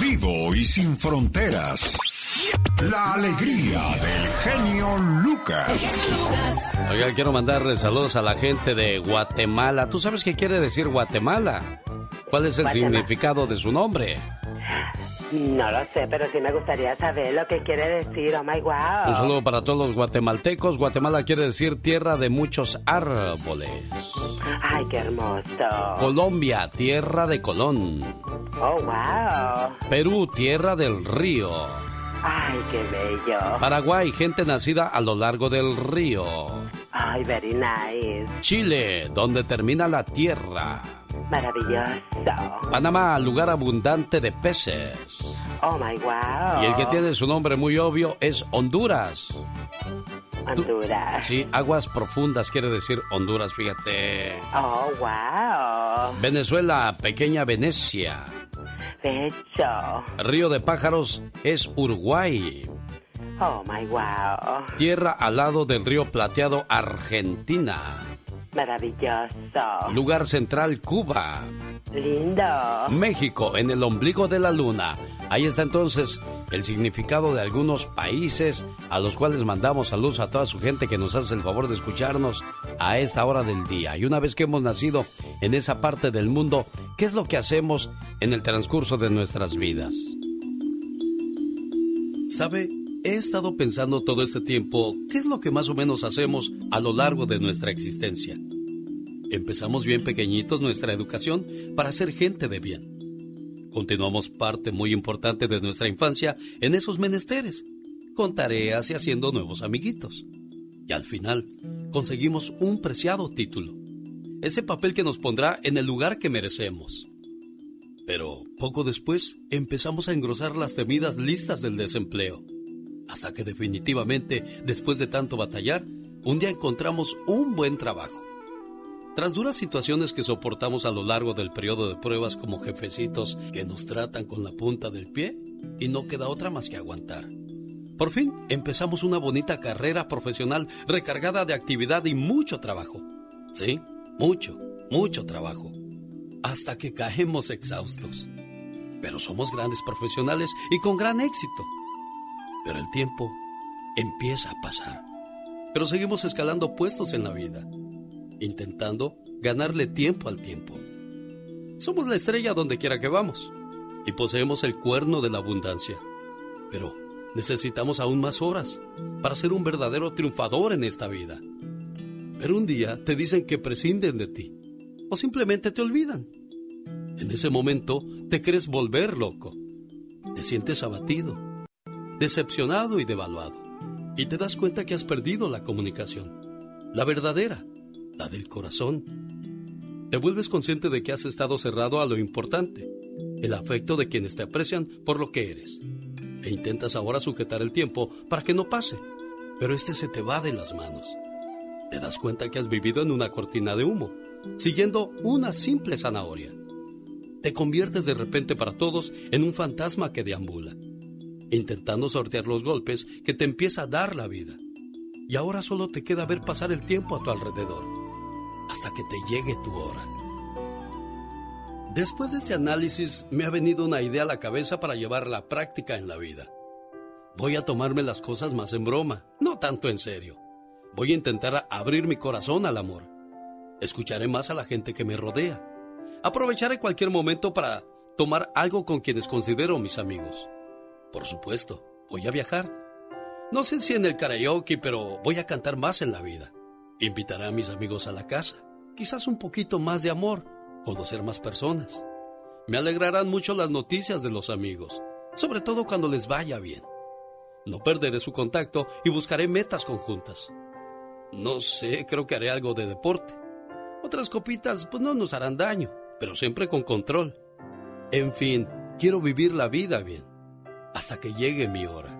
vivo y sin fronteras. La alegría del genio Lucas. Oiga, quiero mandarle saludos a la gente de Guatemala. ¿Tú sabes qué quiere decir Guatemala? ¿Cuál es el significado de su nombre? No lo sé, pero sí me gustaría saber lo que quiere decir. Oh my wow. Un saludo para todos los guatemaltecos. Guatemala quiere decir tierra de muchos árboles. Ay, qué hermoso. Colombia, tierra de Colón. Oh wow. Perú, tierra del río. Ay, qué bello. Paraguay, gente nacida a lo largo del río. Ay, very nice. Chile, donde termina la tierra. Maravilloso. Panamá, lugar abundante de peces. Oh my wow. Y el que tiene su nombre muy obvio es Honduras. Honduras. Sí, aguas profundas quiere decir Honduras, fíjate. Oh wow. Venezuela, pequeña Venecia. Río de pájaros es Uruguay. Oh my wow. Tierra al lado del río Plateado, Argentina. Maravilloso. Lugar central, Cuba. Lindo. México, en el ombligo de la luna. Ahí está entonces el significado de algunos países a los cuales mandamos saludos a toda su gente que nos hace el favor de escucharnos a esa hora del día. Y una vez que hemos nacido en esa parte del mundo, ¿qué es lo que hacemos en el transcurso de nuestras vidas? ¿Sabe? He estado pensando todo este tiempo qué es lo que más o menos hacemos a lo largo de nuestra existencia. Empezamos bien pequeñitos nuestra educación para ser gente de bien. Continuamos parte muy importante de nuestra infancia en esos menesteres, con tareas y haciendo nuevos amiguitos. Y al final, conseguimos un preciado título, ese papel que nos pondrá en el lugar que merecemos. Pero poco después empezamos a engrosar las temidas listas del desempleo hasta que definitivamente, después de tanto batallar, un día encontramos un buen trabajo. Tras duras situaciones que soportamos a lo largo del periodo de pruebas como jefecitos que nos tratan con la punta del pie, y no queda otra más que aguantar. Por fin empezamos una bonita carrera profesional recargada de actividad y mucho trabajo. Sí, mucho, mucho trabajo. Hasta que caemos exhaustos. Pero somos grandes profesionales y con gran éxito. Pero el tiempo empieza a pasar. Pero seguimos escalando puestos en la vida, intentando ganarle tiempo al tiempo. Somos la estrella donde quiera que vamos y poseemos el cuerno de la abundancia. Pero necesitamos aún más horas para ser un verdadero triunfador en esta vida. Pero un día te dicen que prescinden de ti o simplemente te olvidan. En ese momento te crees volver loco. Te sientes abatido decepcionado y devaluado. Y te das cuenta que has perdido la comunicación, la verdadera, la del corazón. Te vuelves consciente de que has estado cerrado a lo importante, el afecto de quienes te aprecian por lo que eres. E intentas ahora sujetar el tiempo para que no pase, pero este se te va de las manos. Te das cuenta que has vivido en una cortina de humo, siguiendo una simple zanahoria. Te conviertes de repente para todos en un fantasma que deambula intentando sortear los golpes que te empieza a dar la vida. Y ahora solo te queda ver pasar el tiempo a tu alrededor, hasta que te llegue tu hora. Después de ese análisis me ha venido una idea a la cabeza para llevar la práctica en la vida. Voy a tomarme las cosas más en broma, no tanto en serio. Voy a intentar abrir mi corazón al amor. Escucharé más a la gente que me rodea. Aprovecharé cualquier momento para tomar algo con quienes considero mis amigos. Por supuesto, voy a viajar. No sé si en el karaoke, pero voy a cantar más en la vida. Invitaré a mis amigos a la casa. Quizás un poquito más de amor. Conocer más personas. Me alegrarán mucho las noticias de los amigos, sobre todo cuando les vaya bien. No perderé su contacto y buscaré metas conjuntas. No sé, creo que haré algo de deporte. Otras copitas pues no nos harán daño, pero siempre con control. En fin, quiero vivir la vida bien hasta que llegue mi hora.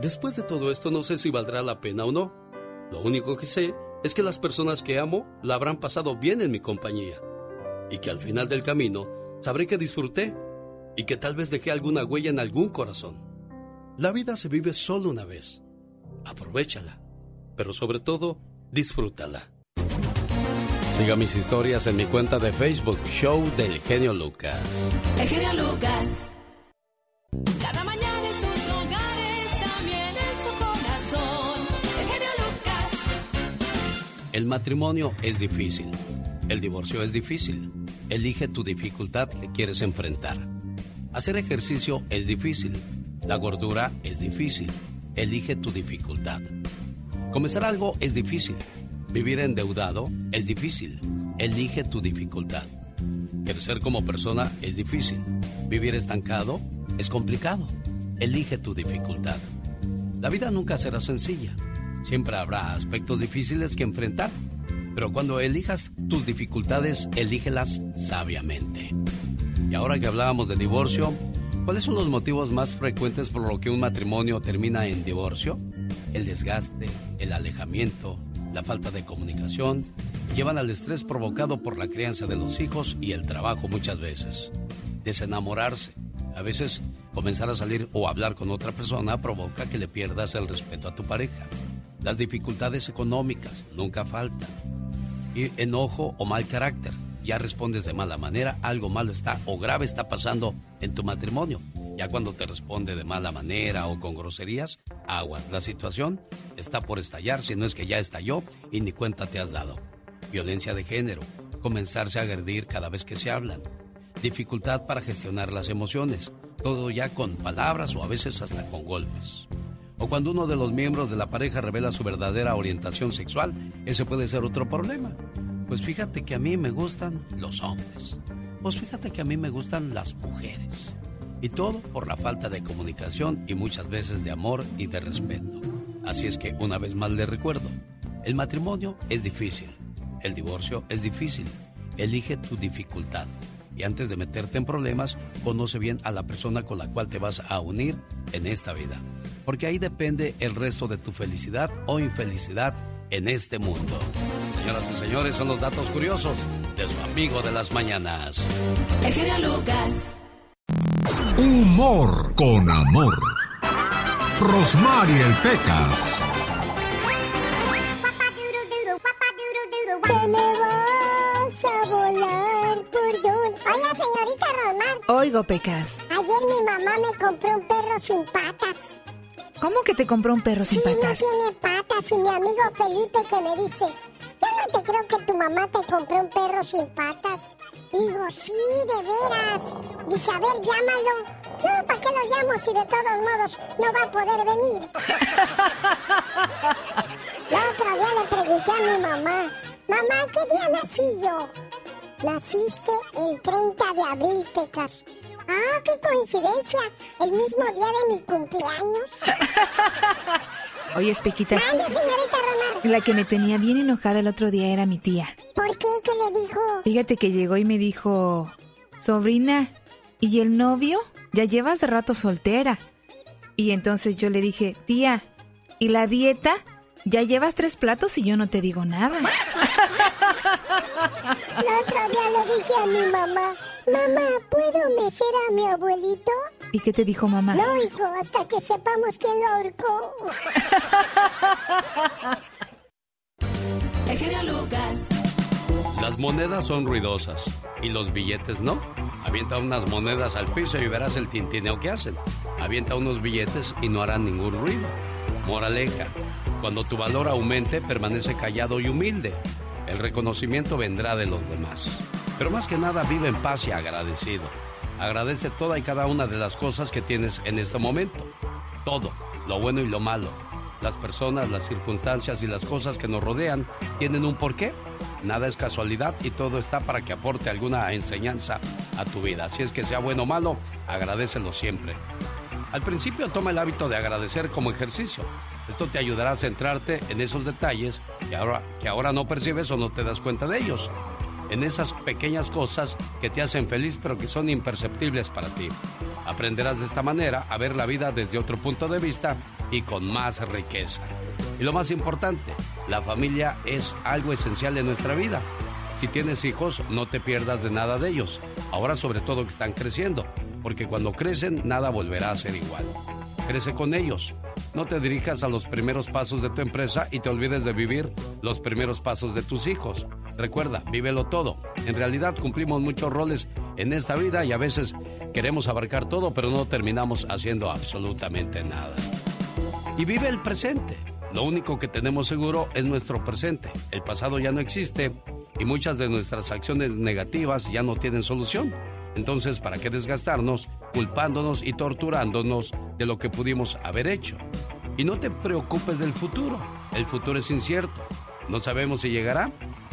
Después de todo esto no sé si valdrá la pena o no. Lo único que sé es que las personas que amo la habrán pasado bien en mi compañía y que al final del camino sabré que disfruté y que tal vez dejé alguna huella en algún corazón. La vida se vive solo una vez. Aprovechala, pero sobre todo, disfrútala. Siga mis historias en mi cuenta de Facebook, Show del Genio Lucas. El Genio Lucas. El matrimonio es difícil. El divorcio es difícil. Elige tu dificultad que quieres enfrentar. Hacer ejercicio es difícil. La gordura es difícil. Elige tu dificultad. Comenzar algo es difícil. Vivir endeudado es difícil. Elige tu dificultad. Crecer como persona es difícil. Vivir estancado es complicado. Elige tu dificultad. La vida nunca será sencilla. Siempre habrá aspectos difíciles que enfrentar. Pero cuando elijas tus dificultades, elígelas sabiamente. Y ahora que hablábamos de divorcio, ¿cuáles son los motivos más frecuentes por lo que un matrimonio termina en divorcio? El desgaste, el alejamiento, la falta de comunicación, llevan al estrés provocado por la crianza de los hijos y el trabajo muchas veces. Desenamorarse. A veces comenzar a salir o hablar con otra persona provoca que le pierdas el respeto a tu pareja. Las dificultades económicas nunca faltan. Y enojo o mal carácter. Ya respondes de mala manera, algo malo está o grave está pasando en tu matrimonio. Ya cuando te responde de mala manera o con groserías, aguas. La situación está por estallar, si no es que ya estalló y ni cuenta te has dado. Violencia de género, comenzarse a agredir cada vez que se hablan. Dificultad para gestionar las emociones, todo ya con palabras o a veces hasta con golpes. O cuando uno de los miembros de la pareja revela su verdadera orientación sexual, ese puede ser otro problema. Pues fíjate que a mí me gustan los hombres. Pues fíjate que a mí me gustan las mujeres. Y todo por la falta de comunicación y muchas veces de amor y de respeto. Así es que una vez más le recuerdo, el matrimonio es difícil, el divorcio es difícil, elige tu dificultad. Y antes de meterte en problemas, conoce bien a la persona con la cual te vas a unir en esta vida. Porque ahí depende el resto de tu felicidad o infelicidad en este mundo. Señoras y señores, son los datos curiosos de su amigo de las mañanas. El Lucas. Humor con amor. Rosmarie el Pecas. a volar Oiga, señorita Rosmar. Oigo, Pecas. Ayer mi mamá me compró un perro sin patas. ¿Cómo que te compró un perro sin patas? No tiene patas. Y mi amigo Felipe que me dice, yo no te creo que tu mamá te compró un perro sin patas. Digo, sí, de veras. Dice, a ver, llámalo. No, ¿para qué lo llamo si de todos modos no va a poder venir? La otra día le pregunté a mi mamá, mamá, ¿qué día nací yo? Naciste el 30 de abril, Pecas. Ah, qué coincidencia. El mismo día de mi cumpleaños. Oye, Espequitas. señorita La que me tenía bien enojada el otro día era mi tía. ¿Por qué? ¿Qué le dijo? Fíjate que llegó y me dijo, sobrina, ¿y el novio? Ya llevas de rato soltera. Y entonces yo le dije, tía, ¿y la dieta? Ya llevas tres platos y yo no te digo nada. El otro día le dije a mi mamá, mamá, ¿puedo mecer a mi abuelito? ¿Y qué te dijo mamá? No, hijo, hasta que sepamos quién lo ahorcó. El Lucas. Las monedas son ruidosas y los billetes no. Avienta unas monedas al piso y verás el tintineo que hacen. Avienta unos billetes y no harán ningún ruido. Moraleja, cuando tu valor aumente, permanece callado y humilde. El reconocimiento vendrá de los demás. Pero más que nada, vive en paz y agradecido. Agradece toda y cada una de las cosas que tienes en este momento. Todo, lo bueno y lo malo. Las personas, las circunstancias y las cosas que nos rodean tienen un porqué. Nada es casualidad y todo está para que aporte alguna enseñanza a tu vida. Así es que sea bueno o malo, agradecelo siempre. Al principio toma el hábito de agradecer como ejercicio. Esto te ayudará a centrarte en esos detalles que ahora, que ahora no percibes o no te das cuenta de ellos. En esas pequeñas cosas que te hacen feliz pero que son imperceptibles para ti. Aprenderás de esta manera a ver la vida desde otro punto de vista y con más riqueza. Y lo más importante, la familia es algo esencial en nuestra vida. Si tienes hijos, no te pierdas de nada de ellos. Ahora sobre todo que están creciendo, porque cuando crecen nada volverá a ser igual. Crece con ellos, no te dirijas a los primeros pasos de tu empresa y te olvides de vivir los primeros pasos de tus hijos. Recuerda, vívelo todo. En realidad cumplimos muchos roles en esta vida y a veces queremos abarcar todo, pero no terminamos haciendo absolutamente nada. Y vive el presente. Lo único que tenemos seguro es nuestro presente. El pasado ya no existe y muchas de nuestras acciones negativas ya no tienen solución. Entonces, ¿para qué desgastarnos culpándonos y torturándonos de lo que pudimos haber hecho? Y no te preocupes del futuro. El futuro es incierto. No sabemos si llegará,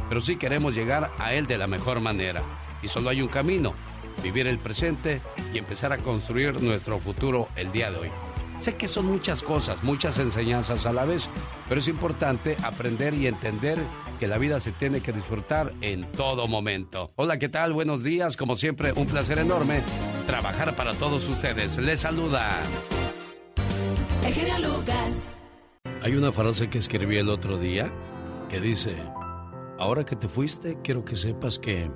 pero sí queremos llegar a él de la mejor manera. Y solo hay un camino, vivir el presente y empezar a construir nuestro futuro el día de hoy. Sé que son muchas cosas, muchas enseñanzas a la vez, pero es importante aprender y entender que la vida se tiene que disfrutar en todo momento. Hola, ¿qué tal? Buenos días. Como siempre, un placer enorme trabajar para todos ustedes. Les saluda. El Lucas. Hay una frase que escribí el otro día que dice, ahora que te fuiste, quiero que sepas que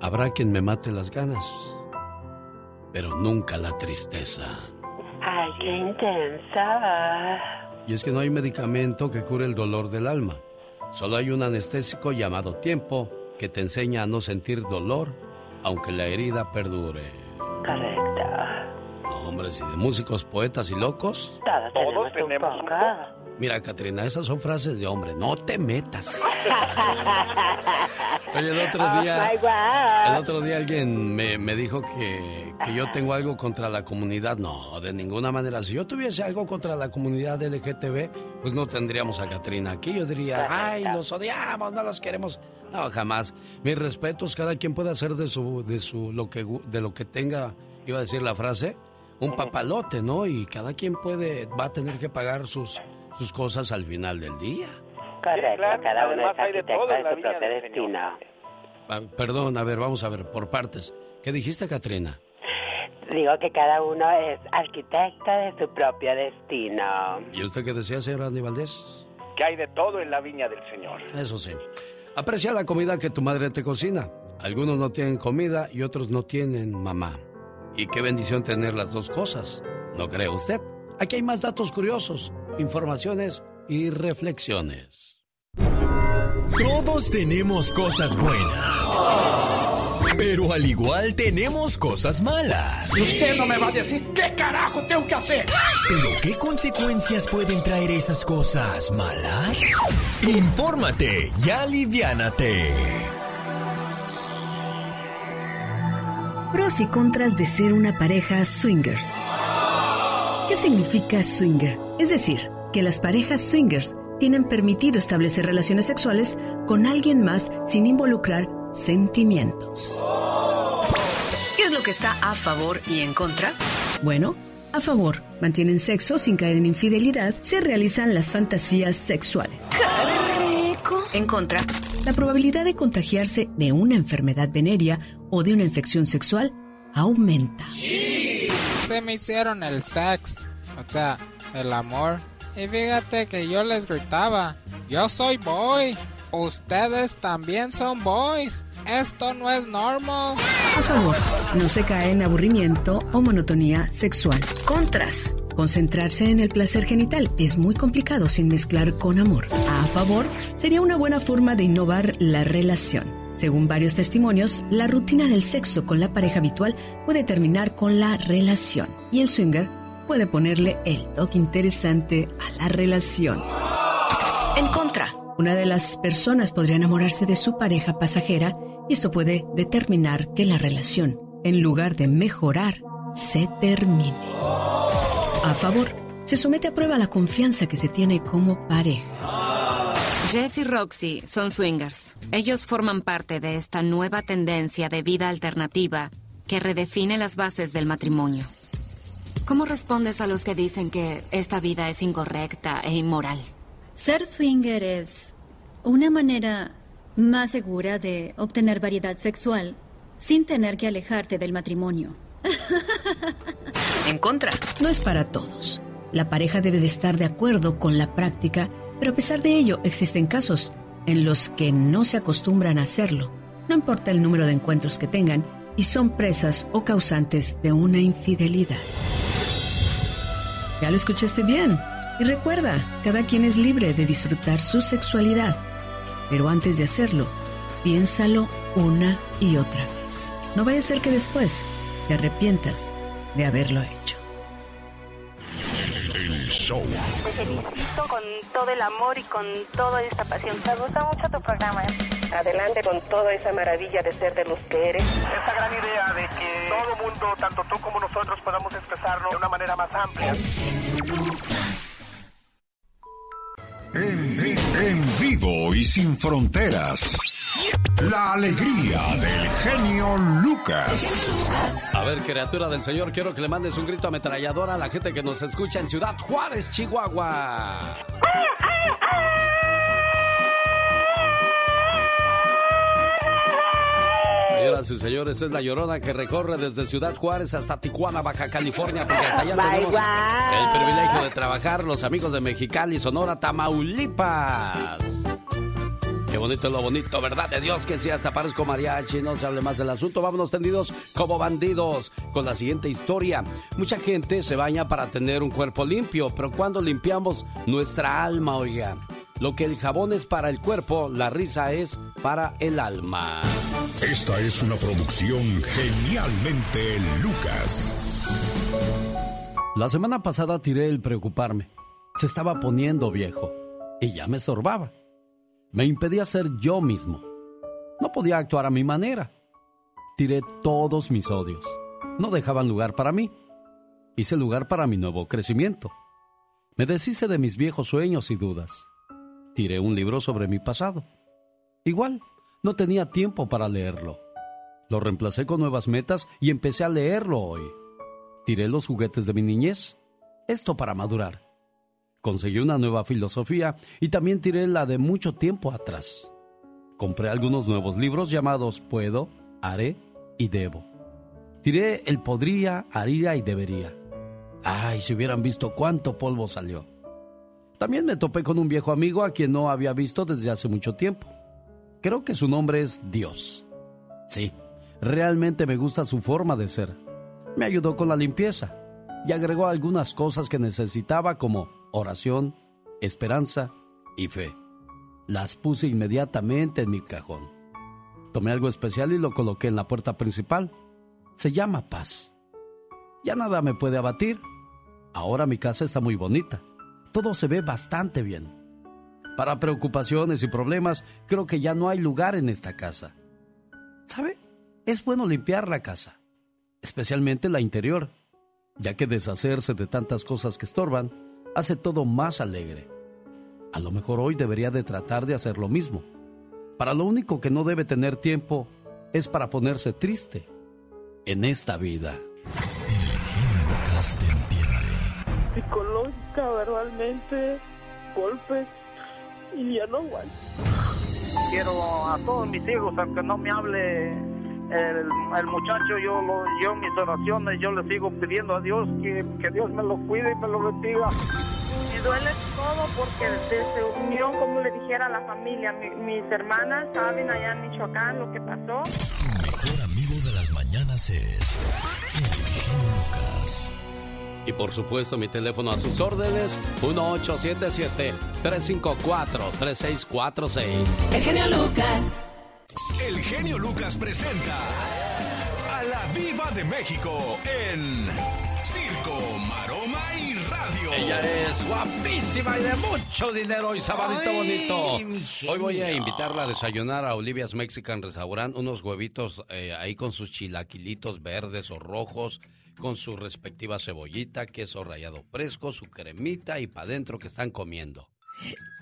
habrá quien me mate las ganas, pero nunca la tristeza. Ay, qué intensa. Y es que no hay medicamento que cure el dolor del alma. Solo hay un anestésico llamado tiempo que te enseña a no sentir dolor aunque la herida perdure. Correcto. No, hombre, si de músicos, poetas y locos. Todos tenemos, un poco. Mira, Katrina, esas son frases de hombre. No te metas. Oye, el otro Oh, día. God. El otro día alguien me, me dijo que, que yo tengo algo contra la comunidad. No, de ninguna manera. Si yo tuviese algo contra la comunidad LGTB, pues no tendríamos a Katrina aquí. Yo diría, ay, los odiamos, no los queremos. No, jamás. Mis respetos, cada quien puede hacer de su, de su, lo que, de lo que tenga, iba a decir la frase, un papalote, ¿no? Y cada quien puede, va a tener que pagar sus, sus cosas al final del día. Correcto, claro, cada uno es de arquitecto de su propio destino. Ah, Perdón, a ver, vamos a ver, por partes. ¿Qué dijiste, Katrina? Digo que cada uno es arquitecto de su propio destino. ¿Y usted qué decía, señor Andy Valdés? Que hay de todo en la viña del Señor. Eso sí. Aprecia la comida que tu madre te cocina. Algunos no tienen comida y otros no tienen mamá. Y qué bendición tener las dos cosas. ¿No cree usted? Aquí hay más datos curiosos, informaciones y reflexiones. Todos tenemos cosas buenas. Pero al igual tenemos cosas malas. Usted no me va a decir qué carajo tengo que hacer. ¿Pero qué consecuencias pueden traer esas cosas malas? Infórmate y aliviánate. Pros y contras de ser una pareja swingers. ¿Qué significa swinger? Es decir, que las parejas swingers tienen permitido establecer relaciones sexuales con alguien más sin involucrar sentimientos. ¿Qué es lo que está a favor y en contra? Bueno, a favor, mantienen sexo sin caer en infidelidad, se realizan las fantasías sexuales. En contra, la probabilidad de contagiarse de una enfermedad venérea o de una infección sexual aumenta. Me hicieron el sex, o sea, el amor. Y fíjate que yo les gritaba, yo soy boy, ustedes también son boys, esto no es normal. A favor, no se cae en aburrimiento o monotonía sexual. Contras, concentrarse en el placer genital es muy complicado sin mezclar con amor. A favor, sería una buena forma de innovar la relación. Según varios testimonios, la rutina del sexo con la pareja habitual puede terminar con la relación y el swinger puede ponerle el toque interesante a la relación. En contra, una de las personas podría enamorarse de su pareja pasajera y esto puede determinar que la relación, en lugar de mejorar, se termine. A favor, se somete a prueba la confianza que se tiene como pareja. Jeff y Roxy son swingers. Ellos forman parte de esta nueva tendencia de vida alternativa que redefine las bases del matrimonio. ¿Cómo respondes a los que dicen que esta vida es incorrecta e inmoral? Ser swinger es una manera más segura de obtener variedad sexual sin tener que alejarte del matrimonio. En contra, no es para todos. La pareja debe de estar de acuerdo con la práctica, pero a pesar de ello existen casos en los que no se acostumbran a hacerlo. No importa el número de encuentros que tengan y son presas o causantes de una infidelidad. Ya lo escuchaste bien. Y recuerda, cada quien es libre de disfrutar su sexualidad. Pero antes de hacerlo, piénsalo una y otra vez. No vaya a ser que después te arrepientas de haberlo hecho. Show. Te felicito con todo el amor y con toda esta pasión. Me gusta mucho tu programa. Adelante con toda esa maravilla de ser de los que eres. Esta gran idea de que todo mundo, tanto tú como nosotros, podamos expresarlo de una manera más amplia. En, en- en vivo y sin fronteras. La alegría del genio Lucas. A ver, criatura del Señor, quiero que le mandes un grito ametralladora a la gente que nos escucha en Ciudad Juárez, Chihuahua. Señoras y señores, es la llorona que recorre desde Ciudad Juárez hasta Tijuana, Baja California, porque hasta allá Bye, tenemos el privilegio de trabajar los amigos de Mexicali, Sonora, Tamaulipas. Qué bonito es lo bonito, ¿verdad? De Dios que sí, hasta parezco mariachi. No se hable más del asunto. Vámonos tendidos como bandidos con la siguiente historia. Mucha gente se baña para tener un cuerpo limpio, pero cuando limpiamos nuestra alma, oiga. Lo que el jabón es para el cuerpo, la risa es para el alma. Esta es una producción genialmente Lucas. La semana pasada tiré el preocuparme. Se estaba poniendo viejo y ya me estorbaba. Me impedía ser yo mismo. No podía actuar a mi manera. Tiré todos mis odios. No dejaban lugar para mí. Hice lugar para mi nuevo crecimiento. Me deshice de mis viejos sueños y dudas. Tiré un libro sobre mi pasado. Igual, no tenía tiempo para leerlo. Lo reemplacé con nuevas metas y empecé a leerlo hoy. Tiré los juguetes de mi niñez. Esto para madurar. Conseguí una nueva filosofía y también tiré la de mucho tiempo atrás. Compré algunos nuevos libros llamados Puedo, Haré y Debo. Tiré el podría, haría y debería. Ay, si hubieran visto cuánto polvo salió. También me topé con un viejo amigo a quien no había visto desde hace mucho tiempo. Creo que su nombre es Dios. Sí, realmente me gusta su forma de ser. Me ayudó con la limpieza y agregó algunas cosas que necesitaba como oración, esperanza y fe. Las puse inmediatamente en mi cajón. Tomé algo especial y lo coloqué en la puerta principal. Se llama paz. Ya nada me puede abatir. Ahora mi casa está muy bonita. Todo se ve bastante bien. Para preocupaciones y problemas, creo que ya no hay lugar en esta casa. ¿Sabe? Es bueno limpiar la casa, especialmente la interior, ya que deshacerse de tantas cosas que estorban hace todo más alegre. A lo mejor hoy debería de tratar de hacer lo mismo. Para lo único que no debe tener tiempo es para ponerse triste en esta vida. Lucas te entiende. psicológica, verbalmente, golpes y ya no aguanto. Quiero a todos mis hijos, aunque no me hable el, el muchacho, yo, lo, yo mis oraciones, yo le sigo pidiendo a Dios que, que Dios me lo cuide y me lo bendiga. Duele todo porque desde unión, como le dijera a la familia, mi- mis hermanas saben allá en Michoacán lo que pasó. Mejor amigo de las mañanas es el genio Lucas. Y por supuesto mi teléfono a sus órdenes, 1877-354-3646. El genio Lucas. El genio Lucas presenta a la Viva de México en Ella es guapísima y de mucho dinero y sabadito Ay, bonito. Hoy voy a invitarla a desayunar a Olivia's Mexican Restaurant, unos huevitos eh, ahí con sus chilaquilitos verdes o rojos, con su respectiva cebollita, queso rallado fresco, su cremita y para adentro que están comiendo.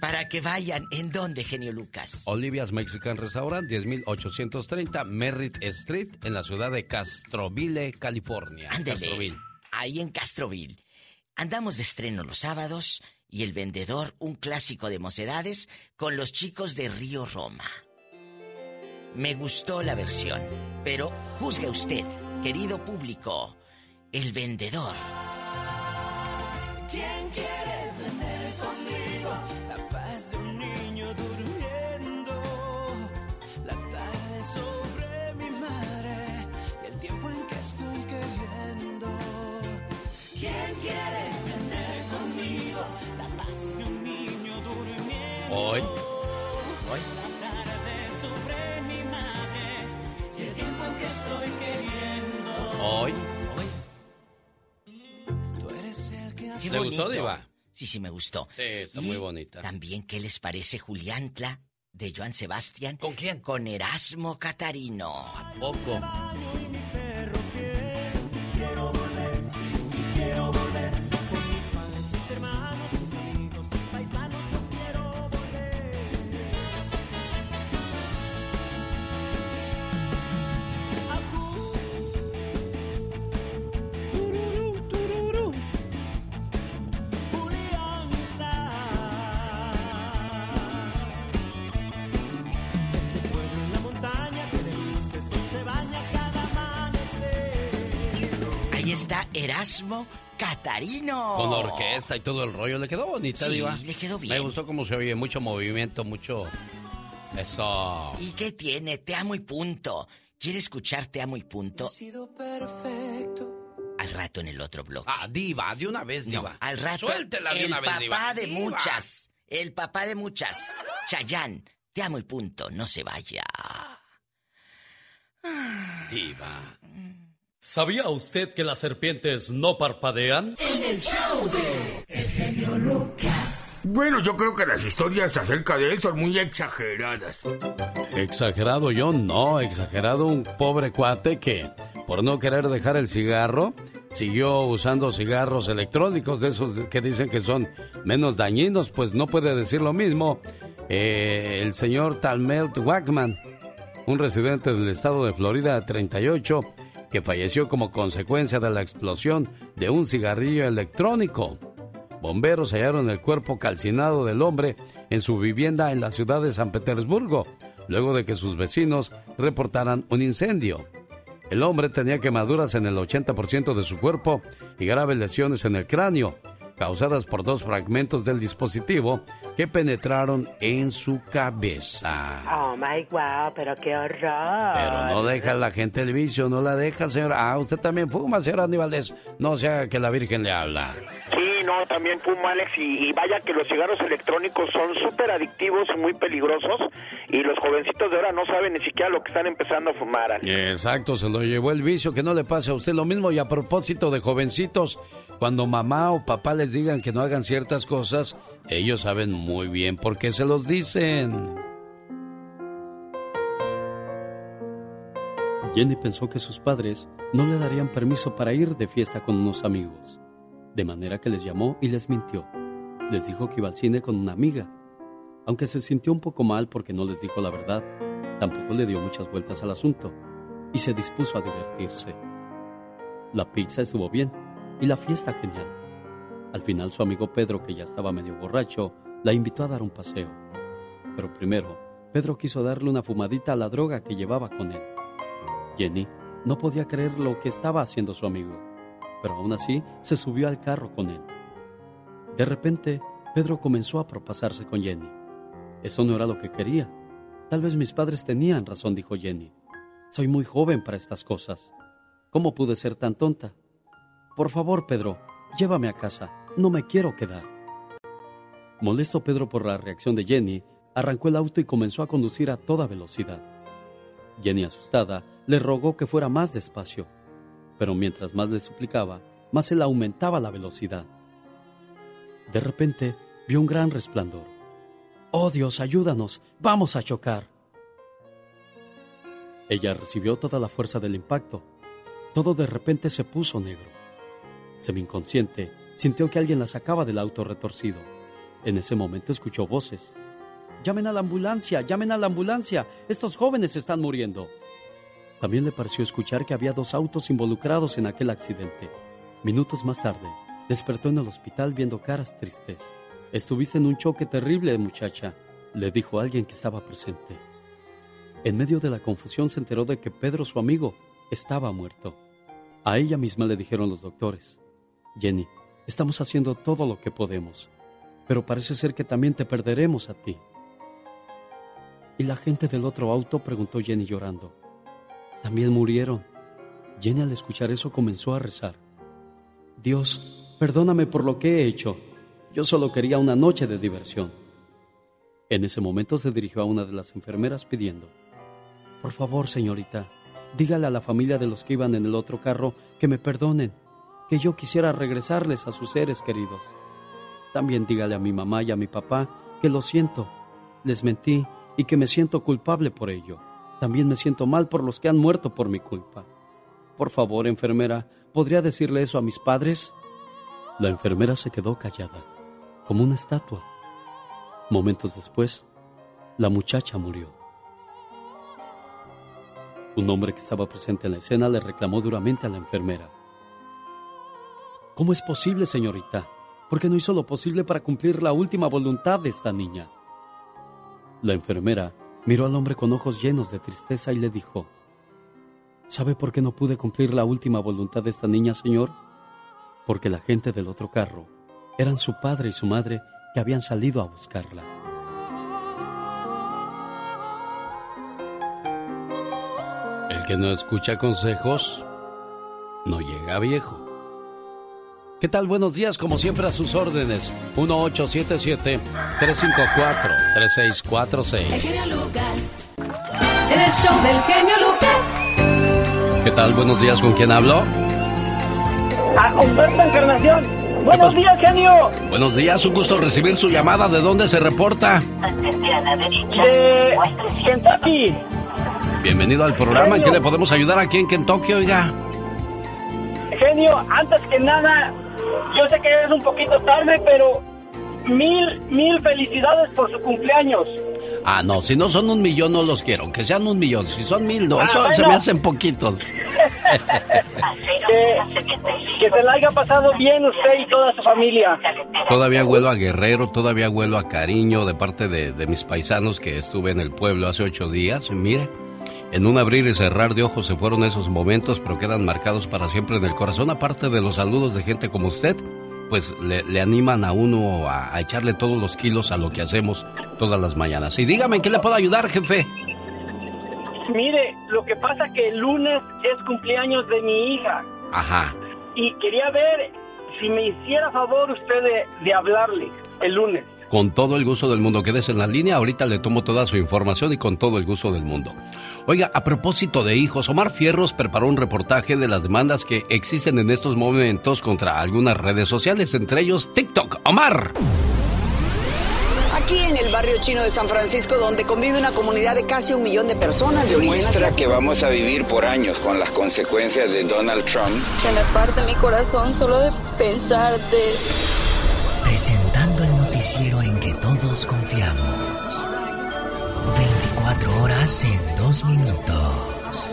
Para que vayan, ¿en dónde, genio Lucas? Olivia's Mexican Restaurant, 10830 Merritt Street, en la ciudad de Castroville, California. Ándele. Castroville. Ahí en Castroville. Andamos de estreno los sábados y el vendedor, un clásico de mocedades, con los chicos de Río Roma. Me gustó la versión, pero juzgue usted, querido público, el vendedor. ¿Quién quiere que estoy queriendo. Hoy. Tú eres el que Qué ¿Le gustó. Diva? Sí, sí, me gustó. Sí, está Y muy bonita. También, ¿qué les parece Juliantla de Joan Sebastián? ¿Con quién? Con Erasmo Catarino. Poco. Está Erasmo Catarino. Con orquesta y todo el rollo. Le quedó bonita, Sí, Diva. le quedó bien. Me gustó cómo se oye. Mucho movimiento, mucho. Eso. ¿Y qué tiene? Te amo y punto. ¿Quiere escuchar Te amo y punto? sido perfecto. Al rato en el otro blog. Ah, Diva, de una vez, No, Diva. al rato. Suéltela de el una vez, papá Diva. de Diva. muchas. El papá de muchas. Chayán. Te amo y punto. No se vaya. Diva. ¿Sabía usted que las serpientes no parpadean? En el show de El genio Lucas. Bueno, yo creo que las historias acerca de él son muy exageradas. Exagerado yo, no, exagerado un pobre cuate que, por no querer dejar el cigarro, siguió usando cigarros electrónicos de esos que dicen que son menos dañinos, pues no puede decir lo mismo eh, el señor Talmelt Wackman, un residente del estado de Florida de 38, que falleció como consecuencia de la explosión de un cigarrillo electrónico. Bomberos hallaron el cuerpo calcinado del hombre en su vivienda en la ciudad de San Petersburgo, luego de que sus vecinos reportaran un incendio. El hombre tenía quemaduras en el 80% de su cuerpo y graves lesiones en el cráneo, causadas por dos fragmentos del dispositivo que penetraron en su cabeza. Oh my wow, pero qué horror. Pero no deja la gente el vicio, no la deja, señora. Ah, usted también fuma, señora Aníbaldez. No sea que la Virgen le habla. Sí, no, también fumo, Alex, y, y vaya que los cigarros electrónicos son súper adictivos y muy peligrosos, y los jovencitos de ahora no saben ni siquiera lo que están empezando a fumar, Alex. Exacto, se lo llevó el vicio, que no le pase a usted lo mismo. Y a propósito de jovencitos, cuando mamá o papá les digan que no hagan ciertas cosas, ellos saben muy bien por qué se los dicen. Jenny pensó que sus padres no le darían permiso para ir de fiesta con unos amigos. De manera que les llamó y les mintió. Les dijo que iba al cine con una amiga. Aunque se sintió un poco mal porque no les dijo la verdad, tampoco le dio muchas vueltas al asunto y se dispuso a divertirse. La pizza estuvo bien y la fiesta genial. Al final su amigo Pedro, que ya estaba medio borracho, la invitó a dar un paseo. Pero primero, Pedro quiso darle una fumadita a la droga que llevaba con él. Jenny no podía creer lo que estaba haciendo su amigo, pero aún así se subió al carro con él. De repente, Pedro comenzó a propasarse con Jenny. Eso no era lo que quería. Tal vez mis padres tenían razón, dijo Jenny. Soy muy joven para estas cosas. ¿Cómo pude ser tan tonta? Por favor, Pedro, llévame a casa. No me quiero quedar. Molesto Pedro por la reacción de Jenny, arrancó el auto y comenzó a conducir a toda velocidad. Jenny, asustada, le rogó que fuera más despacio, pero mientras más le suplicaba, más él aumentaba la velocidad. De repente, vio un gran resplandor. ¡Oh Dios, ayúdanos! ¡Vamos a chocar! Ella recibió toda la fuerza del impacto. Todo de repente se puso negro. Semi-inconsciente, sintió que alguien la sacaba del auto retorcido. En ese momento escuchó voces. ¡Llamen a la ambulancia! ¡Llamen a la ambulancia! ¡Estos jóvenes están muriendo! También le pareció escuchar que había dos autos involucrados en aquel accidente. Minutos más tarde, despertó en el hospital viendo caras tristes. Estuviste en un choque terrible, muchacha, le dijo alguien que estaba presente. En medio de la confusión se enteró de que Pedro, su amigo, estaba muerto. A ella misma le dijeron los doctores, Jenny, estamos haciendo todo lo que podemos, pero parece ser que también te perderemos a ti. ¿Y la gente del otro auto? preguntó Jenny llorando. También murieron. Jenny al escuchar eso comenzó a rezar. Dios, perdóname por lo que he hecho. Yo solo quería una noche de diversión. En ese momento se dirigió a una de las enfermeras pidiendo, Por favor, señorita, dígale a la familia de los que iban en el otro carro que me perdonen, que yo quisiera regresarles a sus seres queridos. También dígale a mi mamá y a mi papá que lo siento. Les mentí y que me siento culpable por ello. También me siento mal por los que han muerto por mi culpa. Por favor, enfermera, ¿podría decirle eso a mis padres? La enfermera se quedó callada, como una estatua. Momentos después, la muchacha murió. Un hombre que estaba presente en la escena le reclamó duramente a la enfermera. ¿Cómo es posible, señorita? Porque no hizo lo posible para cumplir la última voluntad de esta niña. La enfermera miró al hombre con ojos llenos de tristeza y le dijo, ¿Sabe por qué no pude cumplir la última voluntad de esta niña, señor? Porque la gente del otro carro eran su padre y su madre que habían salido a buscarla. El que no escucha consejos no llega viejo. ¿Qué tal? Buenos días, como siempre a sus órdenes. 1877-354-3646. El genio Lucas. El show del genio Lucas. ¿Qué tal? Buenos días, ¿con quién hablo? A Humberto Encarnación. Buenos días, genio. Buenos días, un gusto recibir su llamada. ¿De dónde se reporta? De Kentucky. Bienvenido al programa. ¿En qué le podemos ayudar aquí en Kentucky, oiga? Genio, antes que nada, yo sé que es un poquito tarde, pero mil, mil felicidades por su cumpleaños. Ah, no, si no son un millón no los quiero, que sean un millón. Si son mil, no, Ah, eso bueno. se me hacen poquitos. Que, que se la haya pasado bien usted y toda su familia. Todavía huelo a Guerrero, todavía huelo a cariño de parte de, de mis paisanos que estuve en el pueblo hace ocho días. Mire, en un abrir y cerrar de ojos se fueron esos momentos, pero quedan marcados para siempre en el corazón. Aparte de los saludos de gente como usted, pues le, le animan a uno a, a echarle todos los kilos a lo que hacemos todas las mañanas. Y dígame, ¿en qué le puedo ayudar, jefe? Mire, lo que pasa que el lunes es cumpleaños de mi hija Ajá. y quería ver si me hiciera favor usted de, de hablarle el lunes. Con todo el gusto del mundo. Quédese en la línea, ahorita le tomo toda su información y con todo el gusto del mundo. Oiga, a propósito de hijos, Omar Fierros preparó un reportaje de las demandas que existen en estos momentos contra algunas redes sociales, entre ellos TikTok. Omar. Aquí en el barrio chino de San Francisco, donde convive una comunidad de casi un millón de personas de origen Muestra asiático. que vamos a vivir por años con las consecuencias de Donald Trump. Se me parte mi corazón solo de pensar de... Presentando el noticiero en que todos confiamos. 24 horas en 2 minutos.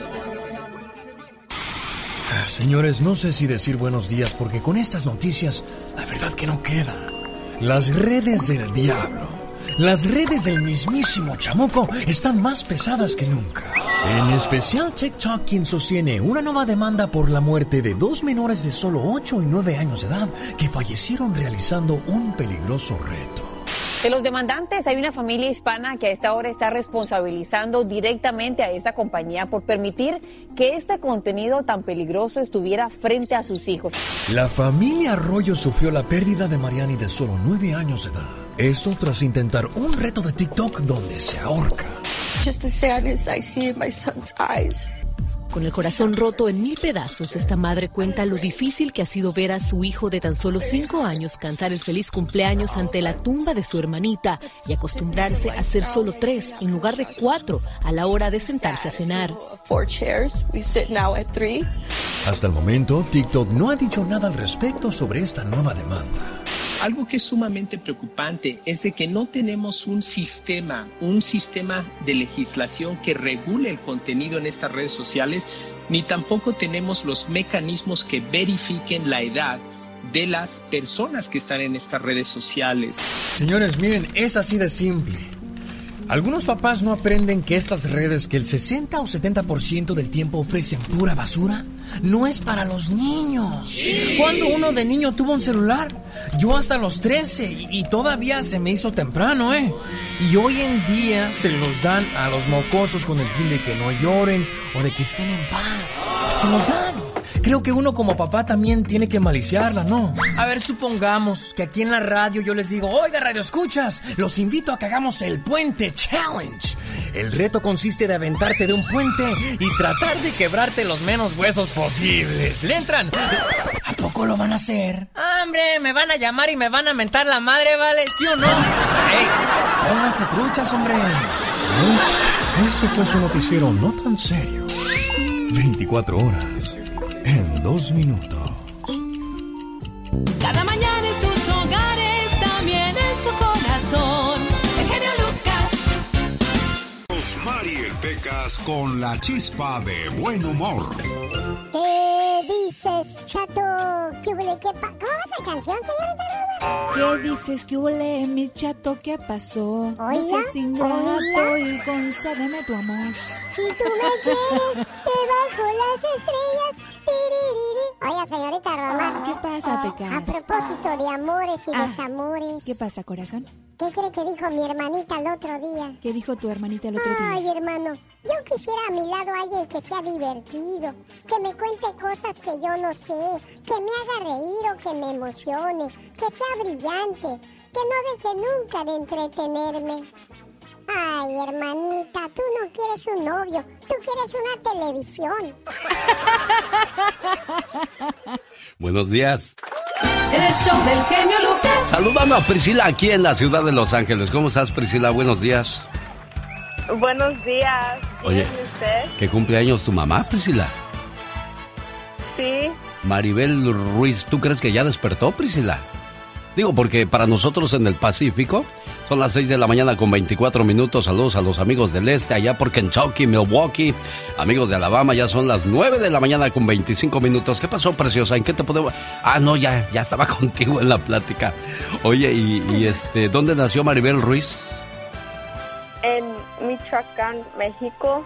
Señores, no sé si decir buenos días porque con estas noticias la verdad que no queda. Las redes del diablo, las redes del mismísimo chamuco están más pesadas que nunca. En especial TikTok quien sostiene una nueva demanda por la muerte de dos menores de solo 8 y 9 años de edad que fallecieron realizando un peligroso reto. De los demandantes, hay una familia hispana que a esta hora está responsabilizando directamente a esa compañía por permitir que este contenido tan peligroso estuviera frente a sus hijos. La familia Arroyo sufrió la pérdida de Mariani de solo 9 años de edad. Esto tras intentar un reto de TikTok donde se ahorca. Just the sadness I see in my son's eyes. Con el corazón roto en mil pedazos, esta madre cuenta lo difícil que ha sido ver a su hijo de tan solo cinco años cantar el feliz cumpleaños ante la tumba de su hermanita y acostumbrarse a ser solo tres en lugar de cuatro a la hora de sentarse a cenar. Four chairs. We sit now at three. Hasta el momento, TikTok no ha dicho nada al respecto sobre esta nueva demanda. Algo que es sumamente preocupante es de que no tenemos un sistema, un sistema de legislación que regule el contenido en estas redes sociales, ni tampoco tenemos los mecanismos que verifiquen la edad de las personas que están en estas redes sociales. Señores, miren, es así de simple. Algunos papás no aprenden que estas redes que el 60 o 70% del tiempo ofrecen pura basura no es para los niños. Cuando uno de niño tuvo un celular? Yo hasta los 13 y, y todavía se me hizo temprano, ¿eh? Y hoy en día se los dan a los mocosos con el fin de que no lloren o de que estén en paz. Se los dan. Creo que uno como papá también tiene que maliciarla, ¿no? A ver, supongamos que aquí en la radio yo les digo, oiga, radio escuchas, los invito a que hagamos el Puente Challenge. El reto consiste de aventarte de un puente y tratar de quebrarte los menos huesos posibles. ¿Le entran? ¿A poco lo van a hacer? Hombre, me van a llamar y me van a mentar la madre, ¿vale? ¿Sí o no? ¡Ey! Pónganse truchas, hombre. Este fue su noticiero no tan serio. 24 horas en dos minutos. Cada mañana en sus hogares, también en su corazón. El genio Lucas. Mariel Pecas con la chispa de buen humor. ¿Qué dices, chato? ¿Qué huele? ¿Qué pa- ¿Cómo va esa canción, señorita? ¿Qué dices que huele mi chato? ¿Qué pasó? No Oiga, seas ingrato oiga. y concédeme tu amor. Si tú me quieres, debajo las estrellas. Oiga, señorita Roma. ¿Qué pasa, Pecas? A propósito de amores y Ah, desamores. ¿Qué pasa, corazón? ¿Qué cree que dijo mi hermanita el otro día? ¿Qué dijo tu hermanita el otro día? Ay, hermano, yo quisiera a mi lado alguien que sea divertido, que me cuente cosas que yo no sé, que me haga reír o que me emocione, que sea brillante, que no deje nunca de entretenerme. Ay, hermanita, tú no quieres un novio, tú quieres una televisión. Buenos días. El show del genio Lucas. Saludando a Priscila aquí en la ciudad de Los Ángeles. ¿Cómo estás, Priscila? Buenos días. Buenos días. Oye. ¿Bien y usted? ¿Qué cumpleaños tu mamá, Priscila? Sí. Maribel Ruiz, ¿tú crees que ya despertó, Priscila? Digo, porque para nosotros en el Pacífico son las 6 de la mañana con 24 minutos. Saludos a los amigos del este, allá por Kentucky, Milwaukee. Amigos de Alabama, ya son las 9 de la mañana con 25 minutos. ¿Qué pasó, preciosa? ¿En qué te podemos...? Ah, no, ya, ya estaba contigo en la plática. Oye, y, y este, ¿dónde nació Maribel Ruiz? En Michoacán, México.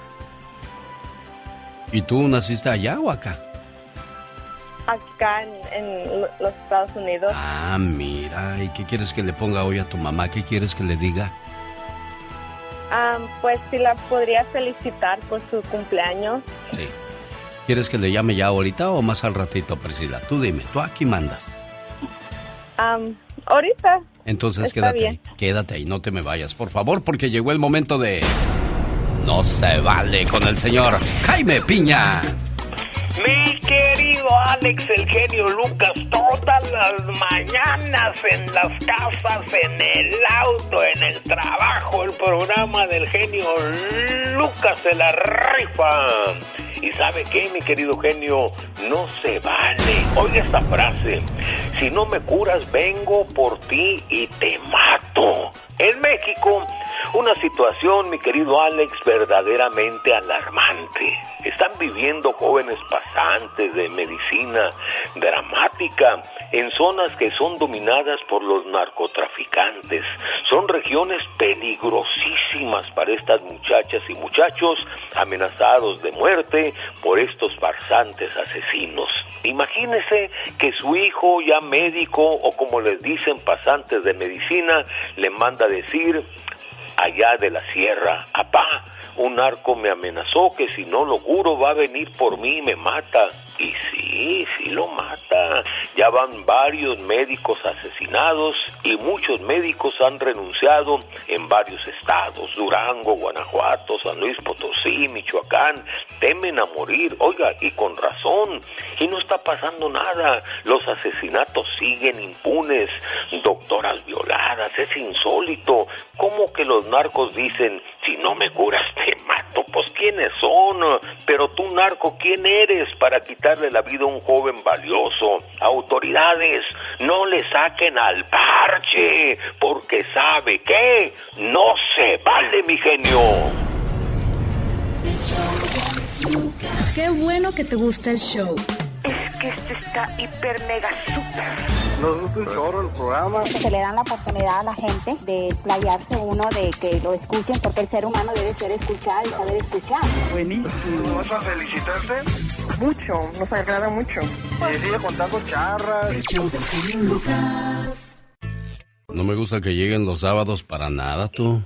¿Y tú naciste allá o acá? Acá en, en lo- los Estados Unidos. Ah, mira, ¿y qué quieres que le ponga hoy a tu mamá? ¿Qué quieres que le diga? Ah, pues sí la podría felicitar por su cumpleaños. Sí. ¿Quieres que le llame ya ahorita o más al ratito, Priscila? Tú dime, tú aquí mandas. Ah, ahorita. Entonces Está quédate bien. ahí, quédate ahí, no te me vayas, por favor, porque llegó el momento de... No se vale con el señor Jaime Piña. Mi querido Alex, el genio Lucas, todas las mañanas en las casas, en el auto, en el trabajo, el programa del genio Lucas se la rifa. Y sabe qué, mi querido genio, no se vale. Oye esta frase, si no me curas, vengo por ti y te mato. En México, una situación, mi querido Alex, verdaderamente alarmante. Están viviendo jóvenes pasantes de medicina dramática en zonas que son dominadas por los narcotraficantes. Son regiones peligrosísimas para estas muchachas y muchachos amenazados de muerte por estos farsantes asesinos. Imagínese que su hijo, ya médico o como les dicen pasantes de medicina, le manda decir allá de la sierra, apá, un narco me amenazó que si no lo juro va a venir por mí y me mata. Y sí, sí lo mata. Ya van varios médicos asesinados y muchos médicos han renunciado en varios estados, Durango, Guanajuato, San Luis Potosí, Michoacán, temen a morir, oiga, y con razón, y no está pasando nada, los asesinatos siguen impunes, doctoras violadas, es insólito, ¿cómo que los narcos dicen, si no me curas te mato? Pues ¿quiénes son? Pero tú narco, ¿quién eres para quitarle la vida a un joven valioso? Autoridades, no le saquen al parche, porque sabe que no se vale, mi genio. Qué bueno que te gusta el show. Es que este está hiper mega super. Nos gusta un chorro el programa. Se le dan la oportunidad a la gente de playarse uno, de que lo escuchen, porque el ser humano debe ser escuchado y saber escuchar. Buenísimo. ¿Vas a felicitarte? Mucho, nos agrada mucho. Y sigue contando charras. No me gusta que lleguen los sábados para nada, tú.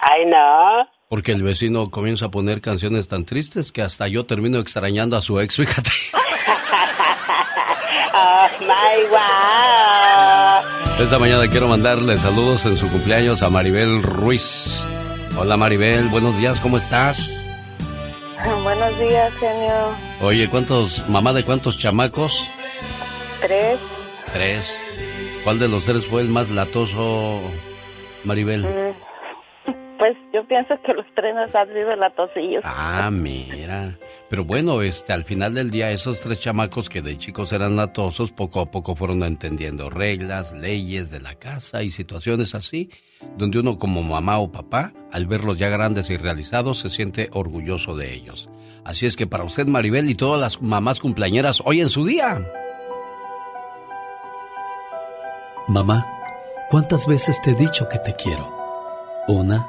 Ay, no. Porque el vecino comienza a poner canciones tan tristes que hasta yo termino extrañando a su ex, fíjate. Oh, my wow. Esta mañana quiero mandarle saludos en su cumpleaños a Maribel Ruiz. Hola Maribel, buenos días, ¿cómo estás? Buenos días, genio. Oye, ¿cuántos, mamá de cuántos chamacos? Tres. Tres. ¿Cuál de los tres fue el más latoso, Maribel? Pienso que los tres nos han sido latosillos. Ah, mira. Pero bueno, este, al final del día, esos tres chamacos que de chicos eran latosos, poco a poco fueron entendiendo reglas, leyes de la casa y situaciones así, donde uno como mamá o papá, al verlos ya grandes y realizados, se siente orgulloso de ellos. Así es que para usted, Maribel, y todas las mamás cumpleañeras, hoy en su día. Mamá, ¿cuántas veces te he dicho que te quiero? Una,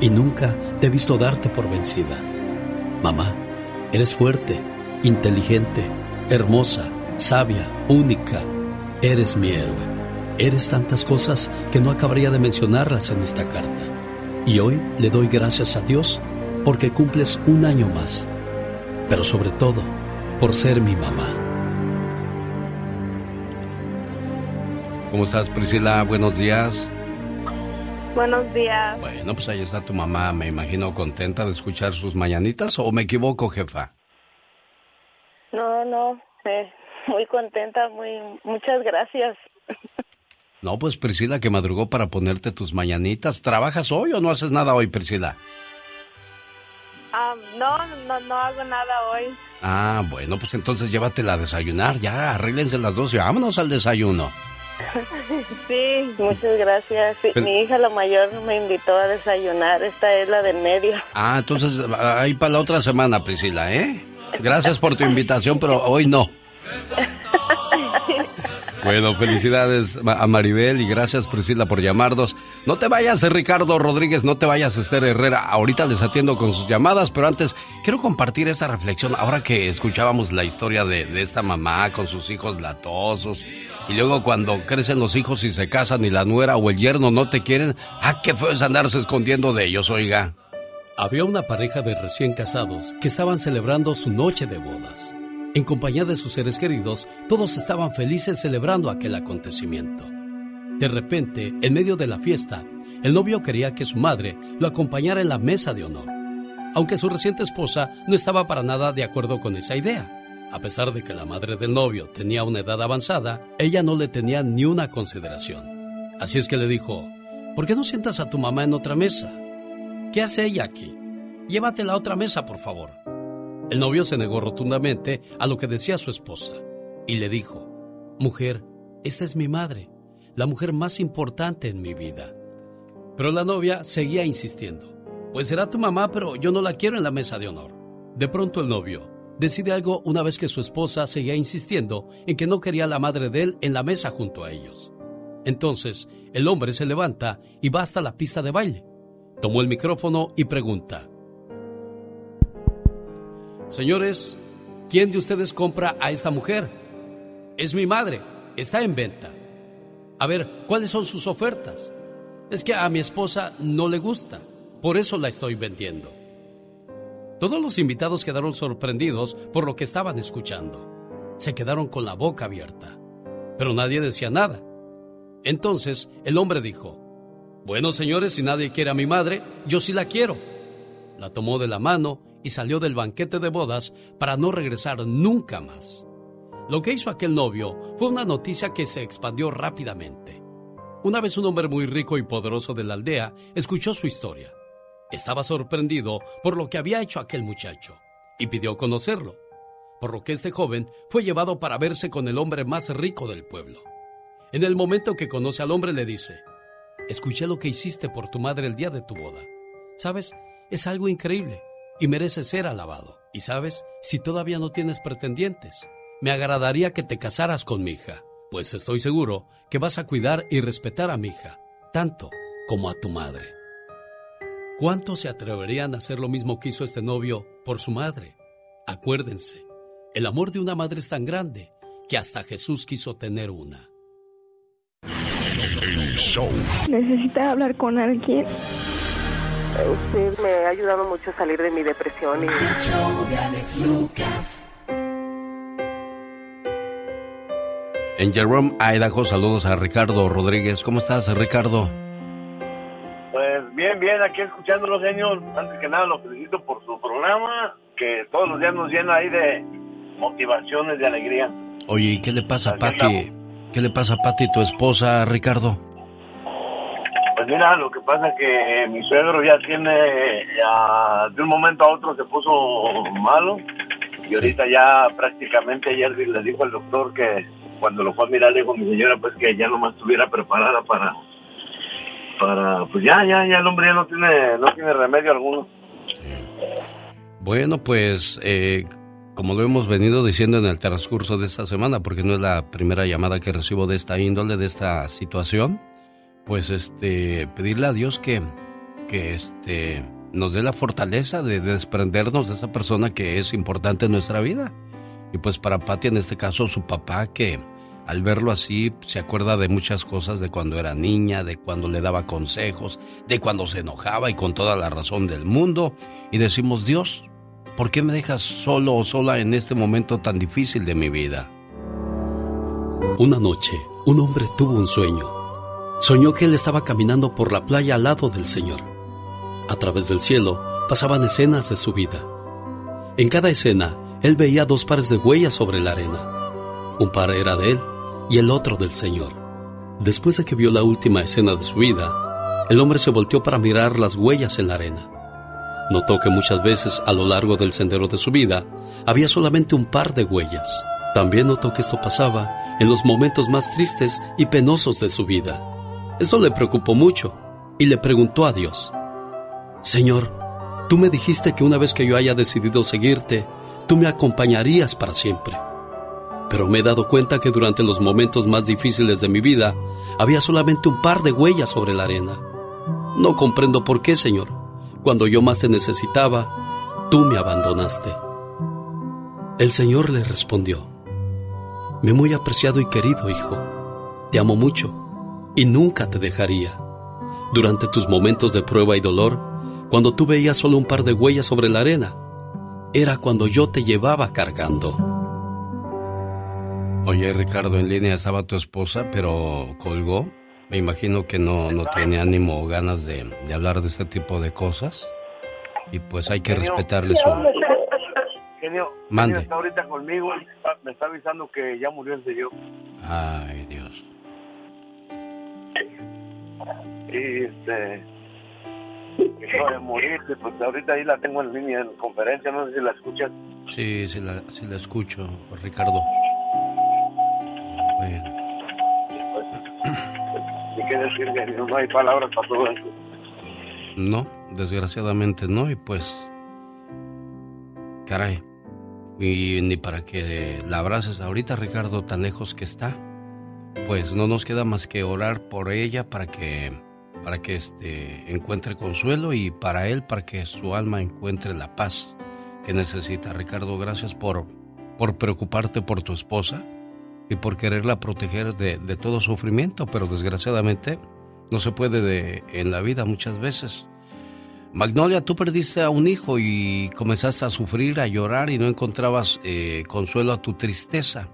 y nunca te he visto darte por vencida. Mamá, eres fuerte, inteligente, hermosa, sabia, única. Eres mi héroe. Eres tantas cosas que no acabaría de mencionarlas en esta carta. Y hoy le doy gracias a Dios porque cumples un año más. Pero sobre todo, por ser mi mamá. ¿Cómo estás, Priscila? Buenos días. Buenos días. Bueno, pues ahí está tu mamá, me imagino contenta de escuchar sus mañanitas, ¿o me equivoco, jefa? No, no, eh, muy contenta, muy, muchas gracias. No, pues Priscila que madrugó para ponerte tus mañanitas. ¿Trabajas hoy o no haces nada hoy, Priscila? Ah, no, no, no hago nada hoy. Ah, bueno, pues entonces llévatela a desayunar, ya, arréglense las dos y vámonos al desayuno. Sí, muchas gracias. Sí, Pero- Mi hija la mayor me invitó a desayunar, esta es la del medio. Ah, entonces ahí para la otra semana, Priscila, ¿eh? Gracias por tu invitación, pero hoy no. Bueno, felicidades a Maribel y gracias Priscila por llamarnos. No te vayas, eh, Ricardo Rodríguez, no te vayas, Esther Herrera. Ahorita les atiendo con sus llamadas, pero antes quiero compartir esa reflexión. Ahora que escuchábamos la historia de, de esta mamá con sus hijos latosos y luego cuando crecen los hijos y se casan y la nuera o el yerno no te quieren, ah, qué es andarse escondiendo de ellos, oiga. Había una pareja de recién casados que estaban celebrando su noche de bodas. En compañía de sus seres queridos, todos estaban felices celebrando aquel acontecimiento. De repente, en medio de la fiesta, el novio quería que su madre lo acompañara en la mesa de honor, aunque su reciente esposa no estaba para nada de acuerdo con esa idea. A pesar de que la madre del novio tenía una edad avanzada, ella no le tenía ni una consideración. Así es que le dijo, ¿por qué no sientas a tu mamá en otra mesa? ¿Qué hace ella aquí? Llévatela a otra mesa, por favor. El novio se negó rotundamente a lo que decía su esposa y le dijo, Mujer, esta es mi madre, la mujer más importante en mi vida. Pero la novia seguía insistiendo, Pues será tu mamá, pero yo no la quiero en la mesa de honor. De pronto el novio decide algo una vez que su esposa seguía insistiendo en que no quería a la madre de él en la mesa junto a ellos. Entonces, el hombre se levanta y va hasta la pista de baile. Tomó el micrófono y pregunta, Señores, ¿quién de ustedes compra a esta mujer? Es mi madre, está en venta. A ver, ¿cuáles son sus ofertas? Es que a mi esposa no le gusta, por eso la estoy vendiendo. Todos los invitados quedaron sorprendidos por lo que estaban escuchando. Se quedaron con la boca abierta, pero nadie decía nada. Entonces el hombre dijo, Bueno señores, si nadie quiere a mi madre, yo sí la quiero. La tomó de la mano y salió del banquete de bodas para no regresar nunca más. Lo que hizo aquel novio fue una noticia que se expandió rápidamente. Una vez un hombre muy rico y poderoso de la aldea escuchó su historia. Estaba sorprendido por lo que había hecho aquel muchacho y pidió conocerlo, por lo que este joven fue llevado para verse con el hombre más rico del pueblo. En el momento que conoce al hombre le dice, escuché lo que hiciste por tu madre el día de tu boda. ¿Sabes? Es algo increíble y merece ser alabado. Y sabes, si todavía no tienes pretendientes, me agradaría que te casaras con mi hija, pues estoy seguro que vas a cuidar y respetar a mi hija, tanto como a tu madre. ¿Cuántos se atreverían a hacer lo mismo que hizo este novio por su madre? Acuérdense, el amor de una madre es tan grande que hasta Jesús quiso tener una. Necesita hablar con alguien. Usted me ha ayudado mucho a salir de mi depresión y... En Jerome, Idaho, saludos a Ricardo Rodríguez. ¿Cómo estás, Ricardo? Bien, bien, aquí escuchándolo, señor. Antes que nada, lo felicito por su programa, que todos los días nos llena ahí de motivaciones, de alegría. Oye, ¿y qué le pasa a Patti? ¿Qué le pasa a Patti, tu esposa, Ricardo? Pues mira, lo que pasa es que mi suegro ya tiene, ya, de un momento a otro se puso malo y ahorita ya prácticamente ayer le dijo al doctor que cuando lo fue a mirar le dijo mi señora pues que ya nomás estuviera preparada para, para, pues ya, ya, ya el hombre ya no tiene, no tiene remedio alguno. Bueno, pues eh, como lo hemos venido diciendo en el transcurso de esta semana, porque no es la primera llamada que recibo de esta índole, de esta situación, pues este pedirle a Dios que, que este nos dé la fortaleza de, desprendernos de esa persona que es importante en nuestra vida. Y pues para Patti en este caso su papá que al verlo así se acuerda de muchas cosas de cuando era niña, de cuando le daba consejos, de cuando se enojaba y con toda la razón del mundo. Y decimos, Dios, ¿por qué me dejas solo o sola en este momento tan difícil de mi vida? Una noche, un hombre tuvo un sueño Soñó que él estaba caminando por la playa al lado del Señor. A través del cielo pasaban escenas de su vida. En cada escena, él veía dos pares de huellas sobre la arena. Un par era de él y el otro del Señor. Después de que vio la última escena de su vida, el hombre se volteó para mirar las huellas en la arena. Notó que muchas veces a lo largo del sendero de su vida había solamente un par de huellas. También notó que esto pasaba en los momentos más tristes y penosos de su vida esto le preocupó mucho y le preguntó a Dios, Señor, tú me dijiste que una vez que yo haya decidido seguirte, tú me acompañarías para siempre. Pero me he dado cuenta que durante los momentos más difíciles de mi vida había solamente un par de huellas sobre la arena. No comprendo por qué, Señor. Cuando yo más te necesitaba, tú me abandonaste. El Señor le respondió, Mi muy apreciado y querido hijo, te amo mucho y nunca te dejaría. Durante tus momentos de prueba y dolor, cuando tú veías solo un par de huellas sobre la arena, era cuando yo te llevaba cargando. Oye, Ricardo, en línea estaba tu esposa, pero colgó. Me imagino que no, no tiene ánimo o ganas de, hablar de este tipo de cosas. Y pues hay que respetarle su... Genio, Mande. está ahorita conmigo y me está avisando que ya murió el señor. Ay, Dios. Y este. Dejó de morir, pues ahorita ahí la tengo en línea en conferencia, no sé si la escuchas. Sí, sí la, sí la escucho, Ricardo. ¿Y qué decir? No hay palabras para todo eso. No, desgraciadamente no, y pues. Caray. Y ni para que la abraces ahorita, Ricardo, tan lejos que está pues no nos queda más que orar por ella para que para que este encuentre consuelo y para él para que su alma encuentre la paz que necesita. Ricardo, gracias por por preocuparte por tu esposa y por quererla proteger de, de todo sufrimiento, pero desgraciadamente no se puede de, en la vida muchas veces. Magnolia, tú perdiste a un hijo y comenzaste a sufrir, a llorar y no encontrabas eh, consuelo a tu tristeza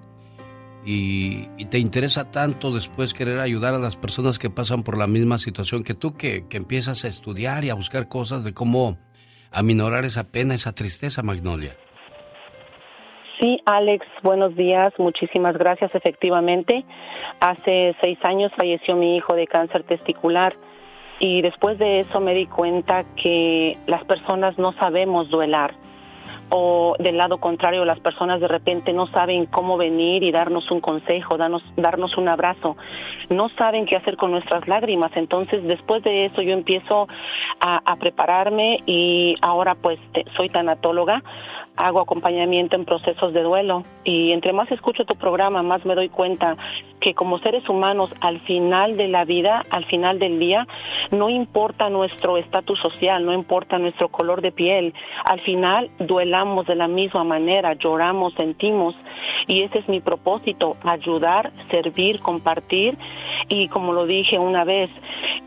y, te interesa tanto después querer ayudar a las personas que pasan por la misma situación que tú, que, que empiezas a estudiar y a buscar cosas de cómo aminorar esa pena, esa tristeza, Magnolia. Sí, Alex, buenos días, muchísimas gracias. Efectivamente, hace seis años falleció mi hijo de cáncer testicular y después de eso me di cuenta que las personas no sabemos duelar o del lado contrario las personas de repente no saben cómo venir y darnos un consejo, darnos, darnos un abrazo, no saben qué hacer con nuestras lágrimas. Entonces después de eso yo empiezo a, a prepararme y ahora pues soy tanatóloga hago acompañamiento en procesos de duelo. Y entre más escucho tu programa, más me doy cuenta que como seres humanos al final de la vida, al final del día, no importa nuestro estatus social, no importa nuestro color de piel, al final duelamos de la misma manera, lloramos, sentimos. Y ese es mi propósito, ayudar, servir, compartir. Y como lo dije una vez,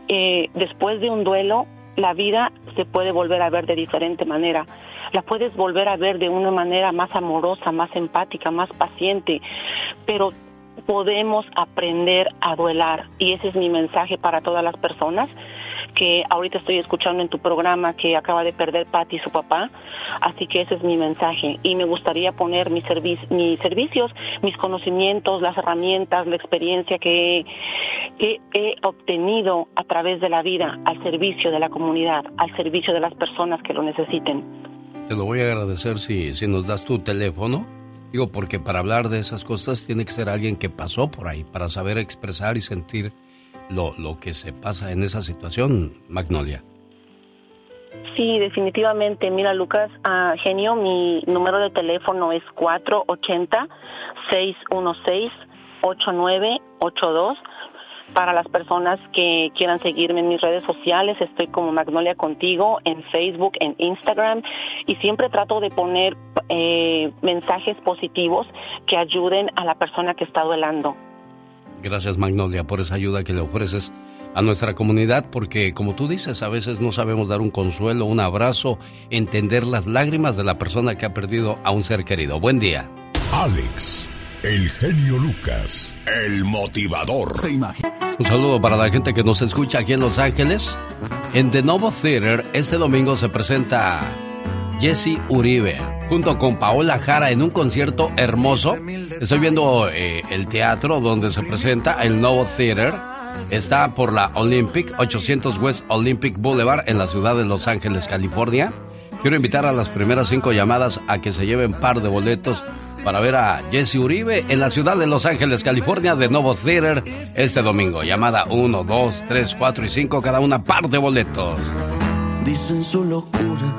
eh, después de un duelo, la vida se puede volver a ver de diferente manera la puedes volver a ver de una manera más amorosa, más empática, más paciente, pero podemos aprender a duelar y ese es mi mensaje para todas las personas que ahorita estoy escuchando en tu programa que acaba de perder Patty su papá, así que ese es mi mensaje y me gustaría poner mis, mis servicios, mis conocimientos, las herramientas, la experiencia que, que he obtenido a través de la vida al servicio de la comunidad, al servicio de las personas que lo necesiten. Te lo voy a agradecer si, si nos das tu teléfono. Digo, porque para hablar de esas cosas tiene que ser alguien que pasó por ahí, para saber expresar y sentir lo, lo que se pasa en esa situación, Magnolia. Sí, definitivamente. Mira, Lucas, uh, genio, mi número de teléfono es 480-616-8982 para las personas que quieran seguirme en mis redes sociales, estoy como Magnolia Contigo en Facebook, en Instagram y siempre trato de poner eh, mensajes positivos que ayuden a la persona que está duelando. Gracias Magnolia por esa ayuda que le ofreces a nuestra comunidad porque como tú dices a veces no sabemos dar un consuelo, un abrazo, entender las lágrimas de la persona que ha perdido a un ser querido. Buen día. Alex, el genio Lucas, el motivador. Se imagina. Un saludo para la gente que nos escucha aquí en Los Ángeles. En The Novo Theater, este domingo se presenta Jesse Uribe junto con Paola Jara en un concierto hermoso. Estoy viendo eh, el teatro donde se presenta el Novo Theater. Está por la Olympic, 800 West Olympic Boulevard en la ciudad de Los Ángeles, California. Quiero invitar a las primeras cinco llamadas a que se lleven par de boletos para ver a Jesse Uribe en la ciudad de Los Ángeles, California, de Novo Theater este domingo. Llamada 1, 2, 3, 4 y 5, cada una par de boletos. Dicen su locura.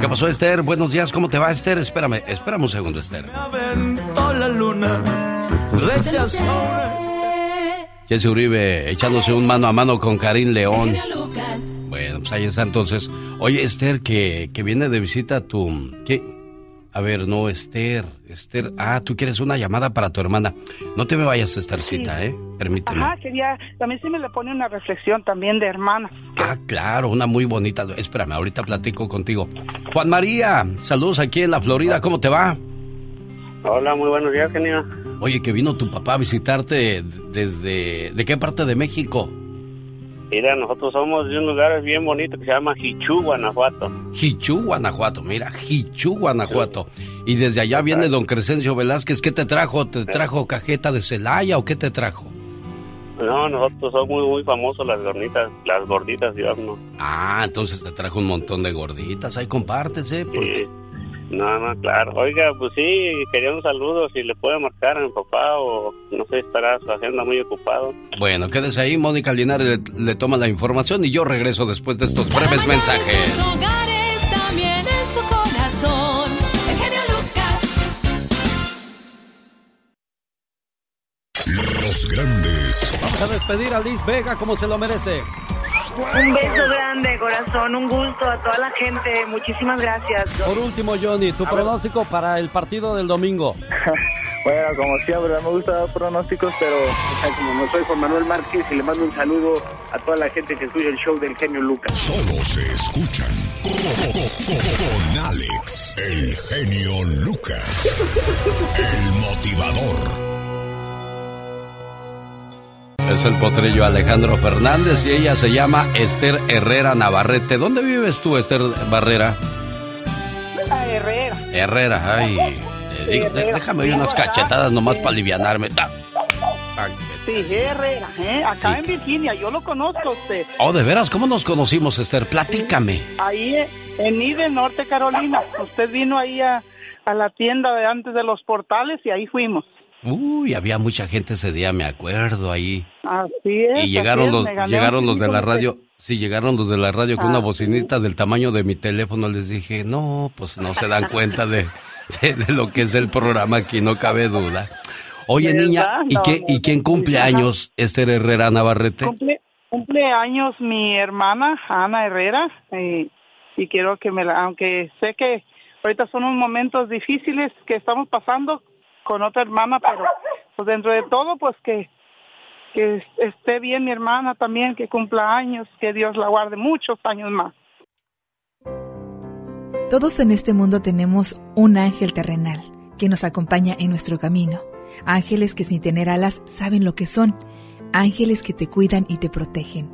¿Qué pasó, Esther? Buenos días, ¿cómo te va, Esther? Espérame, espérame un segundo, Esther. la luna, Jesse Uribe echándose un mano a mano con Karim León. Bueno, pues ahí está entonces. Oye, Esther, que, que viene de visita tu... ¿Qué? A ver, no, Esther, Esther. Ah, tú quieres una llamada para tu hermana. No te me vayas, Esthercita, ¿eh? Permíteme. Ah, quería, también se me le pone una reflexión también de hermana. Ah, claro, una muy bonita. Espérame, ahorita platico contigo. Juan María, saludos aquí en la Florida, ¿cómo te va? Hola, muy buenos días, genio. Oye, que vino tu papá a visitarte desde... ¿De qué parte de México? Mira, nosotros somos de un lugar bien bonito que se llama Hichú, Guanajuato. Hichú, Guanajuato, mira, Hichú, Guanajuato. Y desde allá viene don Crescencio Velázquez. ¿Qué te trajo? ¿Te trajo cajeta de Celaya o qué te trajo? No, nosotros somos muy, muy famosos las gorditas, las gorditas, digamos. Ah, entonces te trajo un montón de gorditas. Ahí compártese. Porque... No, no, claro. Oiga, pues sí, quería un saludo, si le puede marcar a mi papá o no sé, estará su agenda muy ocupado. Bueno, quédese ahí, Mónica Linares le, toma la información y yo regreso después de estos breves mensajes. también en su corazón. El genio Lucas. Los grandes. Vamos a despedir a Liz Vega como se lo merece. Un beso grande, corazón, un gusto a toda la gente. Muchísimas gracias. Por último, Johnny, tu pronóstico para el partido del domingo. bueno, como siempre, me gusta dar pronósticos, pero como no soy Juan Manuel Márquez y le mando un saludo a toda la gente que escucha el show del genio Lucas. Solo se escuchan con Alex, el genio Lucas, el motivador. Es el potrillo Alejandro Fernández y ella se llama Esther Herrera Navarrete. ¿Dónde vives tú, Esther Barrera? Herrera. Herrera, ay. Eh, déjame unas cachetadas nomás para alivianarme. Sí, Herrera, ¿eh? acá en Virginia, yo lo conozco usted. Oh, de veras, ¿cómo nos conocimos, Esther? Platícame. Ahí, En Ide, Norte Carolina. Usted vino ahí a, a la tienda de antes de los portales y ahí fuimos. Uy, había mucha gente ese día, me acuerdo ahí. Así es. Y llegaron los, llegaron los de la radio, sí, llegaron los de la radio con una bocinita del tamaño de mi teléfono. Les dije, no, pues no se dan cuenta de, de, de lo que es el programa aquí, no cabe duda. Oye, ¿Verdad? niña, ¿y, No, qué, no, ¿y quién cumple años, Esther Herrera Navarrete? Cumple, cumple años mi hermana Ana Herrera y quiero que me la, aunque sé que ahorita son unos momentos difíciles que estamos pasando con otra hermana, pero pues dentro de todo pues que que esté bien mi hermana también, que cumpla años, que Dios la guarde muchos años más. Todos en este mundo tenemos un ángel terrenal que nos acompaña en nuestro camino. Ángeles que sin tener alas saben lo que son. Ángeles que te cuidan y te protegen.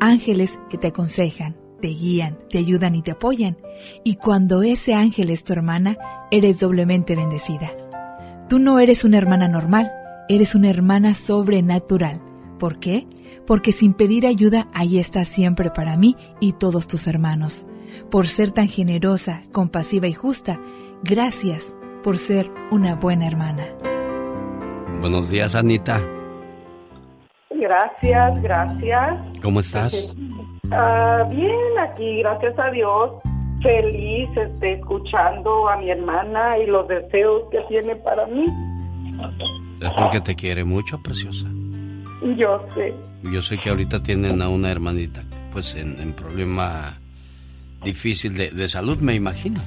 Ángeles que te aconsejan, te guían, te ayudan y te apoyan. Y cuando ese ángel es tu hermana, eres doblemente bendecida. Tú no eres una hermana normal, eres una hermana sobrenatural. ¿Por qué? Porque sin pedir ayuda, ahí estás siempre para mí y todos tus hermanos. Por ser tan generosa, compasiva y justa, gracias por ser una buena hermana. Buenos días, Anita. Gracias, gracias. ¿Cómo estás? Ah, bien, aquí, gracias a Dios. Feliz este, escuchando a mi hermana y los deseos que tiene para mí. Es porque te quiere mucho, preciosa. Yo sé. Yo sé que ahorita tienen a una hermanita, pues en, en problema difícil de, de salud, me imagino.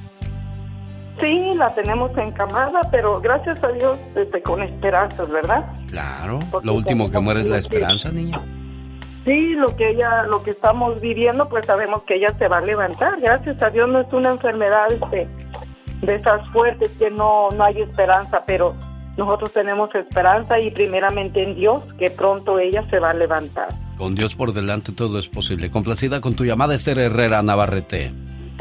Sí, la tenemos encamada, pero gracias a Dios este, con esperanzas, ¿verdad? Claro. Porque Lo último que muere es la esperanza, niña. Sí, lo que ella, lo que estamos viviendo, pues sabemos que ella se va a levantar. Gracias a Dios no es una enfermedad este, de esas fuertes que no, no hay esperanza, pero nosotros tenemos esperanza y primeramente en Dios que pronto ella se va a levantar. Con Dios por delante todo es posible. Complacida con tu llamada, Esther Herrera Navarrete.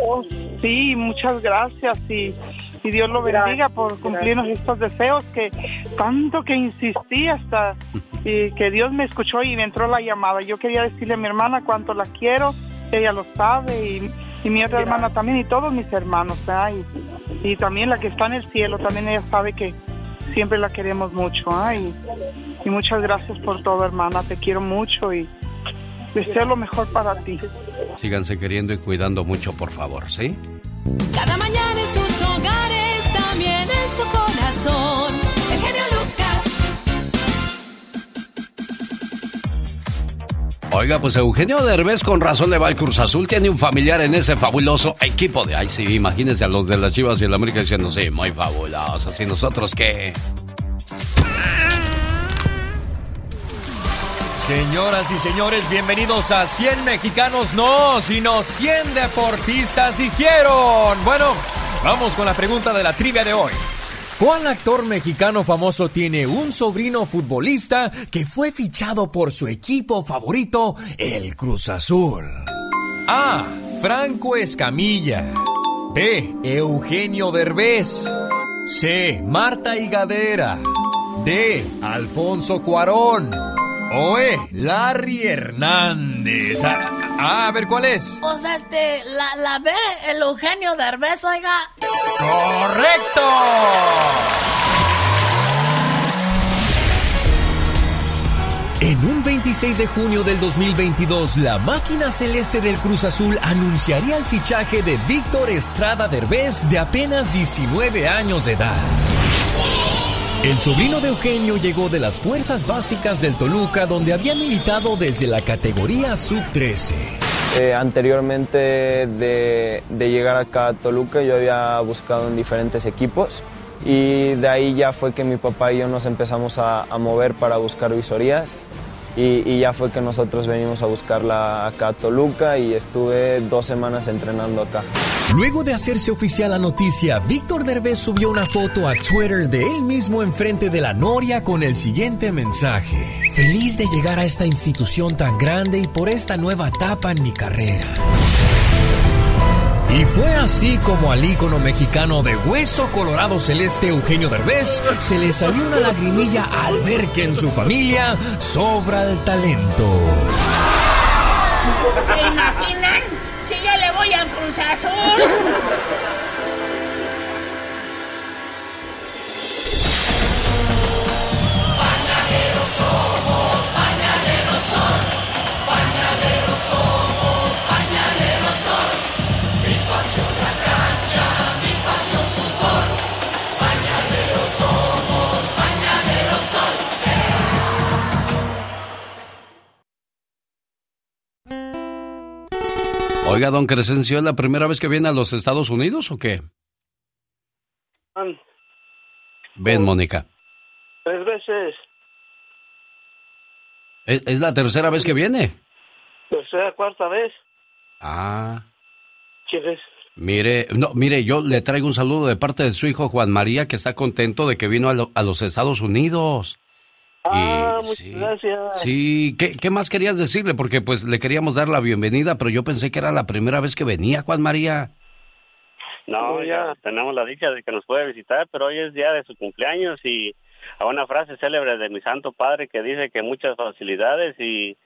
Oh, sí, muchas gracias y, y Dios lo bendiga por cumplirnos estos deseos que tanto que insistí hasta y que Dios me escuchó y me entró la llamada. Yo quería decirle a mi hermana cuánto la quiero, ella lo sabe y, y mi otra hermana también y todos mis hermanos. Y, y también la que está en el cielo, también ella sabe que siempre la queremos mucho, ¿ah? Y, y muchas gracias por todo, hermana, te quiero mucho y deseo lo mejor para ti. Síganse queriendo y cuidando mucho, por favor, ¿sí? Cada mañana en sus hogares, también en su corazón. El genio Lucas. Oiga, pues Eugenio Derbez con razón le va al Cruz Azul. Tiene un familiar en ese fabuloso equipo de... Ay, sí, imagínense a los de las Chivas y el América diciendo, sí, muy fabulosos. ¿Y nosotros qué? Señoras y señores, bienvenidos a 100 mexicanos, no, sino 100 deportistas dijeron. Bueno, vamos con la pregunta de la trivia de hoy. ¿Cuál actor mexicano famoso tiene un sobrino futbolista que fue fichado por su equipo favorito, el Cruz Azul? A. Franco Escamilla. B. Eugenio Derbez. C. Marta Higadera. D. Alfonso Cuarón. O E. Larry Hernández. Ah, ah, a ver cuál es. Pues este, la, la B, el Eugenio Derbez, oiga. ¡Correcto! En un 26 de junio del 2022, la máquina celeste del Cruz Azul anunciaría el fichaje de Víctor Estrada Derbez de apenas 19 años de edad. El sobrino de Eugenio llegó de las fuerzas básicas del Toluca, donde había militado desde la categoría sub-13. Eh, anteriormente de, llegar acá a Toluca yo había buscado en diferentes equipos y de ahí ya fue que mi papá y yo nos empezamos a mover para buscar visorías y, ya fue que nosotros venimos a buscarla acá a Toluca y estuve dos semanas entrenando acá. Luego de hacerse oficial la noticia, Víctor Derbez subió una foto a Twitter de él mismo enfrente de la Noria con el siguiente mensaje. Feliz de llegar a esta institución tan grande y por esta nueva etapa en mi carrera. Y fue así como al ícono mexicano de hueso colorado celeste Eugenio Derbez se le salió una lagrimilla al ver que en su familia sobra el talento. ¿Se imaginan? ¿Se yo le voy a Cruz Azul. Oiga, don Crescencio, ¿es la primera vez que viene a los Estados Unidos o qué? Ven, Mónica. Tres veces. ¿Es, es la tercera vez que viene? Tercera, cuarta vez. Ah. ¿Quién es? Mire, no, mire, yo le traigo un saludo de parte de su hijo Juan María, que está contento de que vino a, lo- a los Estados Unidos. Ah, Y- muchas sí. gracias. Sí, ¿Qué, ¿qué más querías decirle? Porque pues le queríamos dar la bienvenida, pero yo pensé que era la primera vez que venía Juan María. No, ya tenemos la dicha de que nos puede visitar, pero hoy es día de su cumpleaños y a una frase célebre de mi santo padre que dice que muchas facilidades y,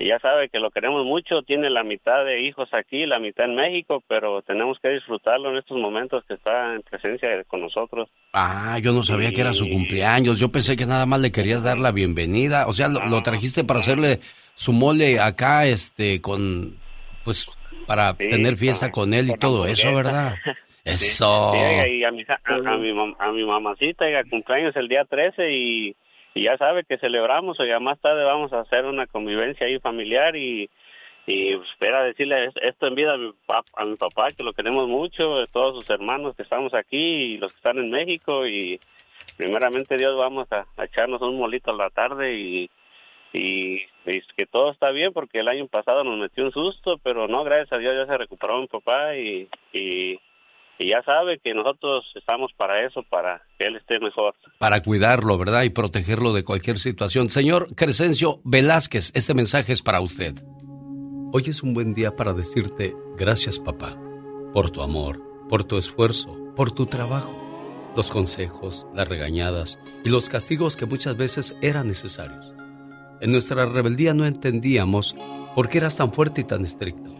y ya sabe que lo queremos mucho, tiene la mitad de hijos aquí, la mitad en México, pero tenemos que disfrutarlo en estos momentos que está en presencia con nosotros. Ah, yo no sabía que era su cumpleaños. Yo pensé que nada más le querías dar la bienvenida. O sea, lo, lo trajiste para hacerle su mole acá, este, con, pues, para tener fiesta con él y todo eso, ¿verdad? Eso. Sí, y a mi, a, a mi, a mi mamacita, oiga, cumpleaños el día 13 y, y ya sabe que celebramos, oiga, más tarde vamos a hacer una convivencia ahí familiar y, y pues, espera decirle es- esto en vida a mi, pap- a mi papá, que lo queremos mucho, todos sus hermanos que estamos aquí y los que están en México y primeramente Dios vamos a, echarnos un molito a la tarde y, y, que todo está bien porque el año pasado nos metió un susto, pero no, gracias a Dios ya se recuperó mi papá y, y ya sabe que nosotros estamos para eso, para que él esté mejor. Para cuidarlo, ¿verdad? Y protegerlo de cualquier situación. Señor Crescencio Velázquez, este mensaje es para usted. Hoy es un buen día para decirte gracias, papá, por tu amor, por tu esfuerzo, por tu trabajo, los consejos, las regañadas y los castigos que muchas veces eran necesarios. En nuestra rebeldía no entendíamos por qué eras tan fuerte y tan estricto.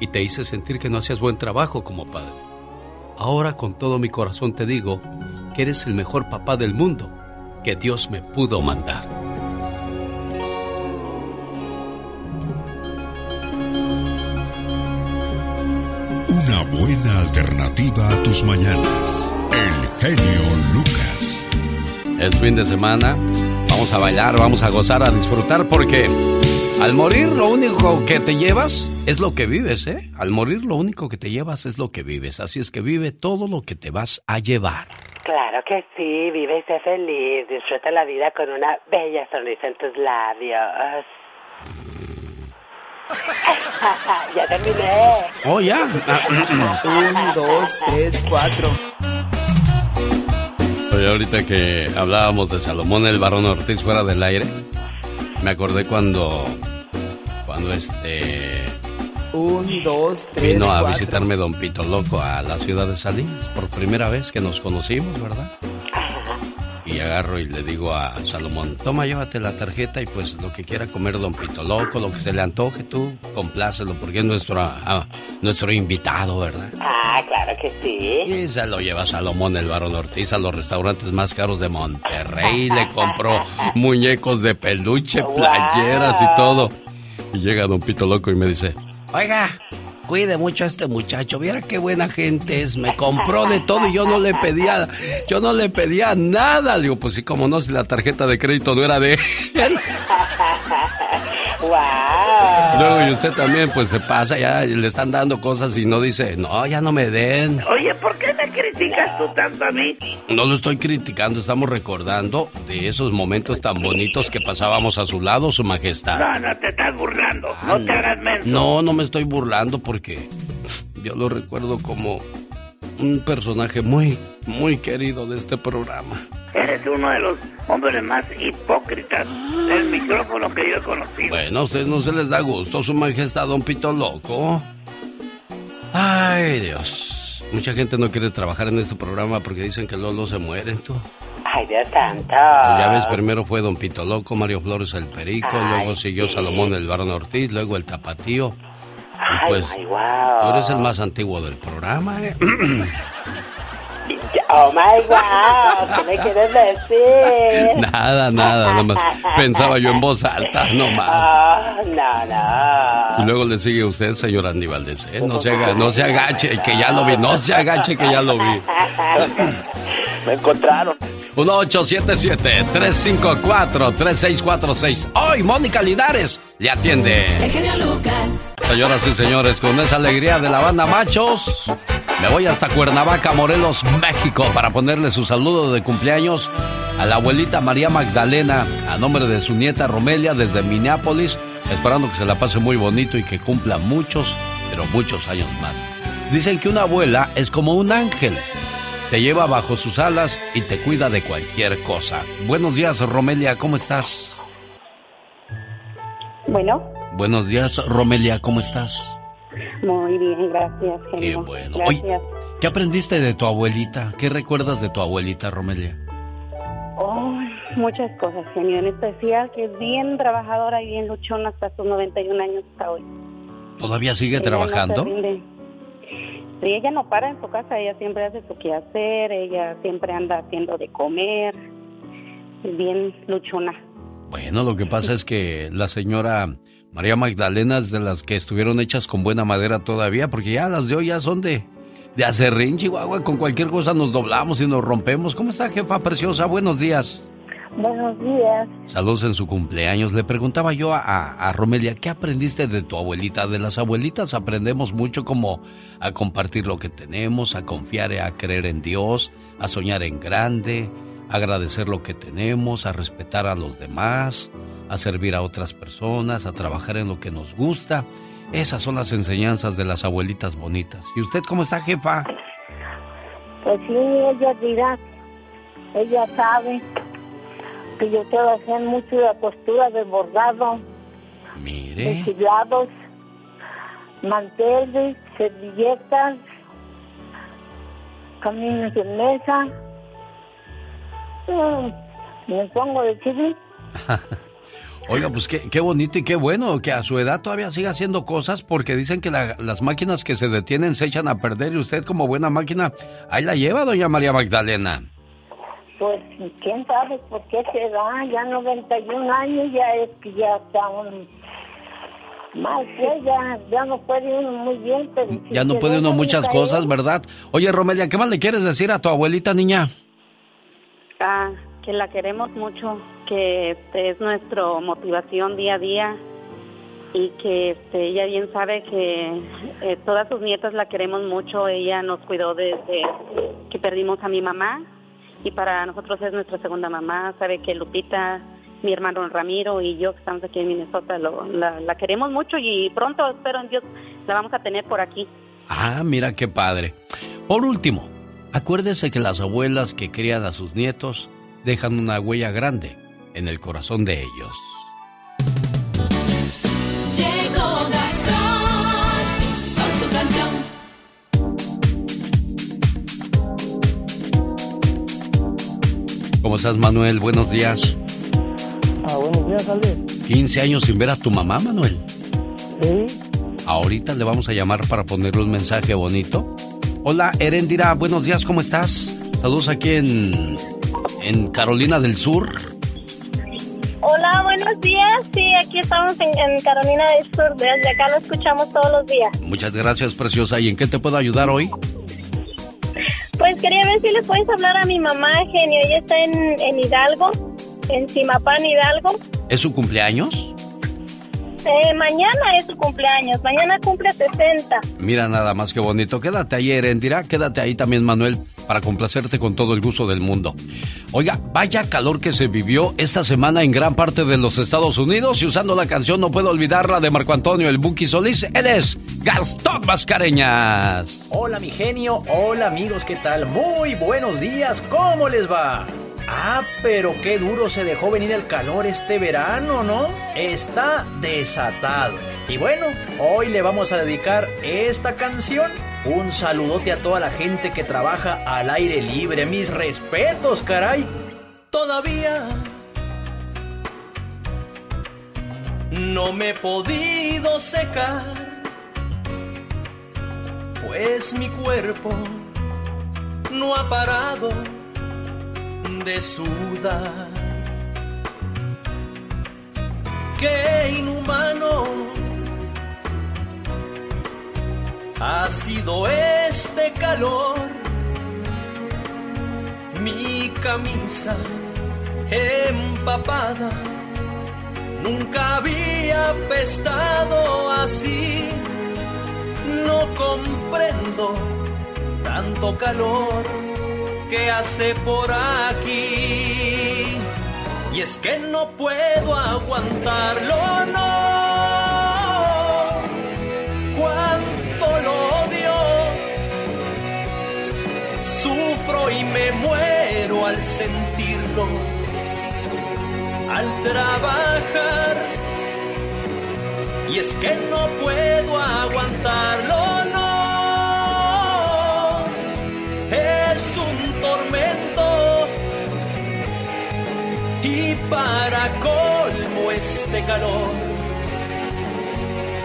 y te hice sentir que no hacías buen trabajo como padre. Ahora con todo mi corazón te digo que eres el mejor papá del mundo que Dios me pudo mandar. Una buena alternativa a tus mañanas. El genio Lucas. Es fin de semana, vamos a bailar, vamos a gozar, a disfrutar porque al morir lo único que te llevas es lo que vives, ¿eh? Al morir lo único que te llevas es lo que vives, así es que vive todo lo que te vas a llevar. Claro que sí, vive y sé feliz, disfruta la vida con una bella sonrisa en tus labios. ya terminé. Oh, ya. Un, dos, tres, cuatro. Oye, ahorita que hablábamos de Salomón el varón Ortiz fuera del aire, me acordé cuando, cuando este Un, dos, tres, vino a cuatro. visitarme Don Pito Loco a la ciudad de Salinas por primera vez que nos conocimos, ¿verdad? Y agarro y le digo a Salomón, toma, llévate la tarjeta y pues lo que quiera comer Don Pito Loco, lo que se le antoje tú, complácelo porque es nuestro, ah, nuestro invitado, ¿verdad? Ah, claro que sí. Y se lo lleva Salomón el varón Ortiz a los restaurantes más caros de Monterrey. Le compró muñecos de peluche, playeras y todo. Y llega Don Pito Loco y me dice, oiga, cuide mucho a este muchacho, viera qué buena gente es, me compró de todo y yo no le pedía, yo no le pedía nada. Le digo, pues sí, como no, si la tarjeta de crédito no era de él. ¡Wow! Luego y usted también, pues se pasa, ya le están dando cosas y no dice, no, ya no me den. Oye, ¿por qué criticas tú tanto a mí? No lo estoy criticando, estamos recordando de esos momentos tan bonitos que pasábamos a su lado, su majestad. No, no te estás burlando. No te hagas menso. No, no me estoy burlando porque yo lo recuerdo como un personaje muy, muy querido de este programa. Eres uno de los hombres más hipócritas del micrófono que yo he conocido. Bueno, a ustedes no se les da gusto, su majestad, don Pito Loco. Ay, Dios. Mucha gente no quiere trabajar en este programa porque dicen que Lolo se muere, tú. Ay, Dios santo. Ya ves, primero fue Don Pito Loco, Mario Flores el Perico, Ay, luego siguió sí. Salomón el Barón Ortiz, luego el Tapatío. Y Ay, pues, my, wow. tú eres el más antiguo del programa, ¿eh? Oh my wow, ¿qué me quieres decir? nada, nada, nada más. Pensaba yo en voz alta, no más. Ah, no, Y no. luego le sigue usted, señor Andy Valdés, ¿eh? No se, haga- no se agache, que ya lo vi, no se agache, que ya lo vi. Me encontraron. 1877-354-3646. Hoy Mónica Linares le atiende. El genio Lucas. Señoras y señores, con esa alegría de la banda Machos, me voy hasta Cuernavaca, Morelos, México, para ponerle su saludo de cumpleaños a la abuelita María Magdalena, a nombre de su nieta Romelia desde Minneapolis, esperando que se la pase muy bonito y que cumpla muchos, pero muchos años más. Dicen que una abuela es como un ángel. Te lleva bajo sus alas y te cuida de cualquier cosa. Buenos días, Romelia, ¿cómo estás? Bueno, Buenos días, Romelia, ¿cómo estás? Muy bien, gracias, Qué genio. bueno. Gracias. Oye, ¿qué aprendiste de tu abuelita? ¿Qué recuerdas de tu abuelita, Romelia? Oh, muchas cosas, genio. En especial que es bien trabajadora y bien luchona hasta sus 91 años hasta hoy. ¿Todavía sigue Ella no trabajando? rinde. Sí, ella no para en su casa, ella siempre hace su quehacer, ella siempre anda haciendo de comer, es bien luchona. Bueno, lo que pasa es que la señora María Magdalena es de las que estuvieron hechas con buena madera todavía, porque ya las de hoy ya son de, de acerrín, Chihuahua. Con cualquier cosa nos doblamos y nos rompemos. ¿Cómo está, jefa preciosa? Buenos días. Buenos días. Saludos en su cumpleaños. Le preguntaba yo a, a- a Romelia, ¿qué aprendiste de tu abuelita? De las abuelitas aprendemos mucho como a compartir lo que tenemos, a confiar y a creer en Dios, a soñar en grande, a agradecer lo que tenemos, a respetar a los demás, a servir a otras personas, a trabajar en lo que nos gusta. Esas son las enseñanzas de las abuelitas bonitas. ¿Y usted cómo está, jefa? Pues sí, ella dirá, ella sabe que yo quiero hacer mucho de costura de bordado, Mire. manteles, servilletas, caminos de mesa. Mm, Me pongo de chile. Oiga, pues qué, qué bonito y qué bueno que a su edad todavía siga haciendo cosas porque dicen que la- las máquinas que se detienen se echan a perder y usted como buena máquina, ahí la lleva doña María Magdalena. Pues quién sabe por qué se da, ya 91 años, ya es que ya está un... Más que ya, ya no puede uno muy bien, pero... si Ya no puede uno muchas cosas, ¿verdad? Oye, Romelia, ¿qué más le quieres decir a tu abuelita, niña? Ah, que la queremos mucho, que este es nuestra motivación día a día y que este, ella bien sabe que eh, todas sus nietas la queremos mucho. Ella nos cuidó desde que perdimos a mi mamá y para nosotros es nuestra segunda mamá. Sabe que Lupita, mi hermano Ramiro y yo que estamos aquí en Minnesota lo- la, la queremos mucho y pronto, espero en Dios, la vamos a tener por aquí. Ah, mira qué padre. Por último, acuérdese que las abuelas que crían a sus nietos dejan una huella grande en el corazón de ellos. Llegó Gastón con su canción. ¿Cómo estás, Manuel? Buenos días. Ah, buenos días, Ale. 15 años sin ver a tu mamá, Manuel. Sí. Ahorita le vamos a llamar para ponerle un mensaje bonito. Hola, Erendira, buenos días, ¿cómo estás? Saludos aquí en, en Carolina del Sur. Hola, buenos días. Sí, aquí estamos en, en Carolina del Sur. Desde acá lo escuchamos todos los días. Muchas gracias, preciosa. ¿Y en qué te puedo ayudar hoy? Pues quería ver si le puedes hablar a mi mamá, Genio. Ella está en, en Hidalgo, en Simapán, Hidalgo. ¿Es su cumpleaños? Eh, mañana es su cumpleaños, mañana cumple 60. Mira nada más que bonito. Quédate ahí, Erendira, quédate ahí también, Manuel, para complacerte con todo el gusto del mundo. Oiga, vaya calor que se vivió esta semana en gran parte de los Estados Unidos y usando la canción No puedo olvidarla de Marco Antonio el Buki Solís, él es Gastón Mascareñas. Hola mi genio, hola amigos, ¿qué tal? Muy buenos días, ¿cómo les va? Ah, pero qué duro se dejó venir el calor este verano, ¿no? Está desatado. Y bueno, hoy le vamos a dedicar esta canción. Un saludote a toda la gente que trabaja al aire libre. Mis respetos, caray. Todavía no me he podido secar, pues mi cuerpo no ha parado de sudar. Qué inhumano ha sido este calor. Mi camisa empapada nunca había apestado así. No comprendo tanto calor que hace por aquí. Y es que no puedo aguantarlo, no. Cuánto lo odio. Sufro y me muero al sentirlo. Al trabajar. Y es que no puedo aguantarlo, colmo este calor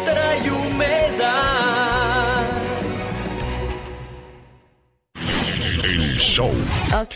trae humedad. El show. Ok.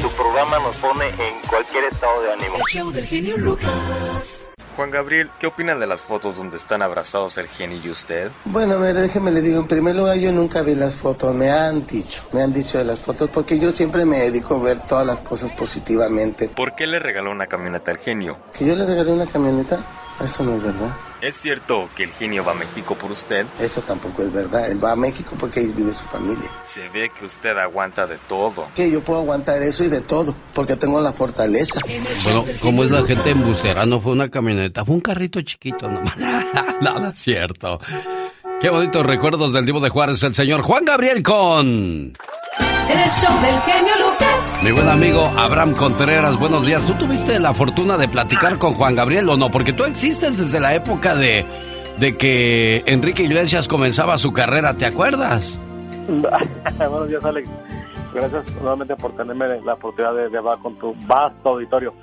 Tu programa nos pone en cualquier estado de ánimo. El show del genio Lucas. Juan Gabriel, ¿qué opina de las fotos donde están abrazados el genio y usted? Bueno, mire, déjeme le digo, en primer lugar yo nunca vi las fotos, me han dicho, me han dicho de las fotos, porque yo siempre me dedico a ver todas las cosas positivamente. ¿Por qué le regaló una camioneta al genio? ¿Que yo le regalé una camioneta? Eso no es verdad. ¿Es cierto que el genio va a México por usted? Eso tampoco es verdad. Él va a México porque ahí vive su familia. Se ve que usted aguanta de todo. Que yo puedo aguantar eso y de todo, porque tengo la fortaleza. Bueno, ¿cómo es la gente embustera? No fue una camioneta, fue un carrito chiquito nomás. Nada cierto. Qué bonitos recuerdos del Divo de Juárez, el señor Juan Gabriel con... El show del genio Lucas. Mi buen amigo Abraham Contreras, buenos días. ¿Tú tuviste la fortuna de platicar con Juan Gabriel o no? Porque tú existes desde la época de, de que Enrique Iglesias comenzaba su carrera, ¿te acuerdas? Buenos días, Alex. Gracias nuevamente por tenerme la oportunidad de, de hablar con tu vasto auditorio.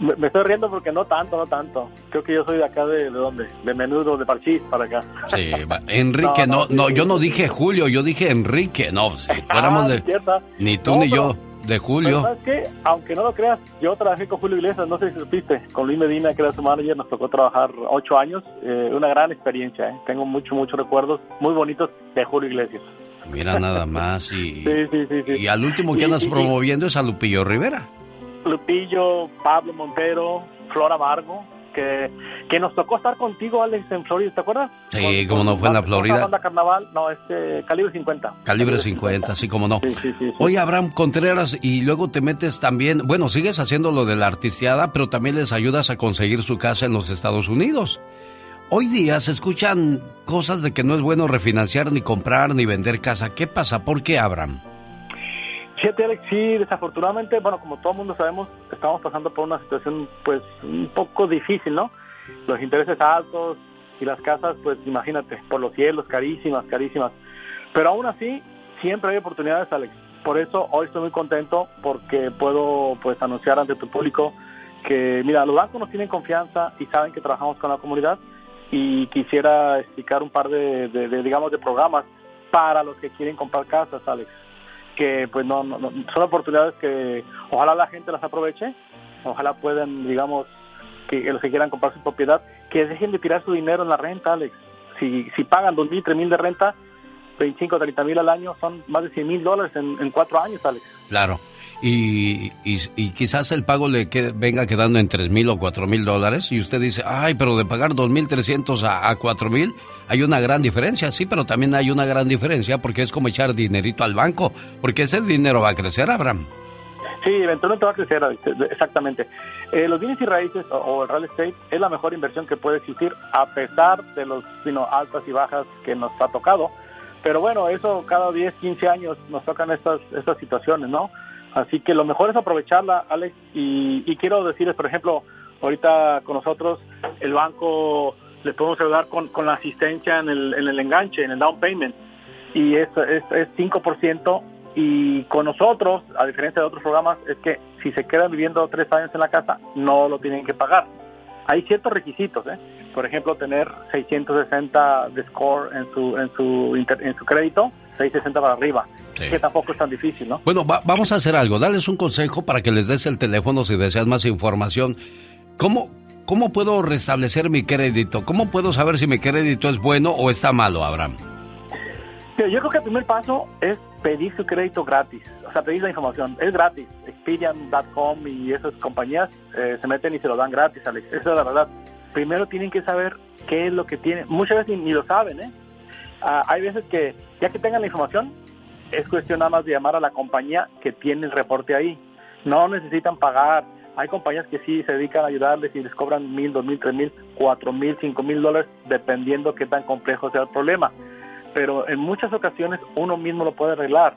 Me, me estoy riendo porque no tanto, no tanto. Creo que yo soy de acá, de, de dónde? De menudo, de Parchís, para acá. Sí, Enrique, no, no, yo no dije Julio, yo dije Enrique, no, si fuéramos Ah, de... cierta. Ni tú No, ni pero- yo, de Julio. ¿sabes qué? Aunque no lo creas, yo trabajé con Julio Iglesias, no sé si supiste, con Luis Medina, que era su manager, nos tocó trabajar ocho años, eh, una gran experiencia, ¿eh? tengo muchos, muchos recuerdos muy bonitos de Julio Iglesias. Mira nada más y... Sí, sí, sí, sí. Y al último que andas promoviendo es a Lupillo Rivera. Lupillo, Pablo Montero, Flora Vargo, que, que nos tocó estar contigo, Alex, en Florida, ¿te acuerdas? Sí, como no fue en la Florida. banda carnaval, no, este, calibre 50. Calibre 50, así como no. Sí, sí, sí. Oye, Abraham Contreras, y luego te metes también, bueno, sigues haciendo lo de la artisteada, pero también les ayudas a conseguir su casa en los Estados Unidos. Hoy día se escuchan cosas de que no es bueno refinanciar, ni comprar, ni vender casa. ¿Qué pasa? ¿Por qué, Abraham? Fíjate, Alex, sí, desafortunadamente, bueno, como todo el mundo sabemos, estamos pasando por una situación, pues, un poco difícil, ¿no? Los intereses altos y las casas, pues, imagínate, por los cielos, carísimas, carísimas. Pero aún así, siempre hay oportunidades, Alex. Por eso hoy estoy muy contento porque puedo, pues, anunciar ante tu público que, mira, los bancos nos tienen confianza y saben que trabajamos con la comunidad y quisiera explicar un par de- de, digamos, de programas para los que quieren comprar casas, Alex que pues no, no- son oportunidades que ojalá la gente las aproveche, ojalá puedan, digamos, que los que quieran comprar su propiedad, que dejen de tirar su dinero en la renta, Alex. Si, si pagan dos mil, tres mil de renta, 25, 30 mil al año, son más de 100 mil dólares en, cuatro años, Alex. Claro. Y, y, quizás el pago le que, venga quedando en 3 mil o 4 mil dólares y usted dice, ay, pero de pagar 2.300 a, a 4 mil hay una gran diferencia, sí, pero también hay una gran diferencia porque es como echar dinerito al banco, porque ese dinero va a crecer, Abraham. Sí, eventualmente va a crecer, exactamente. Eh, los bienes y raíces o, el real estate es la mejor inversión que puede existir a pesar de los altas y bajas que nos ha tocado. Pero bueno, eso cada 10, 15 años nos tocan estas, estas situaciones, ¿no? Así que lo mejor es aprovecharla, Alex. Y, quiero decirles, por ejemplo, ahorita con nosotros el banco le podemos ayudar con, con la asistencia en el, en el enganche, en el down payment. Y es, es, es 5% y con nosotros, a diferencia de otros programas, es que si se quedan viviendo tres años en la casa, no lo tienen que pagar. Hay ciertos requisitos, ¿eh? Por ejemplo, tener 660 de score en su, en su, en su crédito, 660 para arriba. Que tampoco es tan difícil, ¿no? Bueno, vamos a hacer algo. Dales un consejo para que les des el teléfono si deseas más información. ¿Cómo, ¿Cómo puedo restablecer mi crédito? ¿Cómo puedo saber si mi crédito es bueno o está malo, Abraham? Yo creo que el primer paso es pedir su crédito gratis, o sea, pedir la información, es gratis. Expedian.com y esas compañías eh, se meten y se lo dan gratis, Alex. Esa es la verdad. Primero tienen que saber qué es lo que tienen. Muchas veces ni, lo saben, ¿eh? Ah, hay veces que ya que tengan la información, es cuestión nada más de llamar a la compañía que tiene el reporte ahí. No necesitan pagar. Hay compañías que sí se dedican a ayudarles y les cobran mil, dos mil, tres mil, cuatro mil, cinco mil dólares, dependiendo qué tan complejo sea el problema pero en muchas ocasiones uno mismo lo puede arreglar.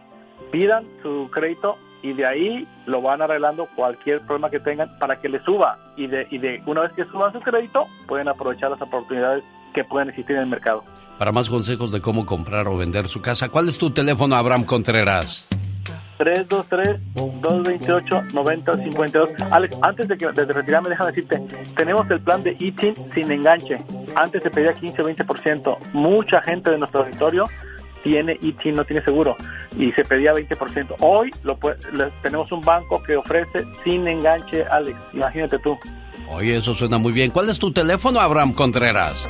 Pidan su crédito y de ahí lo van arreglando cualquier problema que tengan para que le suba y de, y de una vez que suban su crédito pueden aprovechar las oportunidades que pueden existir en el mercado. Para más consejos de cómo comprar o vender su casa, ¿cuál es tu teléfono, Abraham Contreras? 323-228-9052. Alex, antes de, que, de retirarme, déjame decirte, tenemos el plan de eating sin enganche. Antes se pedía 15-20%. Mucha gente de nuestro auditorio tiene eating, no tiene seguro, y se pedía 20%. Hoy lo tenemos un banco que ofrece sin enganche, Alex. Imagínate tú. Oye, eso suena muy bien. ¿Cuál es tu teléfono, Abraham Contreras?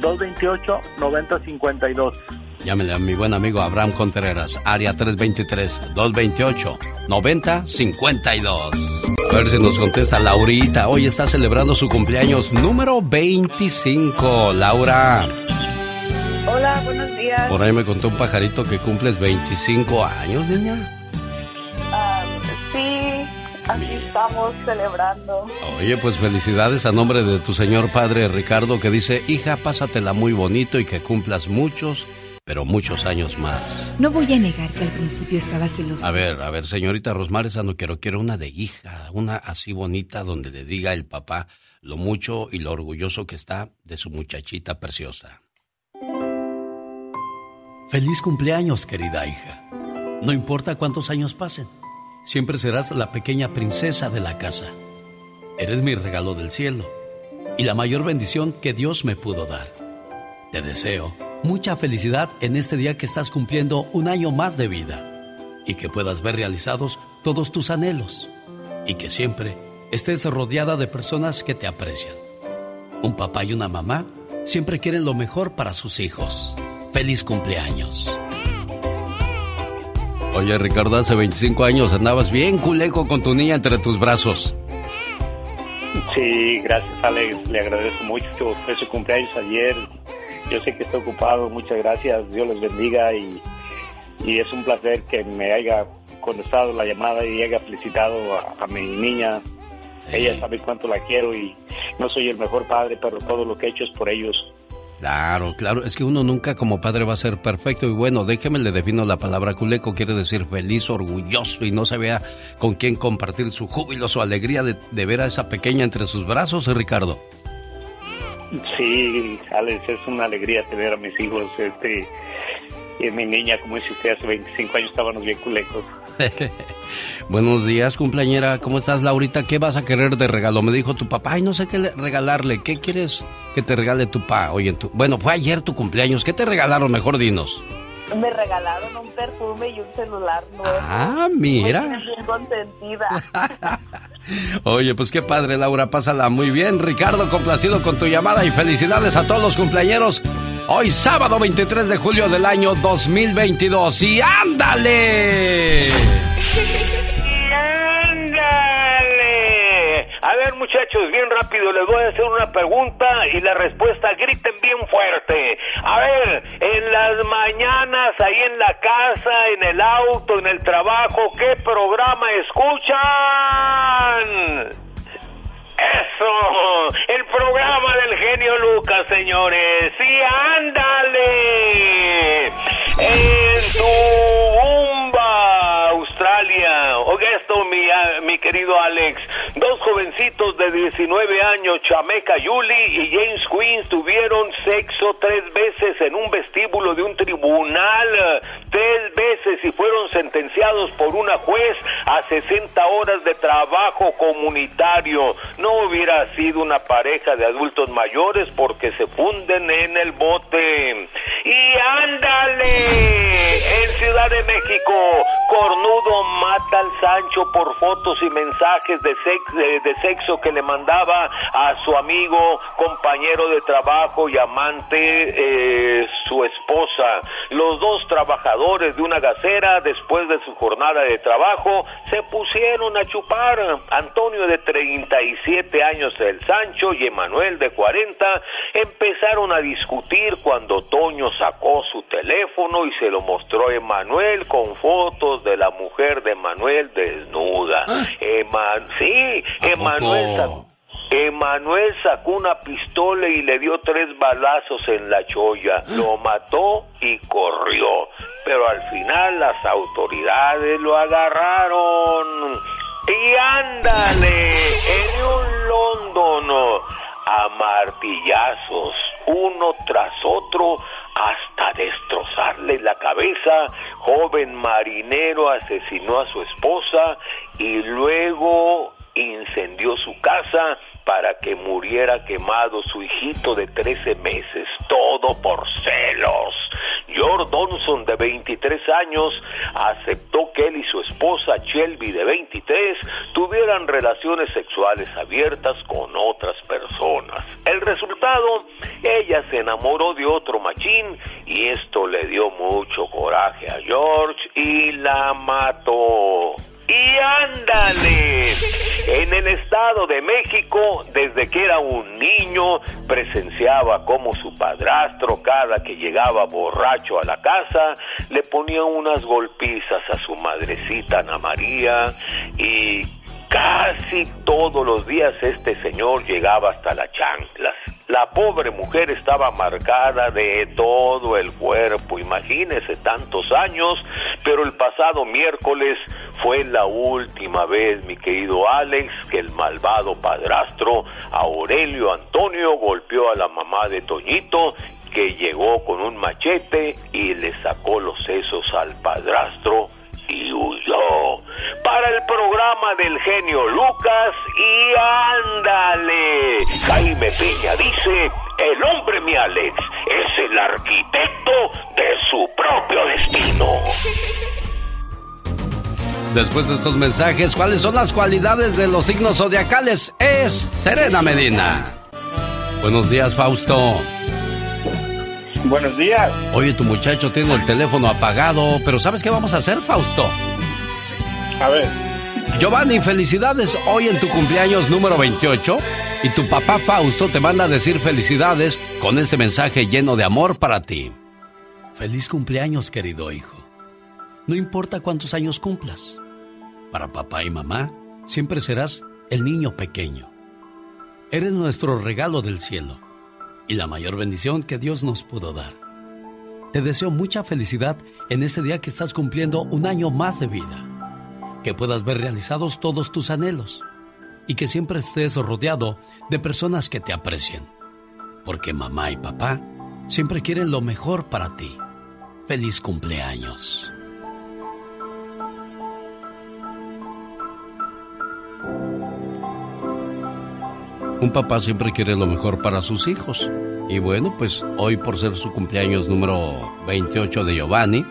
323-228-9052. Llámele a mi buen amigo Abraham Contreras, área 323-228-9052. A ver si nos contesta Laurita. Hoy está celebrando su cumpleaños número 25. Laura. Hola, buenos días. Por ahí me contó un pajarito que cumples 25 años, niña. Ah, sí, aquí estamos celebrando. Oye, pues felicidades a nombre de tu señor padre Ricardo que dice, hija, pásatela muy bonito y que cumplas muchos pero muchos años más. No voy a negar que al principio estaba celosa. A ver, a ver, señorita Rosmar, esa no quiero, quiero una de hija, una así bonita donde le diga el papá lo mucho y lo orgulloso que está de su muchachita preciosa. Feliz cumpleaños, querida hija. No importa cuántos años pasen, siempre serás la pequeña princesa de la casa. Eres mi regalo del cielo y la mayor bendición que Dios me pudo dar. Te deseo mucha felicidad en este día que estás cumpliendo un año más de vida y que puedas ver realizados todos tus anhelos y que siempre estés rodeada de personas que te aprecian. Un papá y una mamá siempre quieren lo mejor para sus hijos. Feliz cumpleaños. Oye Ricardo, hace 25 años andabas bien culeco con tu niña entre tus brazos. Sí, gracias Alex, le agradezco mucho. Fue su cumpleaños ayer, yo sé que está ocupado, muchas gracias, Dios les bendiga y, es un placer que me haya contestado la llamada y haya felicitado a, mi niña. Ella sabe cuánto la quiero y no soy el mejor padre, pero todo lo que he hecho es por ellos. Claro, claro, es que uno nunca como padre va a ser perfecto y bueno, déjeme le defino la palabra culeco, quiere decir feliz, orgulloso y no sabía con quién compartir su júbilo, su alegría de, de ver a esa pequeña entre sus brazos, Ricardo. Sí, Alex, es una alegría tener a mis hijos. Este, y mi niña, como dice usted, hace 25 años estábamos bien culecos. Buenos días, cumpleañera. ¿Cómo estás, Laurita? ¿Qué vas a querer de regalo? Me dijo tu papá. Ay, no sé qué regalarle. ¿Qué quieres que te regale tu papá? Oye, bueno, fue ayer tu cumpleaños. ¿Qué te regalaron? Mejor dinos. Me regalaron un perfume y un celular nuevo. Ah, mira. Muy consentida. Oye, pues qué padre, Laura. Pásala muy bien. Ricardo, complacido con tu llamada y felicidades a todos los cumpleañeros Hoy sábado 23 de julio del año 2022. ¡Y ándale! muchachos, bien rápido, les voy a hacer una pregunta y la respuesta griten bien fuerte. A ver, en las mañanas, ahí en la casa, en el auto, en el trabajo, ¿qué programa escuchan? Eso, el programa del genio Lucas, señores. Sí, ándale. En Toowoomba, Australia. Oiga esto, mi, mi querido Alex. Dos jovencitos de 19 años, Chameca Yuli y James Quinn, tuvieron sexo tres veces en un vestíbulo de un tribunal. Tres veces y fueron sentenciados por una juez a 60 horas de trabajo comunitario. No hubiera sido una pareja de adultos mayores porque se funden en el bote. Y ándale, en Ciudad de México, Cornudo mata al Sancho por fotos y mensajes de, sexo que le mandaba a su amigo, compañero de trabajo y amante, eh, su esposa. Los dos trabajadores de una gacera, después de su jornada de trabajo, se pusieron a chupar. Antonio de 37 años del Sancho y Emanuel de 40 empezaron a discutir cuando Toño sacó su teléfono y se lo mostró a Emanuel con fotos de la mujer de Emanuel desnuda. Ah. sí, Emanuel sacó, Emanuel sacó una pistola y le dio tres balazos en la cholla. Ah. Lo mató y corrió. Pero al final las autoridades lo agarraron. Y ándale, en un London a martillazos, uno tras otro, hasta destrozarle la cabeza. Joven marinero asesinó a su esposa y luego incendió su casa para que muriera quemado su hijito de 13 meses, todo por celos. George Donson, de 23 años, aceptó que él y su esposa Shelby, de 23, tuvieran relaciones sexuales abiertas con otras personas. El resultado, ella se enamoró de otro machín y esto le dio mucho coraje a George y la mató. Y ándale, en el Estado de México, desde que era un niño, presenciaba cómo su padrastro, cada que llegaba borracho a la casa, le ponía unas golpizas a su madrecita Ana María y casi todos los días este señor llegaba hasta las chanclas. La pobre mujer estaba marcada de todo el cuerpo, imagínese tantos años, pero el pasado miércoles fue la última vez, mi querido Alex, que el malvado padrastro Aurelio Antonio golpeó a la mamá de Toñito que llegó con un machete y le sacó los sesos al padrastro y huyó para el programa del genio Lucas y ándale. Jaime Peña dice, el hombre mi Alex es el arquitecto de su propio destino. Después de estos mensajes, ¿cuáles son las cualidades de los signos zodiacales? Es Serena Medina. Buenos días, Fausto. Buenos días. Oye, tu muchacho tiene el teléfono apagado, pero ¿sabes qué vamos a hacer, Fausto? A ver. Giovanni, felicidades hoy en tu cumpleaños número 28 y tu papá Fausto te manda a decir felicidades con este mensaje lleno de amor para ti. Feliz cumpleaños, querido hijo. No importa cuántos años cumplas. Para papá y mamá, siempre serás el niño pequeño. Eres nuestro regalo del cielo y la mayor bendición que Dios nos pudo dar. Te deseo mucha felicidad en este día que estás cumpliendo un año más de vida. Que puedas ver realizados todos tus anhelos y que siempre estés rodeado de personas que te aprecien. Porque mamá y papá siempre quieren lo mejor para ti. Feliz cumpleaños. Un papá siempre quiere lo mejor para sus hijos. Y bueno, pues hoy por ser su cumpleaños número 28 de Giovanni,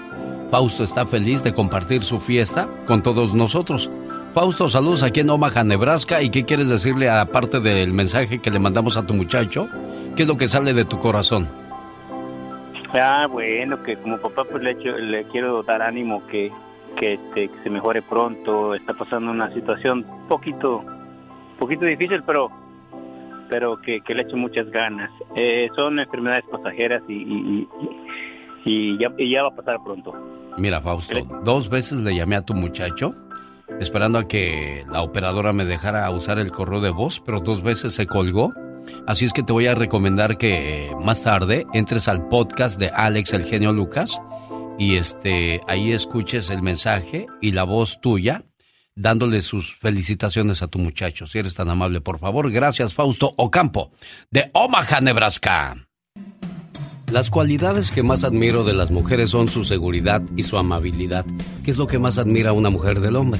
Fausto está feliz de compartir su fiesta con todos nosotros. Fausto, saludos aquí en Omaha, Nebraska. ¿Y qué quieres decirle aparte del mensaje que le mandamos a tu muchacho? ¿Qué es lo que sale de tu corazón? Ah, bueno, que como papá pues le, quiero dar ánimo que, que, este, que se mejore pronto. Está pasando una situación poquito, poquito difícil, pero pero que, que le eche muchas ganas. Eh, son enfermedades pasajeras y, y, y, y ya, y ya va a pasar pronto. Mira, Fausto, dos veces le llamé a tu muchacho esperando a que la operadora me dejara usar el correo de voz, pero dos veces se colgó. Así es que te voy a recomendar que eh, más tarde entres al podcast de Alex el genio Lucas y este ahí escuches el mensaje y la voz tuya dándole sus felicitaciones a tu muchacho. Si eres tan amable, por favor. Gracias, Fausto Ocampo, de Omaha, Nebraska. Las cualidades que más admiro de las mujeres son su seguridad y su amabilidad. ¿Qué es lo que más admira una mujer del hombre?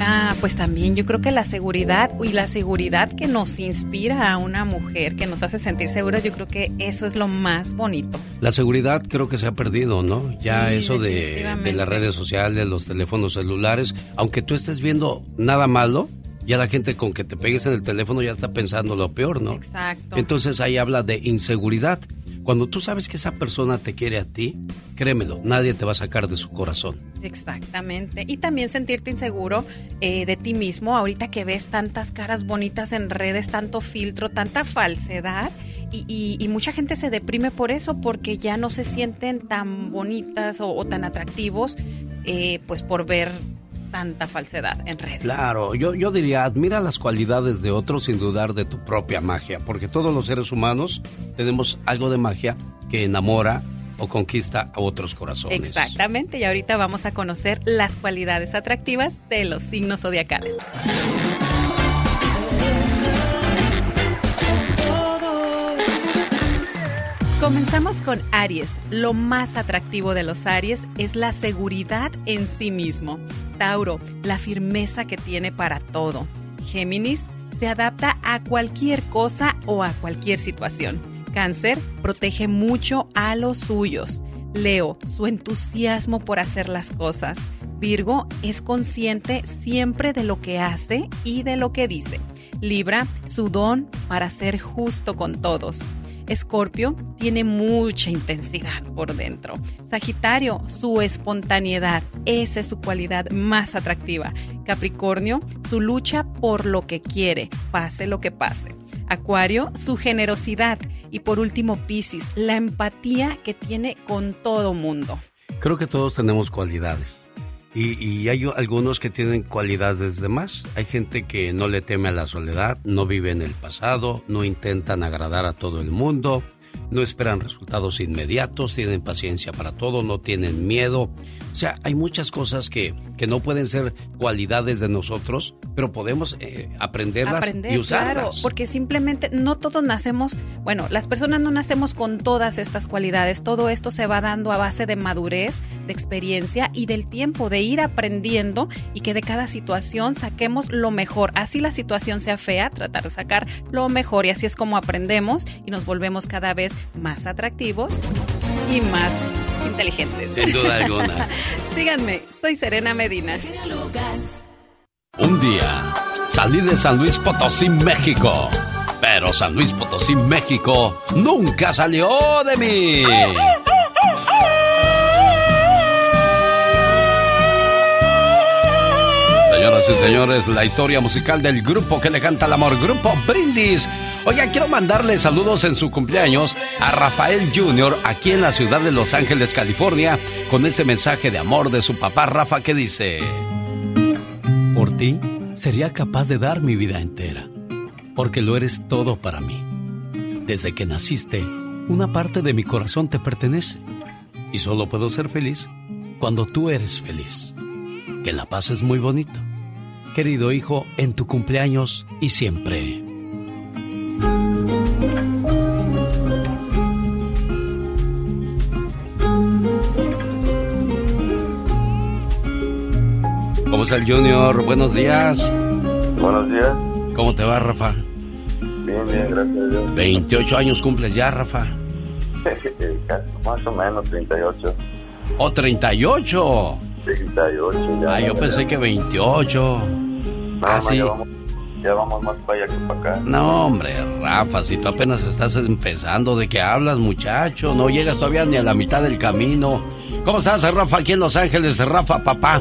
Ah, pues también yo creo que la seguridad y la seguridad que nos inspira a una mujer, que nos hace sentir seguras, yo creo que eso es lo más bonito. La seguridad creo que se ha perdido, ¿no? Ya Sí, eso de, de las redes sociales, los teléfonos celulares, aunque tú estés viendo nada malo, ya la gente con que te pegues en el teléfono ya está pensando lo peor, ¿no? Exacto. Entonces ahí habla de inseguridad. Cuando tú sabes que esa persona te quiere a ti, créemelo, nadie te va a sacar de su corazón. Exactamente. Y también sentirte inseguro eh, de ti mismo, ahorita que ves tantas caras bonitas en redes, tanto filtro, tanta falsedad. Y, mucha gente se deprime por eso, porque ya no se sienten tan bonitas o, o tan atractivos, eh, pues por ver tanta falsedad en redes. Claro, yo, yo diría, admira las cualidades de otros sin dudar de tu propia magia, porque todos los seres humanos tenemos algo de magia que enamora o conquista a otros corazones. Exactamente, y ahorita vamos a conocer las cualidades atractivas de los signos zodiacales. Comenzamos con Aries. Lo más atractivo de los Aries es la seguridad en sí mismo. Tauro, la firmeza que tiene para todo. Géminis, se adapta a cualquier cosa o a cualquier situación. Cáncer, protege mucho a los suyos. Leo, su entusiasmo por hacer las cosas. Virgo, es consciente siempre de lo que hace y de lo que dice. Libra, su don para ser justo con todos. Escorpio tiene mucha intensidad por dentro. Sagitario, su espontaneidad, esa es su cualidad más atractiva. Capricornio, su lucha por lo que quiere, pase lo que pase. Acuario, su generosidad. Y por último, Piscis, la empatía que tiene con todo mundo. Creo que todos tenemos cualidades. Y, y hay algunos que tienen cualidades de más. Hay gente que no le teme a la soledad, no vive en el pasado, no intentan agradar a todo el mundo, no esperan resultados inmediatos, tienen paciencia para todo, no tienen miedo. O sea, hay muchas cosas que, que no pueden ser cualidades de nosotros, pero podemos eh, aprenderlas aprender, y usarlas. claro, porque simplemente no todos nacemos, bueno, las personas no nacemos con todas estas cualidades, todo esto se va dando a base de madurez, de experiencia y del tiempo, de ir aprendiendo y que de cada situación saquemos lo mejor, así la situación sea fea, tratar de sacar lo mejor y así es como aprendemos y nos volvemos cada vez más atractivos y más inteligentes. Sin duda alguna. Síganme, soy Serena Medina. Un día salí de San Luis Potosí, México. Pero San Luis Potosí, México nunca salió de mí. Y señores, la historia musical del grupo que le canta el amor, Grupo Brindis. Oiga, quiero mandarle saludos en su cumpleaños a Rafael Jr. aquí en la ciudad de Los Ángeles, California, con este mensaje de amor de su papá Rafa que dice... Por ti sería capaz de dar mi vida entera, porque lo eres todo para mí. Desde que naciste, una parte de mi corazón te pertenece, y solo puedo ser feliz cuando tú eres feliz. Que la paz es muy bonito. Querido hijo, en tu cumpleaños y siempre. ¿Cómo está el Junior? Buenos días. Buenos días. ¿Cómo te va, Rafa? Bien, bien, gracias a Dios. 28 años cumples ya, Rafa. Más o menos 38. ¿O 38? 38 ya. Ah, yo pensé que 28. No, Ah, sí. ya vamos, ya vamos más para allá que para acá. No, hombre, Rafa, si tú apenas estás empezando, ¿de qué hablas, muchacho? No llegas todavía ni a la mitad del camino. ¿Cómo estás, Rafa, aquí en Los Ángeles? Rafa, papá.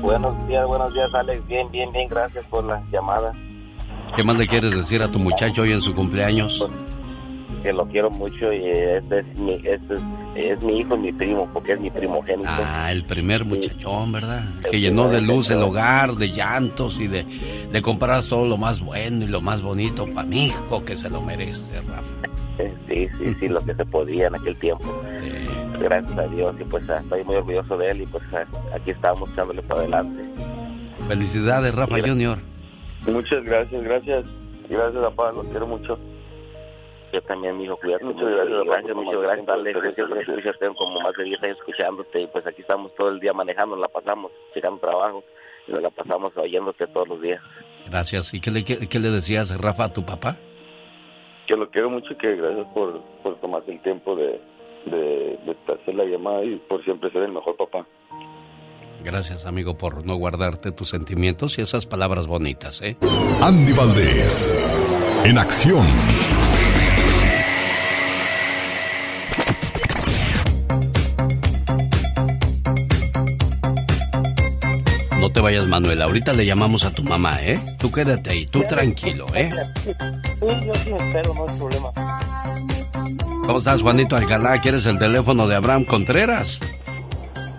Buenos días, buenos días, Alex. Bien, bien, bien, gracias por la llamada. ¿Qué más le quieres decir a tu muchacho hoy en su cumpleaños? Que lo quiero mucho y este es mi, este es, es mi hijo y mi primo, porque es mi primogénito. Ah, el primer muchachón, ¿verdad? que llenó de luz el hogar, de llantos y de, de comprar todo lo más bueno y lo más bonito para mi hijo que se lo merece, Rafa. Sí, sí, sí, lo que se podía en aquel tiempo. Gracias a Dios y pues ah, estoy muy orgulloso de él y pues ah, aquí estamos echándole para adelante. Felicidades, Rafa Junior. Muchas gracias, gracias. Gracias, papá, los quiero mucho. Yo también, mi hijo, cuídate muchas Gracias, gracias, muchas gracias, Alex. Yo tengo como más de 10 años escuchándote y pues aquí estamos todo el día manejando, la pasamos, llegando trabajo y nos la pasamos oyéndote todos los días. Gracias. ¿Y qué le, qué, qué le decías, Rafa, a tu papá? Que lo quiero mucho y que gracias por, por tomarte el tiempo de, de, de hacer la llamada y por siempre ser el mejor papá. Gracias, amigo, por no guardarte tus sentimientos y esas palabras bonitas, ¿eh? Andy Valdés, en acción. No te vayas, Manuel. Ahorita le llamamos a tu mamá, ¿eh? Tú quédate ahí, tú tranquilo, ¿eh? Sí, yo sí espero, no hay problema. ¿Cómo estás, Juanito Alcalá? ¿Quieres el teléfono de Abraham Contreras?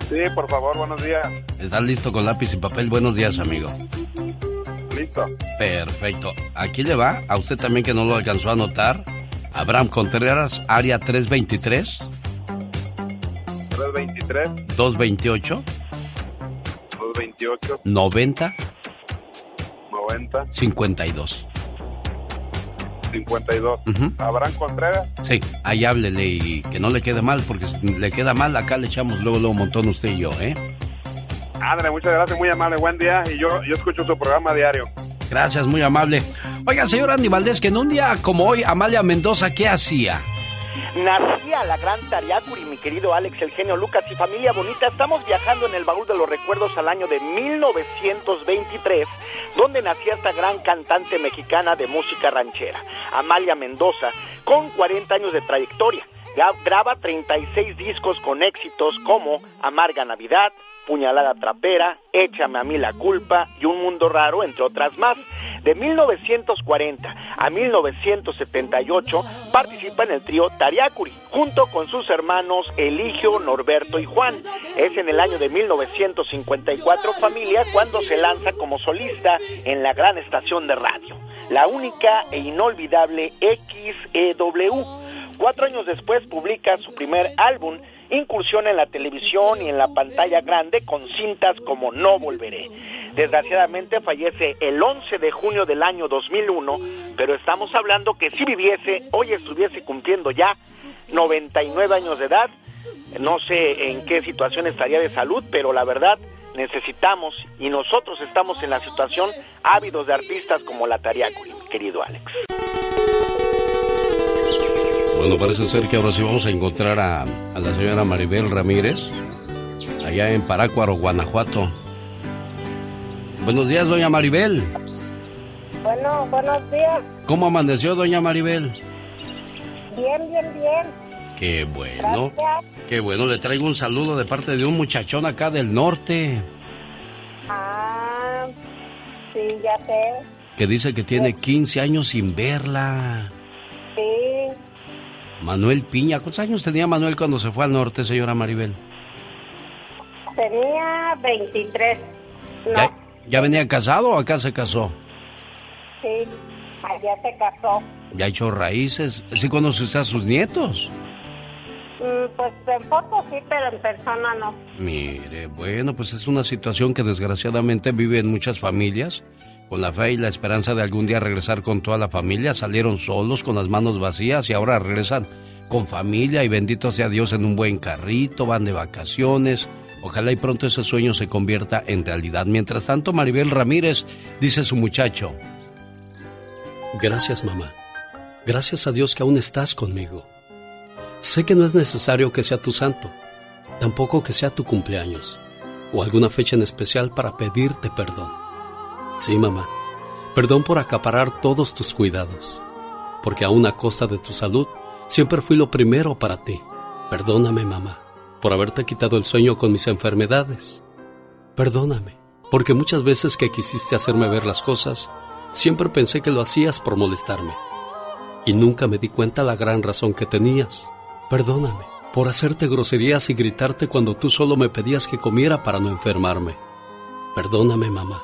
Sí, por favor, buenos días. ¿Estás listo con lápiz y papel? Buenos días, amigo. Listo. Perfecto. Aquí le va, a usted también que no lo alcanzó a anotar. Abraham Contreras, área 323. 323. 228. 228. 90. 90. 52. 52. ¿Abraham Contreras? Sí, ahí háblele y que no le quede mal, porque si le queda mal, acá le echamos luego, luego un montón usted y yo, ¿eh? Ándale, muchas gracias, muy amable, buen día. Y yo, yo escucho su programa diario. Gracias, muy amable. Oiga, señor Andy Valdés, que en un día como hoy, Amalia Mendoza, ¿qué hacía? Nacía la gran Tariacuri, mi querido Alex, el genio Lucas y familia bonita. Estamos viajando en el baúl de los recuerdos al año de 1923, donde nacía esta gran cantante mexicana de música ranchera, Amalia Mendoza, con 40 años de trayectoria. Graba 36 discos con éxitos como Amarga Navidad, Puñalada Trapera, Échame a mí la culpa y Un Mundo Raro, entre otras más. De 1940 a 1978 participa en el trío Tariacuri, junto con sus hermanos Eligio, Norberto y Juan. Es en el año de 1954 familia cuando se lanza como solista en la gran estación de radio, la única e inolvidable XEW. Cuatro años después publica su primer álbum, incursiona en la televisión y en la pantalla grande con cintas como No Volveré. Desgraciadamente fallece el 11 de junio del año 2001, pero estamos hablando que si viviese, hoy estuviese cumpliendo ya 99 años de edad. No sé en qué situación estaría de salud, pero la verdad necesitamos y nosotros estamos en la situación ávidos de artistas como la Tariacuri, querido Alex. Bueno, parece ser que ahora sí vamos a encontrar a, a la señora Maribel Ramírez, allá en Parácuaro, Guanajuato. Buenos días, doña Maribel. Bueno, buenos días. ¿Cómo amaneció, doña Maribel? Bien, bien, bien. Qué bueno. Gracias. Qué bueno, le traigo un saludo de parte de un muchachón acá del norte Ah, sí, ya sé. que dice que tiene 15 años sin verla. Sí, Manuel Piña. ¿Cuántos años tenía Manuel cuando se fue al norte, señora Maribel? tenía 23. No, ¿Ya, ya venía casado o acá se casó? sí, allá se casó. ¿Ya echó raíces? ¿Sí conoce usted a sus nietos? Mm, Pues en foto sí, pero en persona no. Mire, bueno, pues es una situación que desgraciadamente viven muchas familias. Con la fe y la esperanza de algún día regresar con toda la familia, salieron solos, con las manos vacías y ahora regresan con familia y bendito sea Dios en un buen carrito, van de vacaciones. Ojalá y pronto ese sueño se convierta en realidad. Mientras tanto, Maribel Ramírez dice su muchacho. Gracias, mamá. Gracias a Dios que aún estás conmigo. Sé que no es necesario que sea tu santo, tampoco que sea tu cumpleaños o alguna fecha en especial para pedirte perdón. Sí, mamá, Perdón por acaparar todos tus cuidados, porque aún a costa de tu salud, siempre fui lo primero para ti. Perdóname, mamá, por haberte quitado el sueño con mis enfermedades. Perdóname, porque muchas veces que quisiste hacerme ver las cosas, siempre pensé que lo hacías por molestarme. Y nunca me di cuenta la gran razón que tenías. Perdóname por hacerte groserías y gritarte cuando tú solo me pedías que comiera para no enfermarme. Perdóname, mamá,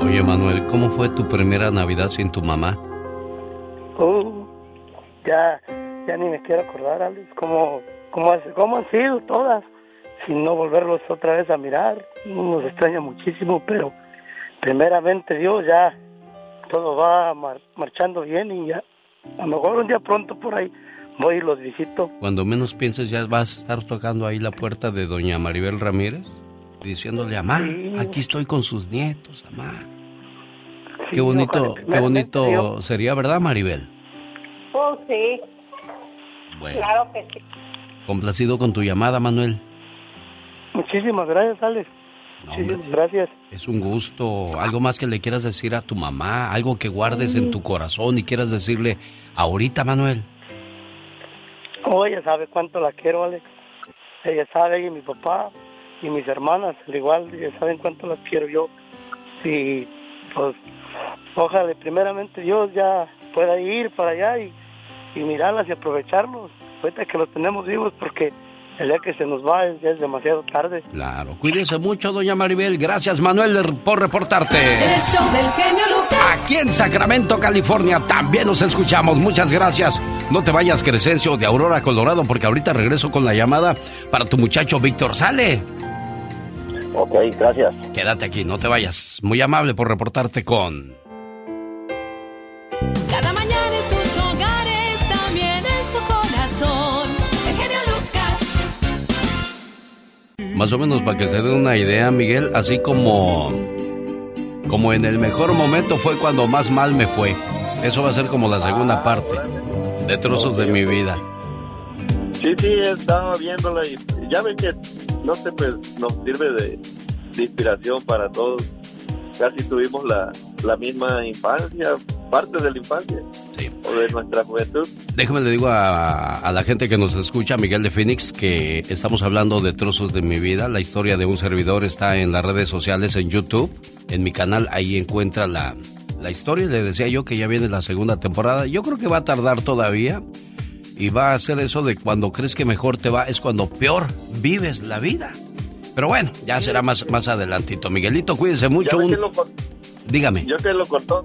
Oye, Manuel, ¿cómo fue tu primera Navidad sin tu mamá? Uh, ya, ya ni me quiero acordar, Alex, cómo, cómo, cómo han sido todas, sin no volverlos otra vez a mirar. Nos extraña muchísimo, pero primeramente Dios ya todo va marchando bien y ya, a lo mejor un día pronto por ahí voy y los visito. Cuando menos pienses ya vas a estar tocando ahí la puerta de doña Maribel Ramírez diciéndole, mamá, aquí estoy con sus nietos, mamá. qué bonito, qué bonito sería, ¿verdad, Maribel? Oh, sí. Bueno. Claro que sí. Complacido con tu llamada, Manuel. Muchísimas gracias, Alex. Muchísimas gracias. Es un gusto. ¿Algo más que le quieras decir a tu mamá? ¿Algo que guardes en tu corazón y quieras decirle ahorita, Manuel? Oh, ella sabe cuánto la quiero, Alex. Ella sabe, y mi papá, y mis hermanas, al igual, ya saben cuánto las quiero yo. Y pues, ojalá primeramente Dios ya pueda ir para allá y, y mirarlas y aprovecharlos. Ahorita que los tenemos vivos, porque el día que se nos va ya es demasiado tarde. Claro, cuídese mucho, doña Maribel. Gracias, Manuel, por reportarte. El show del genio Lucas. Aquí en Sacramento, California, también nos escuchamos. Muchas gracias. No te vayas, Crescencio, de Aurora, Colorado, porque ahorita regreso con la llamada para tu muchacho Víctor. Sale. Ok, gracias. Quédate aquí, no te vayas. Muy amable por reportarte con... Cada mañana en sus hogares, también en su corazón. El genio Lucas. Más o menos para que se den una idea, Miguel, así como... Como en el mejor momento fue cuando más mal me fue. Eso va a ser como la segunda parte de trozos de mi vida. Sí, sí, estaba viéndola y ya ven que no sé, pues nos sirve de, inspiración para todos. Casi tuvimos la, la misma infancia, parte de la infancia. O de nuestra juventud. Déjame le digo a, a, la gente que nos escucha, Miguel de Phoenix, que estamos hablando de trozos de mi vida. La historia de un servidor está en las redes sociales, en YouTube. En mi canal, ahí encuentra la, la historia. Le decía yo que ya viene la segunda temporada. Yo creo que va a tardar todavía. Y va a ser eso de cuando crees que mejor te va, es cuando peor vives la vida. Pero bueno, ya será más, más adelantito. Miguelito, cuídese mucho. Dígame. Yo que lo contó,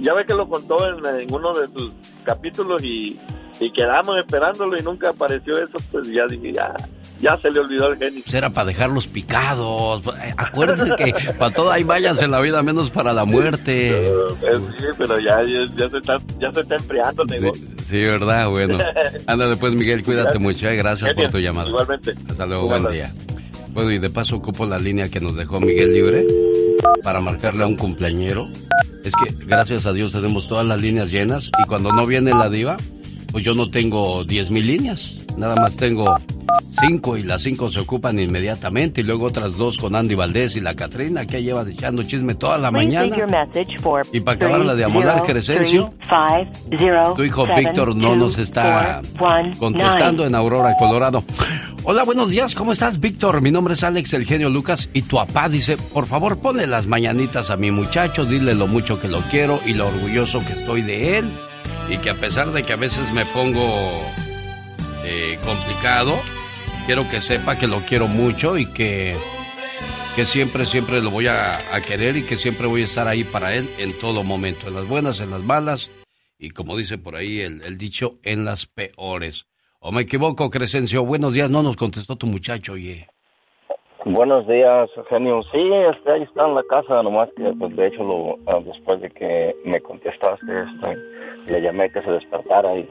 ya ve que lo contó en, uno de sus capítulos y, y, quedamos esperándolo y nunca apareció eso, pues ya dije, ya, ya se le olvidó el genio. Pues era para dejarlos picados. Eh, acuérdense que para todo hay vallas en la vida, menos para la muerte. sí, pero ya, ya, se está, ya se está enfriando el negocio. Sí, ¿verdad? Bueno. Ándale pues, Miguel, cuídate mucho. Eh. Gracias por tu llamada. Igualmente. Hasta luego, buen día. Bueno, y de paso ocupo la línea que nos dejó Miguel libre para marcarle a un cumpleañero. Es que gracias a Dios tenemos todas las líneas llenas y cuando no viene la diva, pues yo no tengo 10 mil líneas. Nada más tengo cinco y las cinco se ocupan inmediatamente y luego otras dos con Andy Valdés y la Catrina que lleva echando chisme toda la mañana. Y para acabar la de amolar Crescencio, tu hijo Víctor no nos está contestando en Aurora, Colorado. Hola, buenos días, ¿cómo estás Víctor? Mi nombre es Alex, el genio Lucas y tu papá dice, por favor ponle las mañanitas a mi muchacho, dile lo mucho que lo quiero y lo orgulloso que estoy de él y que a pesar de que a veces me pongo eh, complicado, quiero que sepa que lo quiero mucho y que, que siempre, siempre lo voy a, querer y que siempre voy a estar ahí para él en todo momento, en las buenas, en las malas y como dice por ahí el, dicho, en las peores. ¿O me equivoco, Crescencio? Buenos días, no nos contestó tu muchacho, oye. Buenos días, genio. Sí, este, ahí está en la casa, nomás que pues, de hecho lo, ah, después de que me contestaste, este, le llamé que se despertara y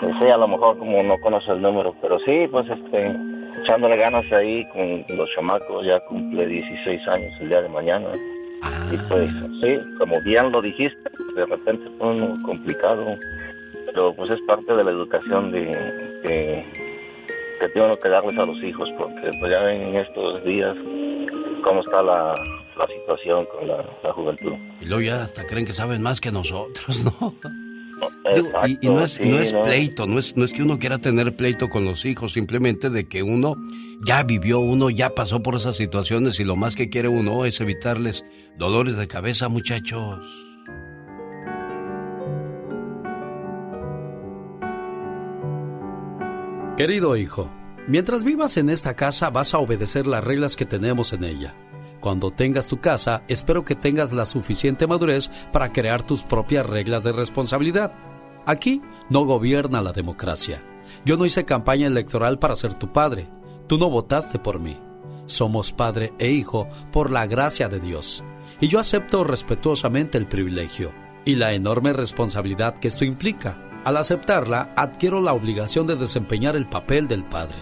sí, a lo mejor como no conoce el número, pero sí, pues este, echándole ganas ahí con los chamacos, ya cumple 16 años el día de mañana. Y pues sí, como bien lo dijiste, de repente fue uno complicado, pero pues es parte de la educación de, de que tengo que darles a los hijos, porque pues ya ven en estos días cómo está la, la situación con la, la, juventud. Y luego ya hasta creen que saben más que nosotros, ¿no? Y, no es, no es pleito, no es, no es que uno quiera tener pleito con los hijos, simplemente de que uno ya vivió, uno ya pasó por esas situaciones y lo más que quiere uno es evitarles dolores de cabeza, muchachos. Querido hijo, mientras vivas en esta casa vas a obedecer las reglas que tenemos en ella. Cuando tengas tu casa, espero que tengas la suficiente madurez para crear tus propias reglas de responsabilidad. Aquí no gobierna la democracia. Yo no hice campaña electoral para ser tu padre. Tú no votaste por mí. Somos padre e hijo por la gracia de Dios. Y yo acepto respetuosamente el privilegio y la enorme responsabilidad que esto implica. Al aceptarla, adquiero la obligación de desempeñar el papel del padre.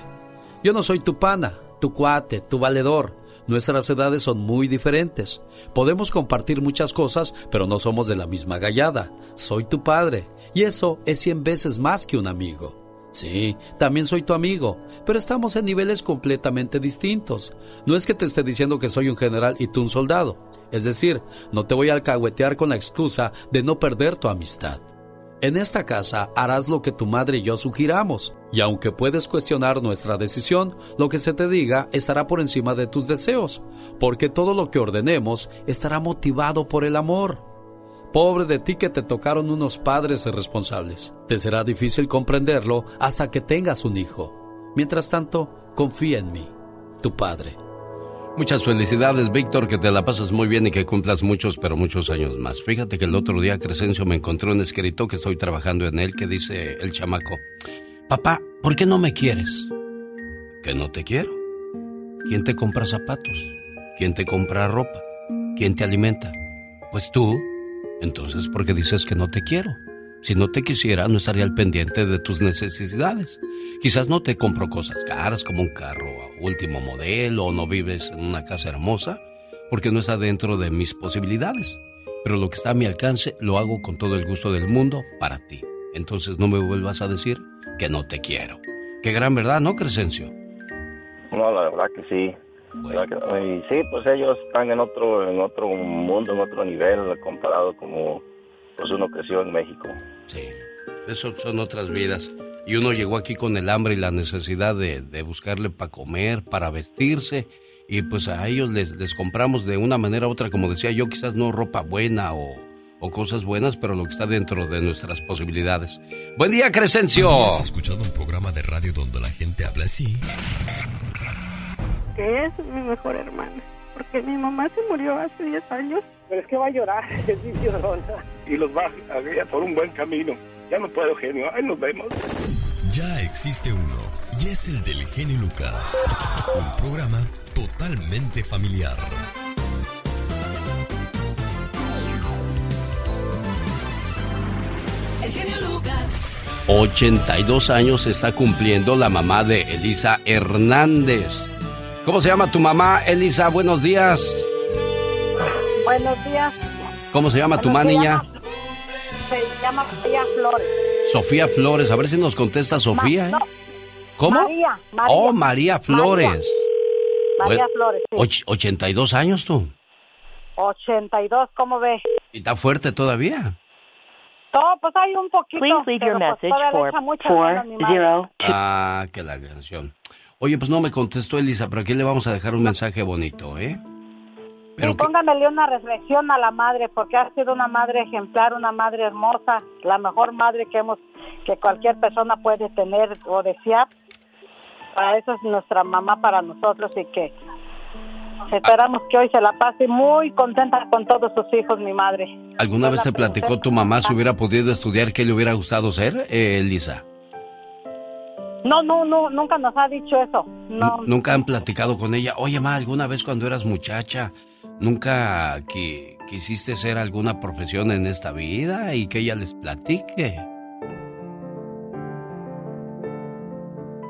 Yo no soy tu pana, tu cuate, tu valedor. Nuestras edades son muy diferentes. Podemos compartir muchas cosas, pero no somos de la misma gallada. Soy tu padre, y eso es cien veces más que un amigo. Sí, también soy tu amigo, pero estamos en niveles completamente distintos. No es que te esté diciendo que soy un general y tú un soldado. Es decir, no te voy a alcahuetear con la excusa de no perder tu amistad. En esta casa harás lo que tu madre y yo sugiramos, y aunque puedes cuestionar nuestra decisión, lo que se te diga estará por encima de tus deseos, porque todo lo que ordenemos estará motivado por el amor. Pobre de ti que te tocaron unos padres irresponsables. Te será difícil comprenderlo hasta que tengas un hijo. Mientras tanto, confía en mí, tu padre. Muchas felicidades, Víctor, que te la pases muy bien y que cumplas muchos, pero muchos años más. Fíjate que el otro día Crescencio me encontró un escrito que estoy trabajando en él que dice el chamaco, papá, ¿por qué no me quieres? Que no te quiero. ¿Quién te compra zapatos? ¿Quién te compra ropa? ¿Quién te alimenta? Pues tú. Entonces, ¿por qué dices que no te quiero? Si no te quisiera, no estaría al pendiente de tus necesidades. Quizás no te compro cosas caras como un carro último modelo o no vives en una casa hermosa, porque no está dentro de mis posibilidades. Pero lo que está a mi alcance lo hago con todo el gusto del mundo para ti. Entonces no me vuelvas a decir que no te quiero. Qué gran verdad, ¿no, Crescencio? No, la verdad que sí. Y sí, pues ellos están en otro, en otro mundo, en otro nivel comparado como pues uno creció en México. Sí, eso son otras vidas. Y uno llegó aquí con el hambre y la necesidad de, buscarle para comer, para vestirse. Y pues a ellos les, les compramos de una manera u otra, como decía yo, quizás no ropa buena o, o cosas buenas, pero lo que está dentro de nuestras posibilidades. Buen día, Crescencio. ¿Has escuchado un programa de radio donde la gente habla así? Que es mi mejor hermana, porque mi mamá se murió hace 10 años pero es que va a llorar, es mi Y los va a guiar por un buen camino. Ya no puedo, genio. Ahí nos vemos. Ya existe uno, y es el del genio Lucas. Un programa totalmente familiar. El genio Lucas. 82 años está cumpliendo la mamá de Elisa Hernández. ¿Cómo se llama tu mamá, Elisa? Buenos días. Buenos días. ¿Cómo se llama tu mamá, niña? Se llama Sofía Flores. Sofía Flores, a ver si nos contesta Sofía. ¿eh? ¿Cómo? María, María, Oh, María Flores. María, Flores, sí. 82 años tú. 82, ¿cómo ves? ¿Y está fuerte todavía? Todo, pues hay un poquito. Please leave your pero, message pues, for echa mucho four menos mi madre. zero Ah, que la canción. Oye, pues no me contestó Elisa, pero aquí le vamos a dejar un mensaje bonito, ¿eh? Pero sí, que- póngamele una reflexión a la madre, porque ha sido una madre ejemplar, una madre hermosa, la mejor madre que hemos, que cualquier persona puede tener o desear. Para eso es nuestra mamá para nosotros y que esperamos que hoy se la pase muy contenta con todos sus hijos, mi madre. ¿Alguna vez te platicó tu mamá si hubiera podido estudiar qué le hubiera gustado ser, eh, Elisa? No, no, no, nunca nos ha dicho eso. No. Nunca han platicado con ella. Oye, ma, alguna vez cuando eras muchacha, nunca quisiste ser alguna profesión en esta vida y que ella les platique.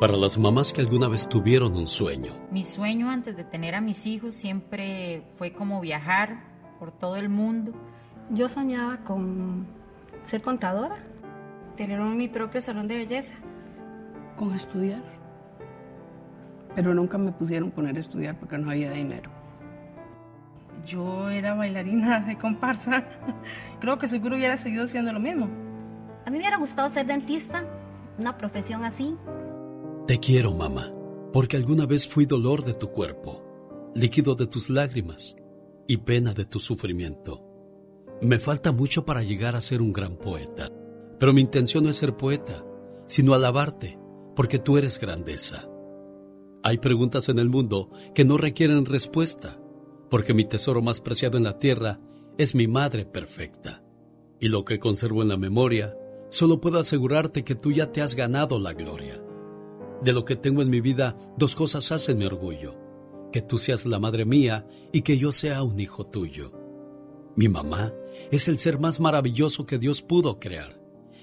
Para las mamás que alguna vez tuvieron un sueño. Mi sueño antes de tener a mis hijos siempre fue como viajar por todo el mundo. Yo soñaba con ser contadora, tener mi propio salón de belleza. Con estudiar. Pero nunca me pusieron poner a estudiar porque no había dinero. Yo era bailarina de comparsa. Creo que seguro hubiera seguido siendo lo mismo. A mí me hubiera gustado ser dentista, una profesión así. Te quiero, mamá, porque alguna vez fui dolor de tu cuerpo, líquido de tus lágrimas y pena de tu sufrimiento. Me falta mucho para llegar a ser un gran poeta, pero mi intención no es ser poeta, sino alabarte, porque tú eres grandeza. Hay preguntas en el mundo que no requieren respuesta, porque mi tesoro más preciado en la tierra es mi madre perfecta. Y lo que conservo en la memoria, solo puedo asegurarte que tú ya te has ganado la gloria. De lo que tengo en mi vida, dos cosas hacen mi orgullo. Que tú seas la madre mía y que yo sea un hijo tuyo. Mi mamá es el ser más maravilloso que Dios pudo crear.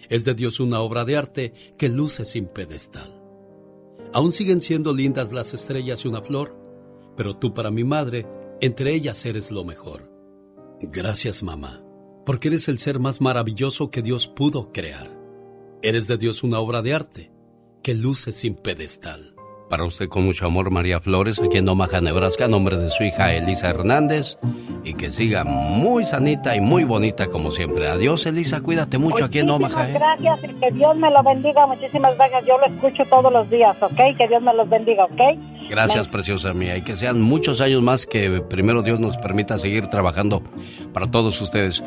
Es de Dios una obra de arte que luce sin pedestal. Aún siguen siendo lindas las estrellas y una flor, pero tú para mi madre, entre ellas eres lo mejor. Gracias mamá, porque eres el ser más maravilloso que Dios pudo crear. Eres de Dios una obra de arte que luce sin pedestal. Para usted con mucho amor, María Flores, aquí en Omaha, Nebraska, a nombre de su hija Elisa Hernández, y que siga muy sanita y muy bonita como siempre. Adiós, Elisa, cuídate mucho aquí en Omaha. ¿eh? Gracias y que Dios me lo bendiga. Muchísimas gracias. Yo lo escucho todos los días, ¿ok? Que Dios me los bendiga, ¿ok? Gracias, preciosa mía, y que sean muchos años más que primero Dios nos permita seguir trabajando para todos ustedes.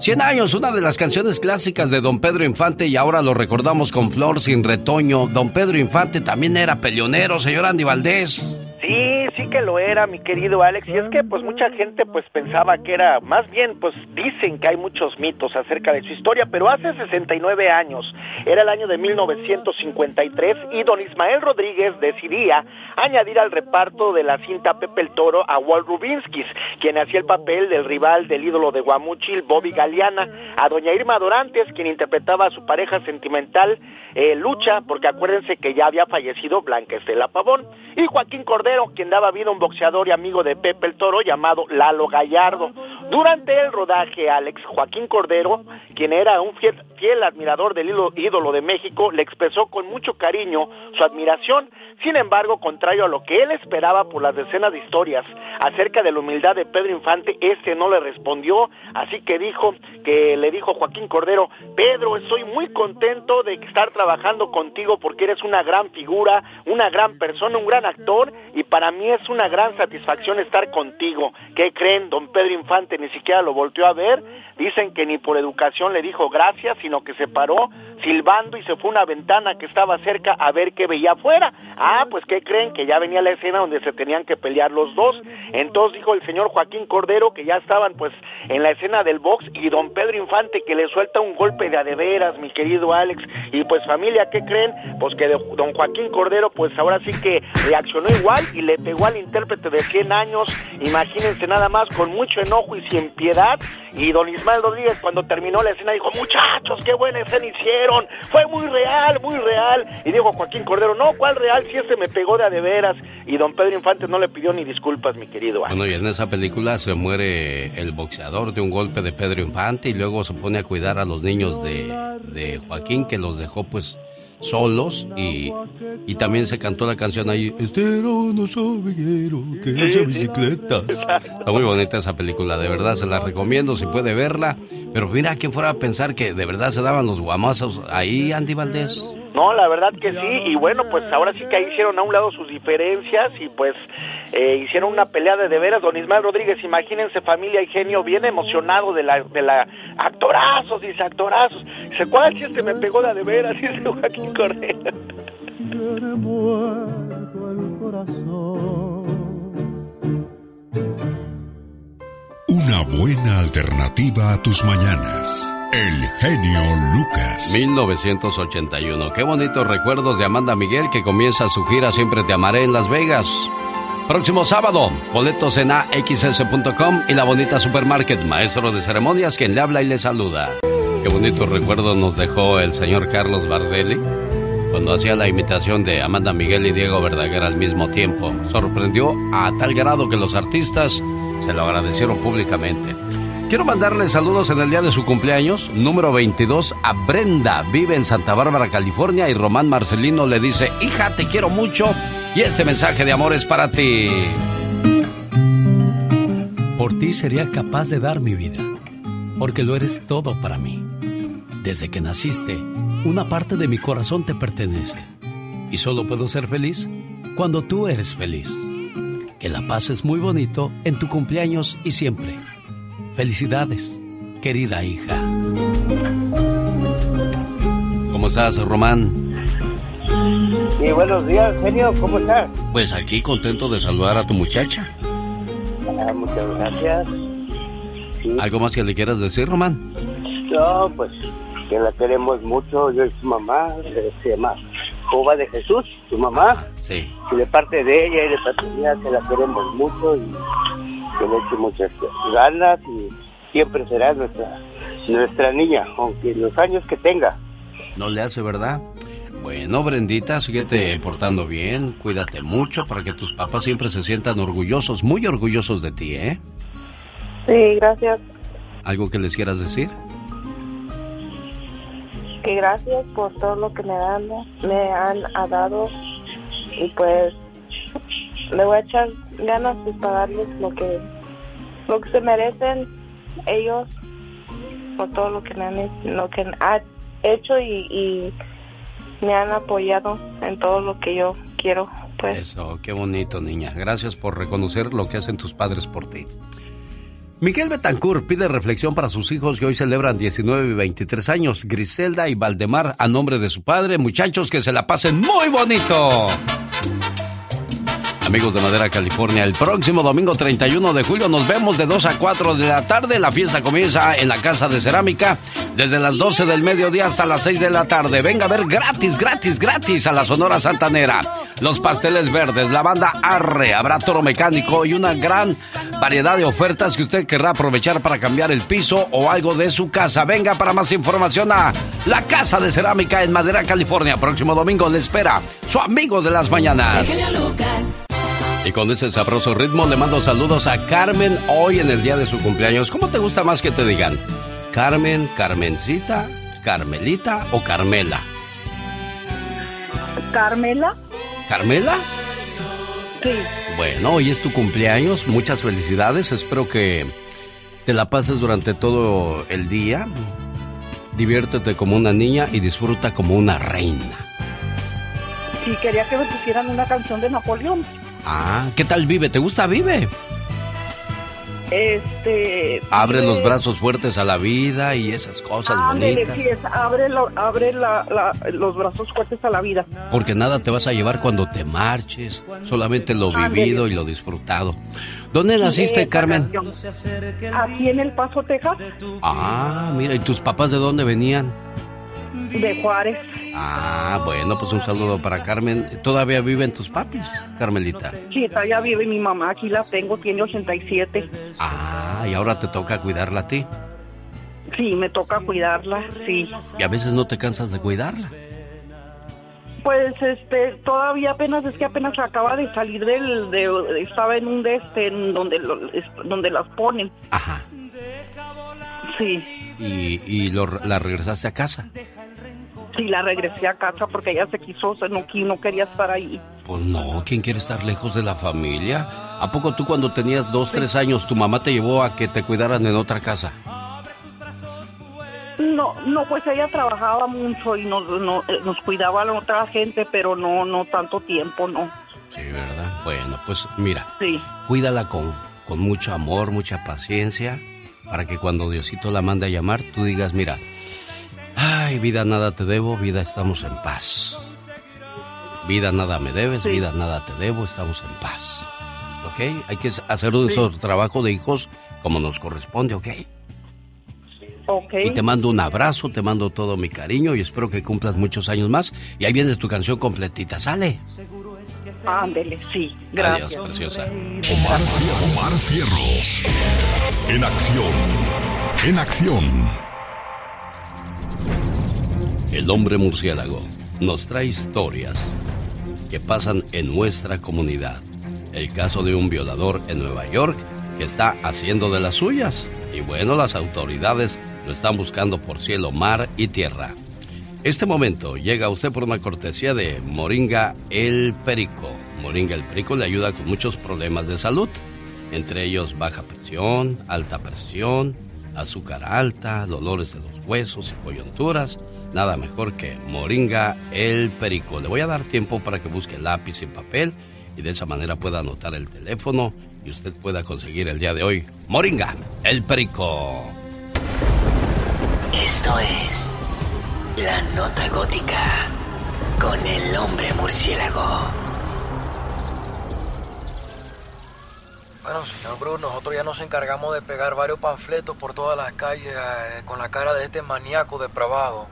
100 años, una de las canciones clásicas de Don Pedro Infante, y ahora lo recordamos con Flor sin retoño. Don Pedro Infante también era peleonero, señor Andy Valdés. Sí, sí que lo era, mi querido Alex. Y es que pues mucha gente pues pensaba que era, más bien pues dicen que hay muchos mitos acerca de su historia, pero hace 69 años, era el año de 1953 y don Ismael Rodríguez decidía añadir al reparto de la cinta Pepe el Toro a Walt Rubinskis, quien hacía el papel del rival del ídolo de Guamuchil, Bobby Galeana, a doña Irma Dorantes, quien interpretaba a su pareja sentimental, eh, Lucha, porque acuérdense que ya había fallecido Blanca Estela Pavón, y Joaquín Cordero, quien daba vida a un boxeador y amigo de Pepe el Toro llamado Lalo Gallardo. Durante el rodaje, Alex Joaquín Cordero, quien era un fiel, admirador del ídolo de México, le expresó con mucho cariño su admiración sin embargo, contrario a lo que él esperaba por las decenas de historias acerca de la humildad de Pedro Infante, este no le respondió, así que dijo que le dijo Joaquín Cordero, Pedro, estoy muy contento de estar trabajando contigo porque eres una gran figura, una gran persona, un gran actor para mí es una gran satisfacción estar contigo. ¿Qué creen? Don Pedro Infante ni siquiera lo volteó a ver, dicen que ni por educación le dijo gracias, sino que se paró silbando y se fue a una ventana que estaba cerca a ver qué veía afuera. Ah, pues ¿qué creen? Que ya venía la escena donde se tenían que pelear los dos. Entonces dijo el señor Joaquín Cordero que ya estaban pues en la escena del box y don Pedro Infante que le suelta un golpe de adeveras, mi querido Alex. Y pues familia, ¿qué creen? Pues que don Joaquín Cordero pues ahora sí que reaccionó igual y le pegó al intérprete de 100 años, imagínense nada más, con mucho enojo y sin piedad. Y don Ismael Rodríguez cuando terminó la escena dijo, muchachos, qué buena escena hicieron, fue muy real, muy real. Y dijo Joaquín Cordero, no, ¿cuál real? Si este me pegó de adeveras. Y don Pedro Infante no le pidió ni disculpas, mi querido. Bueno, y en esa película se muere el boxeador de un golpe de Pedro Infante y luego se pone a cuidar a los niños de, de Joaquín que los dejó pues solos y, y también se cantó la canción ahí Este era un oso que usa bicicleta está muy bonita esa película de verdad se la recomiendo si puede verla. Pero mira quién fuera a pensar que de verdad se daban los guamazos ahí Andy Valdés no, la verdad que sí, y bueno, pues ahora sí que hicieron a un lado sus diferencias y pues eh, hicieron una pelea de de veras. Don Ismael Rodríguez, imagínense familia y genio bien emocionado de la, de la actorazos, dice actorazos. Dice, ¿cuál si este me pegó de de veras? Dice Joaquín Cordero. Una buena alternativa a tus mañanas. El genio Lucas. 1981. Qué bonitos recuerdos de Amanda Miguel que comienza su gira Siempre te amaré en Las Vegas. Próximo sábado, boletos en axs.com y la bonita supermarket, maestro de ceremonias, quien le habla y le saluda. Qué bonitos recuerdos nos dejó el señor Carlos Bardelli cuando hacía la imitación de Amanda Miguel y Diego Verdaguer al mismo tiempo. Sorprendió a tal grado que los artistas se lo agradecieron públicamente. Quiero mandarle saludos en el día de su cumpleaños, número 22, a Brenda. Vive en Santa Bárbara, California, y Román Marcelino le dice, hija, te quiero mucho, y este mensaje de amor es para ti. Por ti sería capaz de dar mi vida, porque lo eres todo para mí. Desde que naciste, una parte de mi corazón te pertenece, y solo puedo ser feliz cuando tú eres feliz. Que la pases muy bonito en tu cumpleaños y siempre. Felicidades, querida hija. ¿Cómo estás, Román? Sí, buenos días, genio, ¿cómo estás? Pues aquí contento de saludar a tu muchacha. Ah, muchas gracias. ¿Algo más que le quieras decir, Román? No, pues que la queremos mucho, yo y su mamá, eh, se llama Jova de Jesús, su mamá. Sí. Y de parte de ella y de parte mía, que la queremos mucho y que le eche muchas ganas y siempre será nuestra, nuestra niña, aunque los años que tenga. No le hace, ¿verdad? Bueno, Brendita, síguete portando bien, cuídate mucho para que tus papás siempre se sientan orgullosos, muy orgullosos de ti, ¿eh? Sí, gracias. ¿Algo que les quieras decir? Que gracias por todo lo que me dan, me han ha dado y pues le voy a echar ganas de pagarles lo que lo que se merecen ellos por todo lo que me han lo que han hecho y, y me han apoyado en todo lo que yo quiero pues Eso, qué bonito, niña. Gracias por reconocer lo que hacen tus padres por ti. Miguel Betancourt pide reflexión para sus hijos que hoy celebran 19 y 23 años, Griselda y Valdemar, a nombre de su padre. Muchachos, que se la pasen muy bonito. Amigos de Madera, California, el próximo domingo 31 de julio nos vemos de 2 a 4 de la tarde. La fiesta comienza en la Casa de Cerámica desde las 12 del mediodía hasta las 6 de la tarde. Venga a ver gratis, gratis, gratis a la Sonora Santanera. Los pasteles verdes, la banda Arre, habrá toro mecánico y una gran variedad de ofertas que usted querrá aprovechar para cambiar el piso o algo de su casa. Venga para más información a la Casa de Cerámica en Madera, California. Próximo domingo le espera su amigo de las mañanas. Y con ese sabroso ritmo le mando saludos a Carmen hoy en el día de su cumpleaños. ¿Cómo te gusta más que te digan? Carmen, Carmencita, Carmelita o Carmela? Carmela ¿Carmela? sí Bueno, hoy es tu cumpleaños. Muchas felicidades. Espero que te la pases durante todo el día. Diviértete como una niña y disfruta como una reina. sí quería que me pusieran una canción de Napoleón Ah, ¿qué tal Vive? ¿Te gusta Vive? este Abre los eh, brazos fuertes a la vida y esas cosas bonitas. sí, es, abre, lo- abre la- la- los brazos fuertes a la vida Porque nada te vas a llevar cuando te marches, solamente lo vivido y lo disfrutado. ¿Dónde naciste, Carmen? aquí en El Paso, Texas Ah, mira, ¿y tus papás de dónde venían? De Juárez Ah, bueno, pues un saludo para Carmen. ¿Todavía viven tus papis, Carmelita? Sí, todavía vive mi mamá, aquí la tengo, tiene 87. Ah, y ahora te toca cuidarla a ti. Sí, me toca cuidarla, sí. Y a veces no te cansas de cuidarla. Pues, este, todavía apenas, es que apenas acaba de salir del, de, estaba en un de este, en donde, lo- donde las ponen. Ajá. Sí, Y, y lo- la regresaste a casa. Sí, la regresé a casa porque ella se quiso, no, no quería estar ahí. Pues no, ¿quién quiere estar lejos de la familia? ¿A poco tú cuando tenías dos, tres años, tu mamá te llevó a que te cuidaran en otra casa? No, no, pues ella trabajaba mucho y nos, no- eh, nos cuidaba a la otra gente, pero no, no tanto tiempo, no. Sí, ¿verdad? Bueno, pues mira, Sí. cuídala con, con mucho amor, mucha paciencia, para que cuando Diosito la mande a llamar, tú digas, mira, ay, vida, nada te debo, vida, estamos en paz. Vida, nada me debes, vida, nada te debo, estamos en paz. ¿Ok? Hay que hacer un Sí. trabajo de hijos como nos corresponde, ¿ok? Ok. Y te mando un abrazo, te mando todo mi cariño y espero que cumplas muchos años más. Y ahí viene tu canción completita, ¿sale? Ándele, sí. Gracias. Adiós, preciosa. Omar, Omar Cierros. En acción. En acción. El hombre murciélago nos trae historias que pasan en nuestra comunidad. El caso de un violador en Nueva York que está haciendo de las suyas. Y bueno, las autoridades lo están buscando por cielo, mar y tierra. Este momento llega a usted por una cortesía de Moringa el Perico. Moringa el Perico le ayuda con muchos problemas de salud, entre ellos baja presión, alta presión, azúcar alta, dolores de los huesos y coyunturas. Nada mejor que Moringa el Perico. Le voy a dar tiempo para que busque lápiz y papel y de esa manera pueda anotar el teléfono y usted pueda conseguir el día de hoy Moringa el Perico. Esto es La Nota Gótica con el hombre murciélago. Bueno, señor Bruce, nosotros ya nos encargamos de pegar varios panfletos por todas las calles eh, con la cara de este maníaco depravado.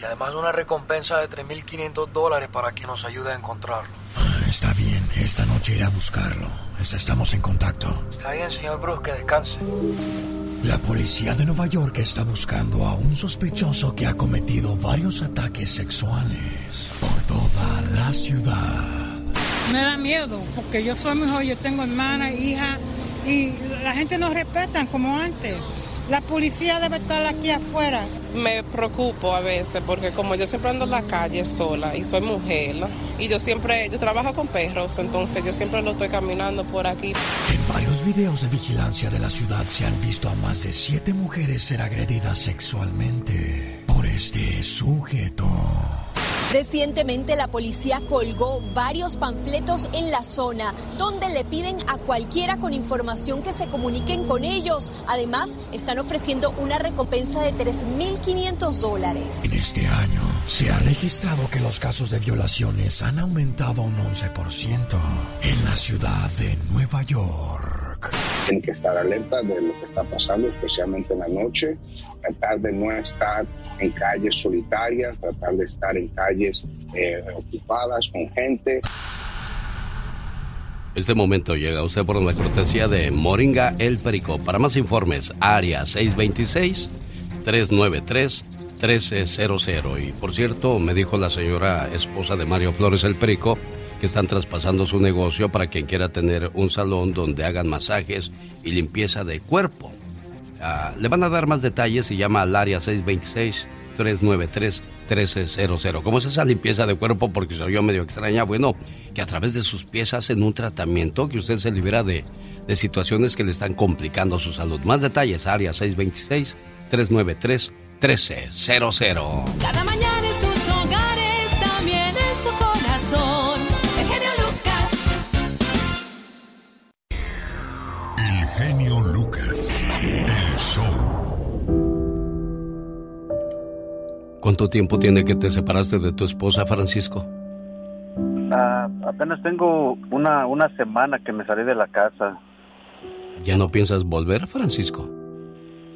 Y además una recompensa de 3.500 dólares para quien nos ayude a encontrarlo. Está bien, esta noche iré a buscarlo. Estamos en contacto. Está bien, señor Bruce, que descanse. La policía de Nueva York está buscando a un sospechoso que ha cometido varios ataques sexuales por toda la ciudad. Me da miedo, porque yo soy mejor, yo tengo hermana, hija, y la gente no respetan como antes. La policía debe estar aquí afuera. Me preocupo a veces porque como yo siempre ando en la calle sola y soy mujer ¿no? y yo siempre, yo trabajo con perros, entonces yo siempre lo estoy caminando por aquí. En varios videos de vigilancia de la ciudad se han visto a más de siete mujeres ser agredidas sexualmente por este sujeto. Recientemente la policía colgó varios panfletos en la zona donde le piden a cualquiera con información que se comuniquen con ellos. Además, están ofreciendo una recompensa de 3.500 dólares. En este año se ha registrado que los casos de violaciones han aumentado un 11% en la ciudad de Nueva York. Tienen que estar alerta de lo que está pasando, especialmente en la noche. Tratar de no estar en calles solitarias, tratar de estar en calles eh, ocupadas con gente. Este momento llega a usted por la cortesía de Moringa El Perico. Para más informes, área 626-393-1300. Y por cierto, me dijo la señora esposa de Mario Flores El Perico que están traspasando su negocio para quien quiera tener un salón donde hagan masajes y limpieza de cuerpo. Ah, le van a dar más detalles y llama al área 626-393-1300. ¿Cómo es esa limpieza de cuerpo? Porque se oyó medio extraña. Bueno, que a través de sus pies hacen un tratamiento que usted se libera de, de situaciones que le están complicando su salud. Más detalles, área 626-393-1300. Cada mañana genio Lucas. El show. ¿Cuánto tiempo tiene que te separaste de tu esposa, Francisco? Ah, apenas tengo una, una semana que me salí de la casa. ¿Ya no piensas volver, Francisco?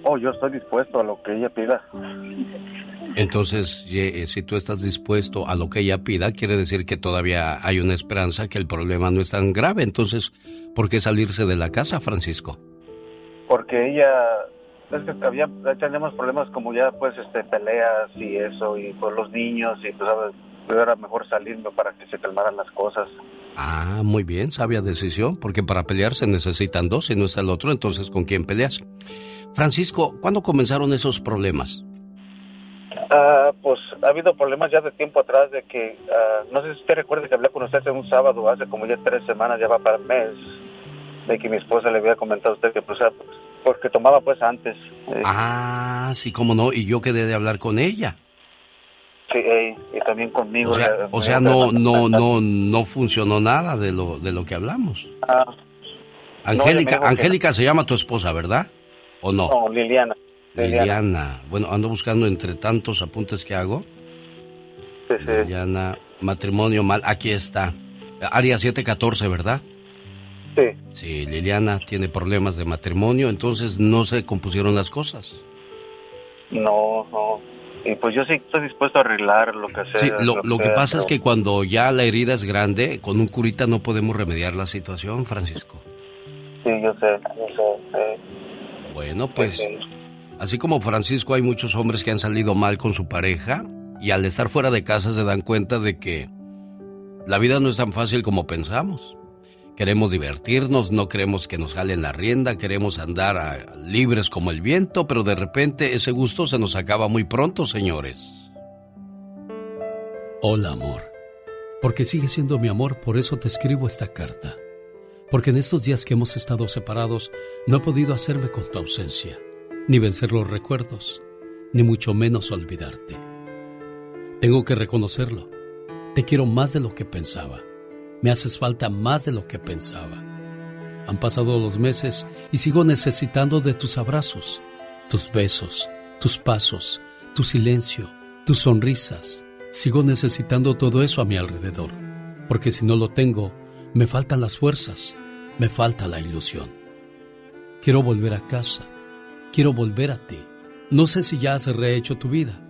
Oh, yo estoy dispuesto a lo que ella pida. Entonces, eh, si tú estás dispuesto a lo que ella pida, quiere decir que todavía hay una esperanza, que el problema no es tan grave. Entonces, ¿por qué salirse de la casa, Francisco? Porque ella, es que había, teníamos problemas como ya pues este peleas y eso, y por los niños, y pues sabes, era mejor salirme para que se calmaran las cosas. Ah, muy bien, sabia decisión, porque para pelear se necesitan dos, si no está el otro, entonces ¿con quién peleas? Francisco, ¿cuándo comenzaron esos problemas? Ah, pues ha habido problemas ya de tiempo atrás de que, ah, no sé si usted recuerda que hablé con usted hace un sábado, hace como ya tres semanas, ya va para el mes, de que mi esposa le había comentado a usted que pues, ah, pues, porque tomaba pues antes. eh, Ah, sí, cómo no, y yo quedé de hablar con ella. sí, eh, y también conmigo. O sea, le- o sea no, no, no, no funcionó nada de lo, de lo que hablamos. Ah, Angélica, que- Angélica se llama tu esposa, ¿verdad? ¿O no? no, Liliana. Liliana. Bueno, ando buscando entre tantos apuntes que hago. Sí, sí. Liliana, matrimonio mal. Aquí está. Área 714, ¿verdad? Sí. Sí, Liliana tiene problemas de matrimonio, entonces no se compusieron las cosas. No, no. Y pues yo sí estoy dispuesto a arreglar lo que sea. Sí, lo, que pasa es que cuando ya la herida es grande, con un curita no podemos remediar la situación, Francisco. Sí, yo sé, yo sé. Bueno, pues, así como Francisco, hay muchos hombres que han salido mal con su pareja y al estar fuera de casa se dan cuenta de que la vida no es tan fácil como pensamos. Queremos divertirnos, no queremos que nos jalen la rienda, queremos andar libres como el viento, pero de repente ese gusto se nos acaba muy pronto, señores. Hola, amor. Porque sigue siendo mi amor, por eso te escribo esta carta. Porque en estos días que hemos estado separados, no he podido hacerme con tu ausencia, ni vencer los recuerdos, ni mucho menos olvidarte. Tengo que reconocerlo. Te quiero más de lo que pensaba me haces falta más de lo que pensaba. Han pasado los meses y sigo necesitando de tus abrazos, tus besos, tus pasos, tu silencio, tus sonrisas. Sigo necesitando todo eso a mi alrededor, porque si no lo tengo, me faltan las fuerzas, me falta la ilusión. Quiero volver a casa, quiero volver a ti. No sé si ya has rehecho tu vida,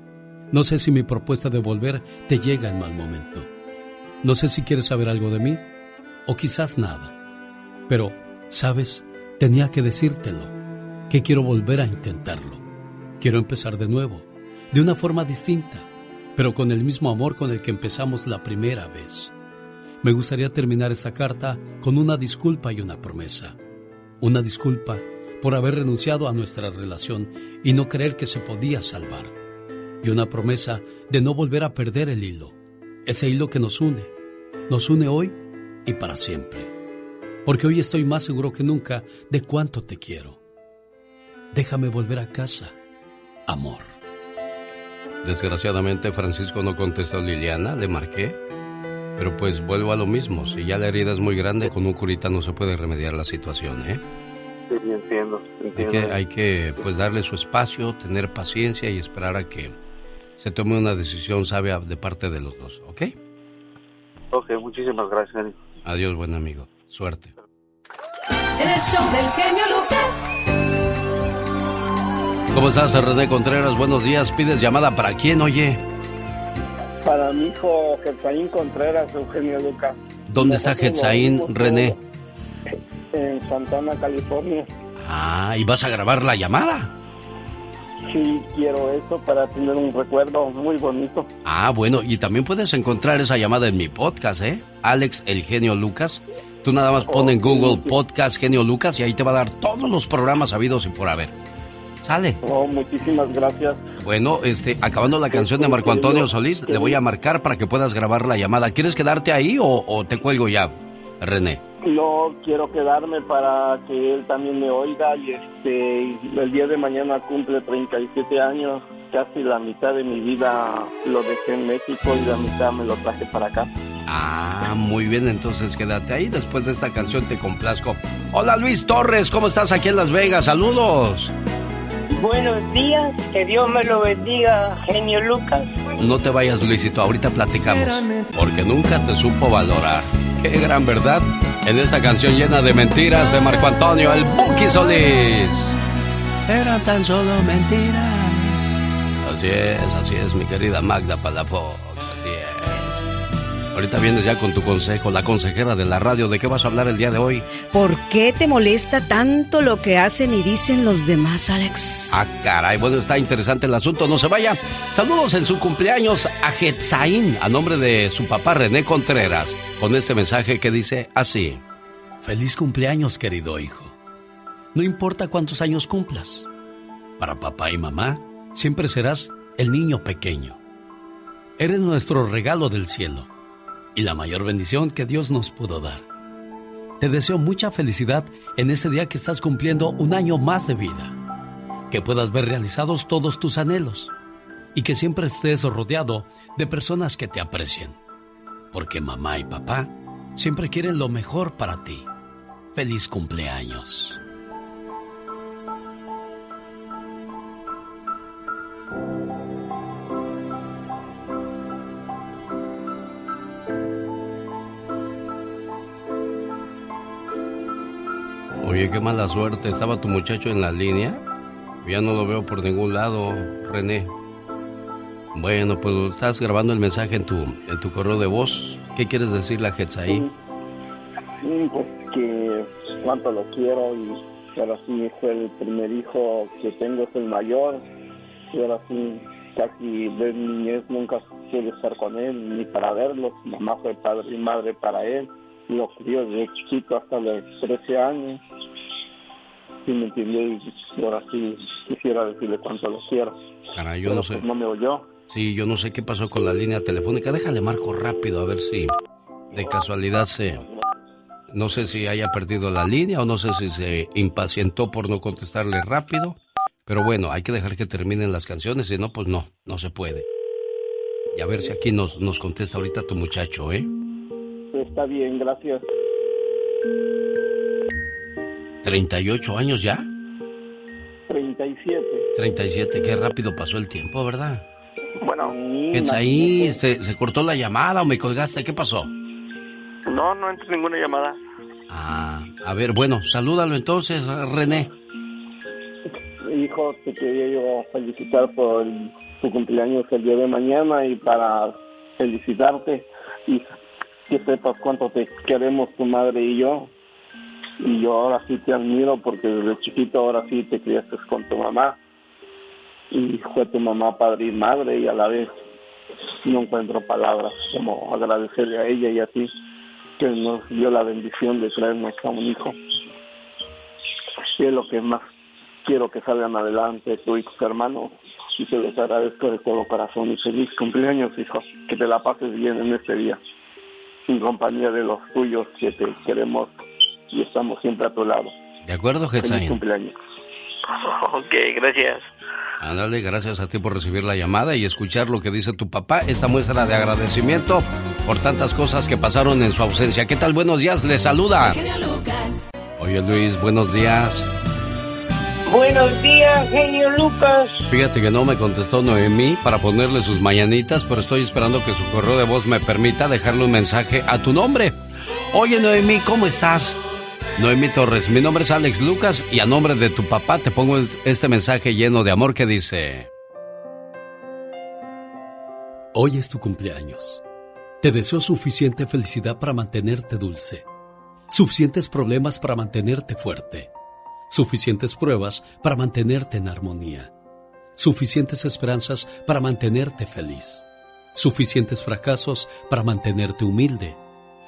no sé si mi propuesta de volver te llega en mal momento. No sé si quieres saber algo de mí o quizás nada. Pero, ¿sabes? Tenía que decírtelo, que quiero volver a intentarlo. Quiero empezar de nuevo, de una forma distinta, pero con el mismo amor con el que empezamos la primera vez. Me gustaría terminar esta carta con una disculpa y una promesa. Una disculpa por haber renunciado a nuestra relación y no creer que se podía salvar. Y una promesa de no volver a perder el hilo ese hilo que nos une, nos une hoy y para siempre. Porque hoy estoy más seguro que nunca de cuánto te quiero. Déjame volver a casa, amor. Desgraciadamente Francisco no contestó a Liliana, le marqué. Pero pues vuelvo a lo mismo, si ya la herida es muy grande, con un curita no se puede remediar la situación, ¿eh? Sí, entiendo, entiendo. Hay que, hay que pues darle su espacio, tener paciencia y esperar a que se tome una decisión sabia de parte de los dos, ¿ok? Ok, muchísimas gracias. Adiós, buen amigo. Suerte. El show del genio Lucas. ¿Cómo estás, René Contreras? Buenos días. ¿Pides llamada para quién, oye? Para mi hijo Getzaín Contreras, Eugenio Lucas. ¿Dónde está Getzaín, René? En Santana, California. Ah, ¿y vas a grabar la llamada? Sí, quiero eso para tener un recuerdo muy bonito. Ah, bueno, y también puedes encontrar esa llamada en mi podcast, ¿eh? Alex el genio Lucas. Tú nada más pon en Google Podcast Genio Lucas y ahí te va a dar todos los programas habidos y por haber. Sale. Oh, muchísimas gracias. Bueno, este, acabando la canción de Marco Antonio Solís, le voy a marcar para que puedas grabar la llamada. ¿Quieres quedarte ahí o, o te cuelgo ya, René? No quiero quedarme para que él también me oiga y este el día de mañana cumple 37 años, casi la mitad de mi vida lo dejé en México y la mitad me lo traje para acá. Ah, muy bien, entonces quédate ahí, después de esta canción te complazco. Hola Luis Torres, ¿cómo estás aquí en Las Vegas? Saludos. Buenos días, que Dios me lo bendiga, genio Lucas. No te vayas Luisito, ahorita platicamos, porque nunca te supo valorar. Qué gran verdad en esta canción llena de mentiras de Marco Antonio, el Buki Solís. Eran tan solo mentiras. Así es, así es, mi querida Magda Palafox. Así es. Ahorita vienes ya con tu consejo, la consejera de la radio. ¿De qué vas a hablar el día de hoy? ¿Por qué te molesta tanto lo que hacen y dicen los demás, Alex? Ah, caray, bueno, está interesante el asunto, no se vaya. Saludos en su cumpleaños a Jetzaín, a nombre de su papá René Contreras con este mensaje que dice así. Feliz cumpleaños, querido hijo. No importa cuántos años cumplas. Para papá y mamá, siempre serás el niño pequeño. Eres nuestro regalo del cielo y la mayor bendición que Dios nos pudo dar. Te deseo mucha felicidad en este día que estás cumpliendo un año más de vida. Que puedas ver realizados todos tus anhelos y que siempre estés rodeado de personas que te aprecien porque mamá y papá siempre quieren lo mejor para ti. Feliz cumpleaños. Oye, qué mala suerte. ¿Estaba tu muchacho en la línea? Ya no lo veo por ningún lado, René. Bueno, pues estás grabando el mensaje en tu, en tu correo de voz. ¿Qué quieres decirle a ahí? Mm, pues que cuánto lo quiero y ahora sí fue el primer hijo que tengo, es el mayor. Y ahora sí, casi de niñez nunca pude estar con él ni para verlo. Mamá fue padre y madre para él. Lo crió desde chiquito hasta los 13 años sí me entendió y ahora sí quisiera decirle cuánto lo quiero. Caray, yo no sé. Pues, no me oyó. Sí, yo no sé qué pasó con la línea telefónica. Déjale marco rápido a ver si de casualidad se... No sé si haya perdido la línea o no sé si se impacientó por no contestarle rápido. Pero bueno, hay que dejar que terminen las canciones, si no, pues no, no se puede. Y a ver si aquí nos, nos contesta ahorita tu muchacho, ¿eh? Está bien, gracias. ¿38 años ya? 37. 37, qué rápido pasó el tiempo, ¿verdad? Bueno, ¿Es ahí? ¿Se, ¿Se, cortó la llamada o me colgaste? ¿Qué pasó? No, no entró ninguna llamada. Ah, a ver, bueno, salúdalo entonces, René. Hijo, te quería yo felicitar por tu cumpleaños el día de mañana y para felicitarte y que sepas cuánto te queremos tu madre y yo y yo ahora sí te admiro porque desde chiquito ahora sí te criaste con tu mamá y fue tu mamá padre y madre y a la vez no encuentro palabras como agradecerle a ella y a ti que nos dio la bendición de traernos a un hijo y es lo que más quiero que salgan adelante tú y tus hermanos y te los agradezco de todo corazón y feliz cumpleaños hijo que te la pases bien en este día en compañía de los tuyos que te queremos y estamos siempre a tu lado. ¿De acuerdo, Feliz cumpleaños. Ok, gracias. Ándale, gracias a ti por recibir la llamada y escuchar lo que dice tu papá, esta muestra de agradecimiento por tantas cosas que pasaron en su ausencia. ¿Qué tal? Buenos días, le saluda. Oye Luis, buenos días. Buenos días, genio Lucas. Fíjate que no me contestó Noemí para ponerle sus mañanitas, pero estoy esperando que su correo de voz me permita dejarle un mensaje a tu nombre. Oye Noemí, ¿cómo estás? Noemí Torres, mi nombre es Alex Lucas y a nombre de tu papá te pongo este mensaje lleno de amor que dice... Hoy es tu cumpleaños. Te deseo suficiente felicidad para mantenerte dulce, suficientes problemas para mantenerte fuerte, suficientes pruebas para mantenerte en armonía, suficientes esperanzas para mantenerte feliz, suficientes fracasos para mantenerte humilde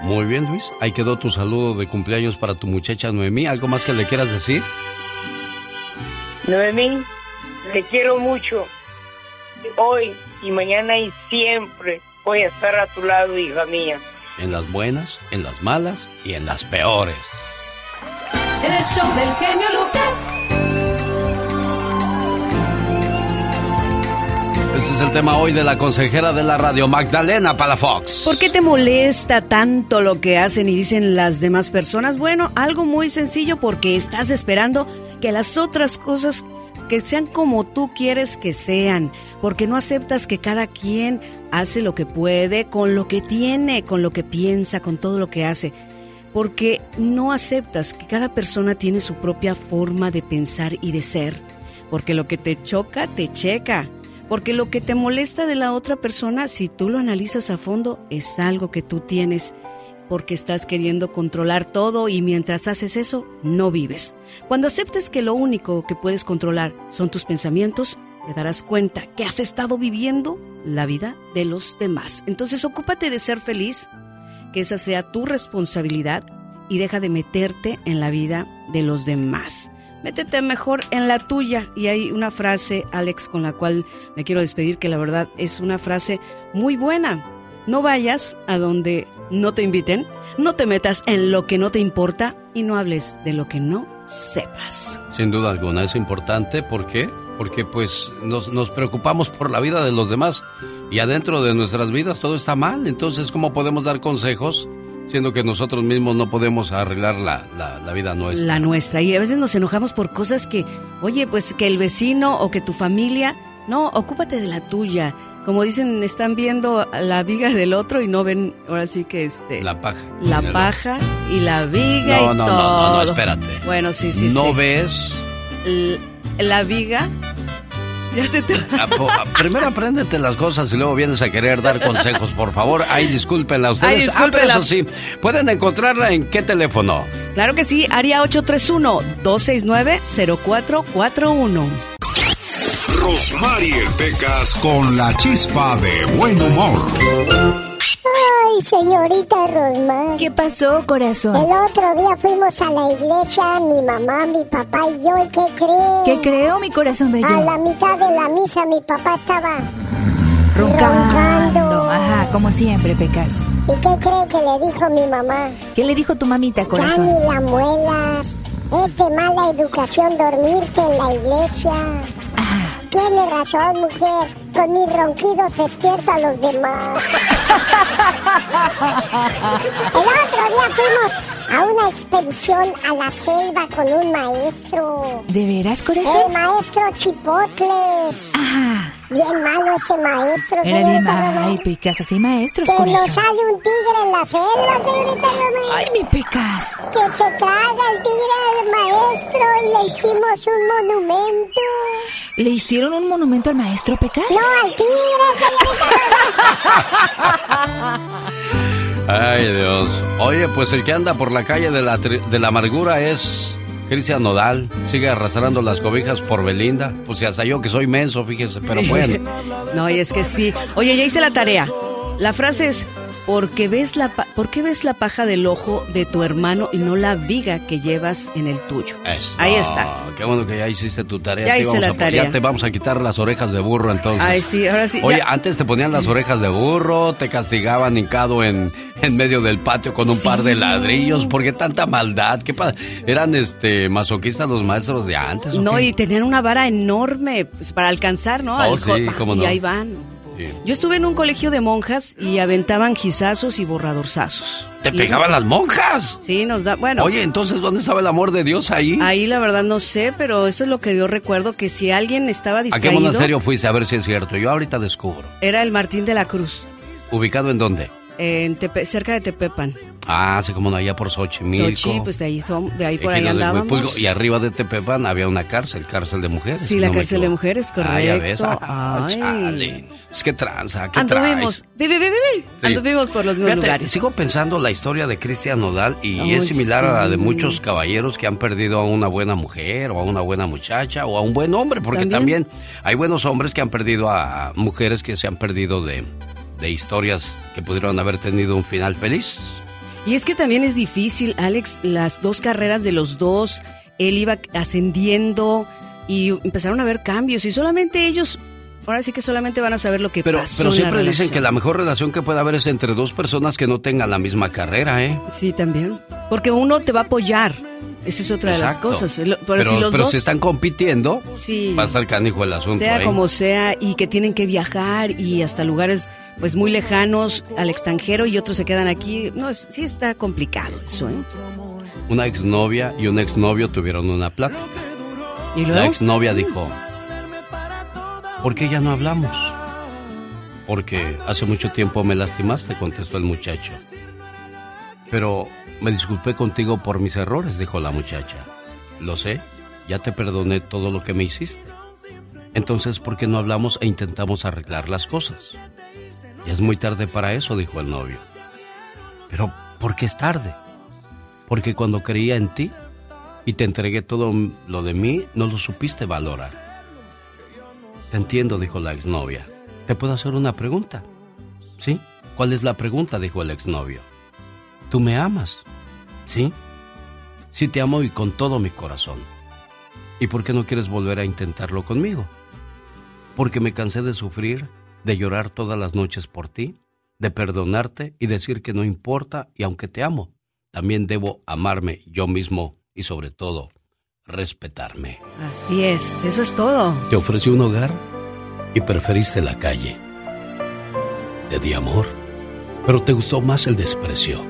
Muy bien, Luis. Ahí quedó tu saludo de cumpleaños para tu muchacha Noemí. ¿Algo más que le quieras decir? Noemí, te quiero mucho. Hoy y mañana y siempre voy a estar a tu lado, hija mía. En las buenas, en las malas y en las peores. El show del genio Lucas. Es el tema hoy de la consejera de la radio, Magdalena Palafox. ¿Por qué te molesta tanto lo que hacen y dicen las demás personas? Bueno, algo muy sencillo porque estás esperando que las otras cosas que sean como tú quieres que sean, porque no aceptas que cada quien hace lo que puede, con lo que tiene, con lo que piensa, con todo lo que hace, porque no aceptas que cada persona tiene su propia forma de pensar y de ser, porque lo que te choca, te checa. Porque lo que te molesta de la otra persona, si tú lo analizas a fondo, es algo que tú tienes porque estás queriendo controlar todo y mientras haces eso, no vives. Cuando aceptes que lo único que puedes controlar son tus pensamientos, te darás cuenta que has estado viviendo la vida de los demás. Entonces ocúpate de ser feliz, que esa sea tu responsabilidad y deja de meterte en la vida de los demás métete mejor en la tuya. Y hay una frase, Alex, con la cual me quiero despedir, que la verdad es una frase muy buena. No vayas a donde no te inviten, no te metas en lo que no te importa y no hables de lo que no sepas. Sin duda alguna, es importante. ¿Por qué? Porque pues nos, nos preocupamos por la vida de los demás y adentro de nuestras vidas todo está mal. Entonces, ¿cómo podemos dar consejos? Siendo que nosotros mismos no podemos arreglar la, la, la, vida nuestra. La nuestra. Y a veces nos enojamos por cosas que, oye, pues que el vecino o que tu familia, no, ocúpate de la tuya. Como dicen, están viendo la viga del otro y no ven, ahora sí que este... La paja. La paja y la viga no, y no, todo. No, no, no, espérate. Bueno, sí, sí, ¿No sí. ves? La viga ya se te... Ah, primero apréndete las cosas y luego vienes a querer dar consejos, por favor. Ay, discúlpenla ustedes. Ay, discúlpenla. Ah, pero eso sí, pueden encontrarla en qué teléfono. Claro que sí, área 831-269-0441. Rosmarie Pecas con la chispa de buen humor. Ay, señorita Rosmar. ¿Qué pasó, corazón? El otro día fuimos a la iglesia, mi mamá, mi papá y yo, ¿y qué cree? ¿Qué creo, mi corazón bello? A la mitad de la misa mi papá estaba roncando. roncando. Ajá, como siempre, Pecas. ¿Y qué cree que le dijo mi mamá? ¿Qué le dijo tu mamita, corazón? Ya ni la muelas. Es de mala educación dormirte en la iglesia. Tiene razón, mujer. Con mis ronquidos despierto a los demás. El otro día fuimos a una expedición a la selva con un maestro. ¿De veras, corazón? El maestro Chipotles. Ajá. Bien malo ese maestro. Era bien señorita malo. Román. Ay, Pecas, así maestros, Que nos sale un tigre en la selva, señorita Román. Ay, mi Pecas. Que se traga el tigre al maestro y le hicimos un monumento. ¿Le hicieron un monumento al maestro, Pecas? No, al tigre, Ay, Dios. Oye, pues el que anda por la calle de la, de la amargura es Cristian Nodal. Sigue arrastrando las cobijas por Belinda. Pues hasta yo que soy menso, fíjese, pero bueno. no, y es que sí. Oye, ya hice la tarea. La frase es, porque ves la pa- ¿por qué ves la paja del ojo de tu hermano y no la viga que llevas en el tuyo? Eso. Ahí está. Qué bueno que ya hiciste tu tarea. Ya Te hice la a- tarea. Ya te vamos a quitar las orejas de burro entonces. Ay, sí, ahora sí. Oye, ya. antes te ponían las orejas de burro, te castigaban hincado en, en medio del patio con un par de ladrillos. ¿Por qué tanta maldad? ¿Qué pa- ¿Eran este masoquistas los maestros de antes? No, qué? y tenían una vara enorme pues, para alcanzar, ¿no? Oh, sí, cómo y no. ahí van. Sí. Yo estuve en un colegio de monjas y aventaban gizazos y borradorzazos. ¿Te Y- pegaban las monjas? Sí, nos da, bueno. Oye, entonces, ¿dónde estaba el amor de Dios ahí? Ahí la verdad no sé, pero eso es lo que yo recuerdo, que si alguien estaba ¿A qué distraído, monasterio fuiste? A ver si es cierto. Yo ahorita descubro. era el Martín de la Cruz, ¿Ubicado en dónde? En Tepe- cerca de Tepepan. Ah, así como no, allá por Xochimilco. Sochi, pues de ahí, son, de ahí por ahí Ejidos de andábamos. Y arriba de Tepepan había una cárcel, cárcel de mujeres. Sí, si la no cárcel de mujeres, Ah, ya ves. correcto. Ah, Ay. chale. Es que tranza, ¿qué Anduvimos, vi, vi, vi. Sí. anduvimos por los mismos Fíjate, lugares. Sigo pensando la historia de Cristian Nodal y Ay, es similar a la de sí. muchos caballeros que han perdido a una buena mujer o a una buena muchacha o a un buen hombre, porque También. también, hay buenos hombres que han perdido a mujeres que se han perdido de, de historias que pudieron haber tenido un final feliz. Y es que también es difícil, Alex, las dos carreras de los dos, él iba ascendiendo y empezaron a haber cambios y solamente ellos, ahora sí que solamente van a saber lo que Pero, pasó. pero en la siempre dicen que la mejor relación que puede haber es entre dos personas que no tengan la misma carrera, ¿eh? Sí, también. Porque uno te va a apoyar. Esa es otra de las cosas. Pero, Pero, si los pero dos, si están compitiendo, Sí. va a estar canijo el asunto. sea ¿eh? como sea, y que tienen que viajar y hasta lugares pues muy lejanos al extranjero y otros se quedan aquí, no, es- sí está complicado eso, ¿eh? Una exnovia y un exnovio tuvieron una plática. ¿Y La exnovia dijo, ¿por qué ya no hablamos? Porque hace mucho tiempo me lastimaste, contestó el muchacho. Pero me disculpé contigo por mis errores, dijo la muchacha. Lo sé, ya te perdoné todo lo que me hiciste. Entonces, ¿por qué no hablamos e intentamos arreglar las cosas? Es muy tarde para eso, dijo el novio. Pero, ¿por qué es tarde? Porque cuando creía en ti y te entregué todo lo de mí, no lo supiste valorar. Te entiendo, dijo la exnovia. ¿Te puedo hacer una pregunta? ¿Sí? ¿Cuál es la pregunta? dijo el exnovio. ¿Tú me amas? ¿Sí? Sí te amo y con todo mi corazón. ¿Y por qué no quieres volver a intentarlo conmigo? Porque me cansé de sufrir, de llorar todas las noches por ti de perdonarte y decir que no importa y aunque te amo, también debo amarme yo mismo y sobre todo respetarme. Así es, eso es todo. Te ofrecí un hogar y preferiste la calle. Te di amor, pero te gustó más el desprecio.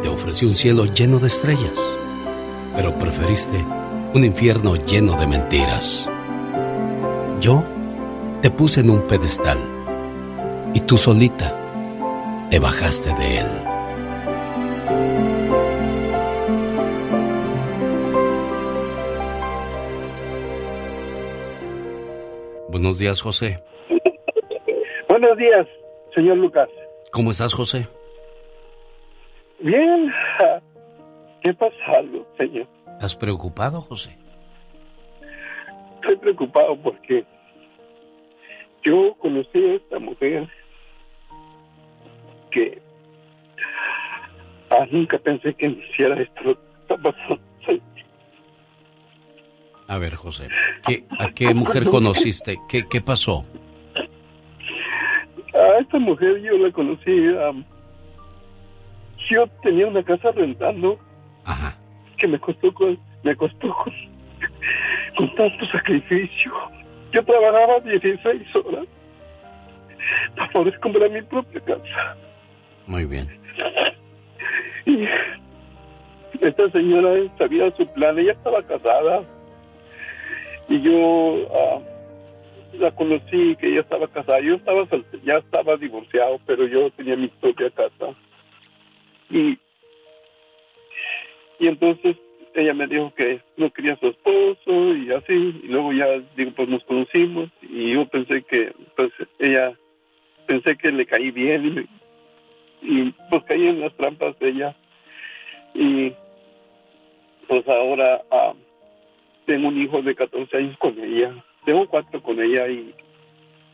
Te ofrecí un cielo lleno de estrellas, pero preferiste un infierno lleno de mentiras. Yo te puse en un pedestal y tú solita te bajaste de él. Buenos días, José. Buenos días, señor Lucas. ¿Cómo estás, José? Bien. ¿Qué pasa señor? ¿Estás preocupado, José? Estoy preocupado porque yo conocí a esta mujer que ah, nunca pensé que me hiciera esto. Está pasando. A ver, José, ¿qué, ¿a qué mujer conociste? ¿Qué, qué pasó? A esta mujer yo la conocí. yo tenía una casa rentando. Ajá. Que me costó con, me costó con, con tanto sacrificio. Yo trabajaba 16 horas para poder comprar mi propia casa. Muy bien. Y esta señora sabía su plan, ella estaba casada. Y yo ah, la conocí, que ella estaba casada. Yo estaba ya estaba divorciado, pero yo tenía mi propia casa. Y, y entonces ella me dijo que no quería a su esposo y así. Y luego ya, digo, pues nos conocimos. Y yo pensé que, pues ella, pensé que le caí bien y, pues caí en las trampas de ella. Y pues ahora ah, tengo un hijo de 14 años con ella. Tengo cuatro con ella y,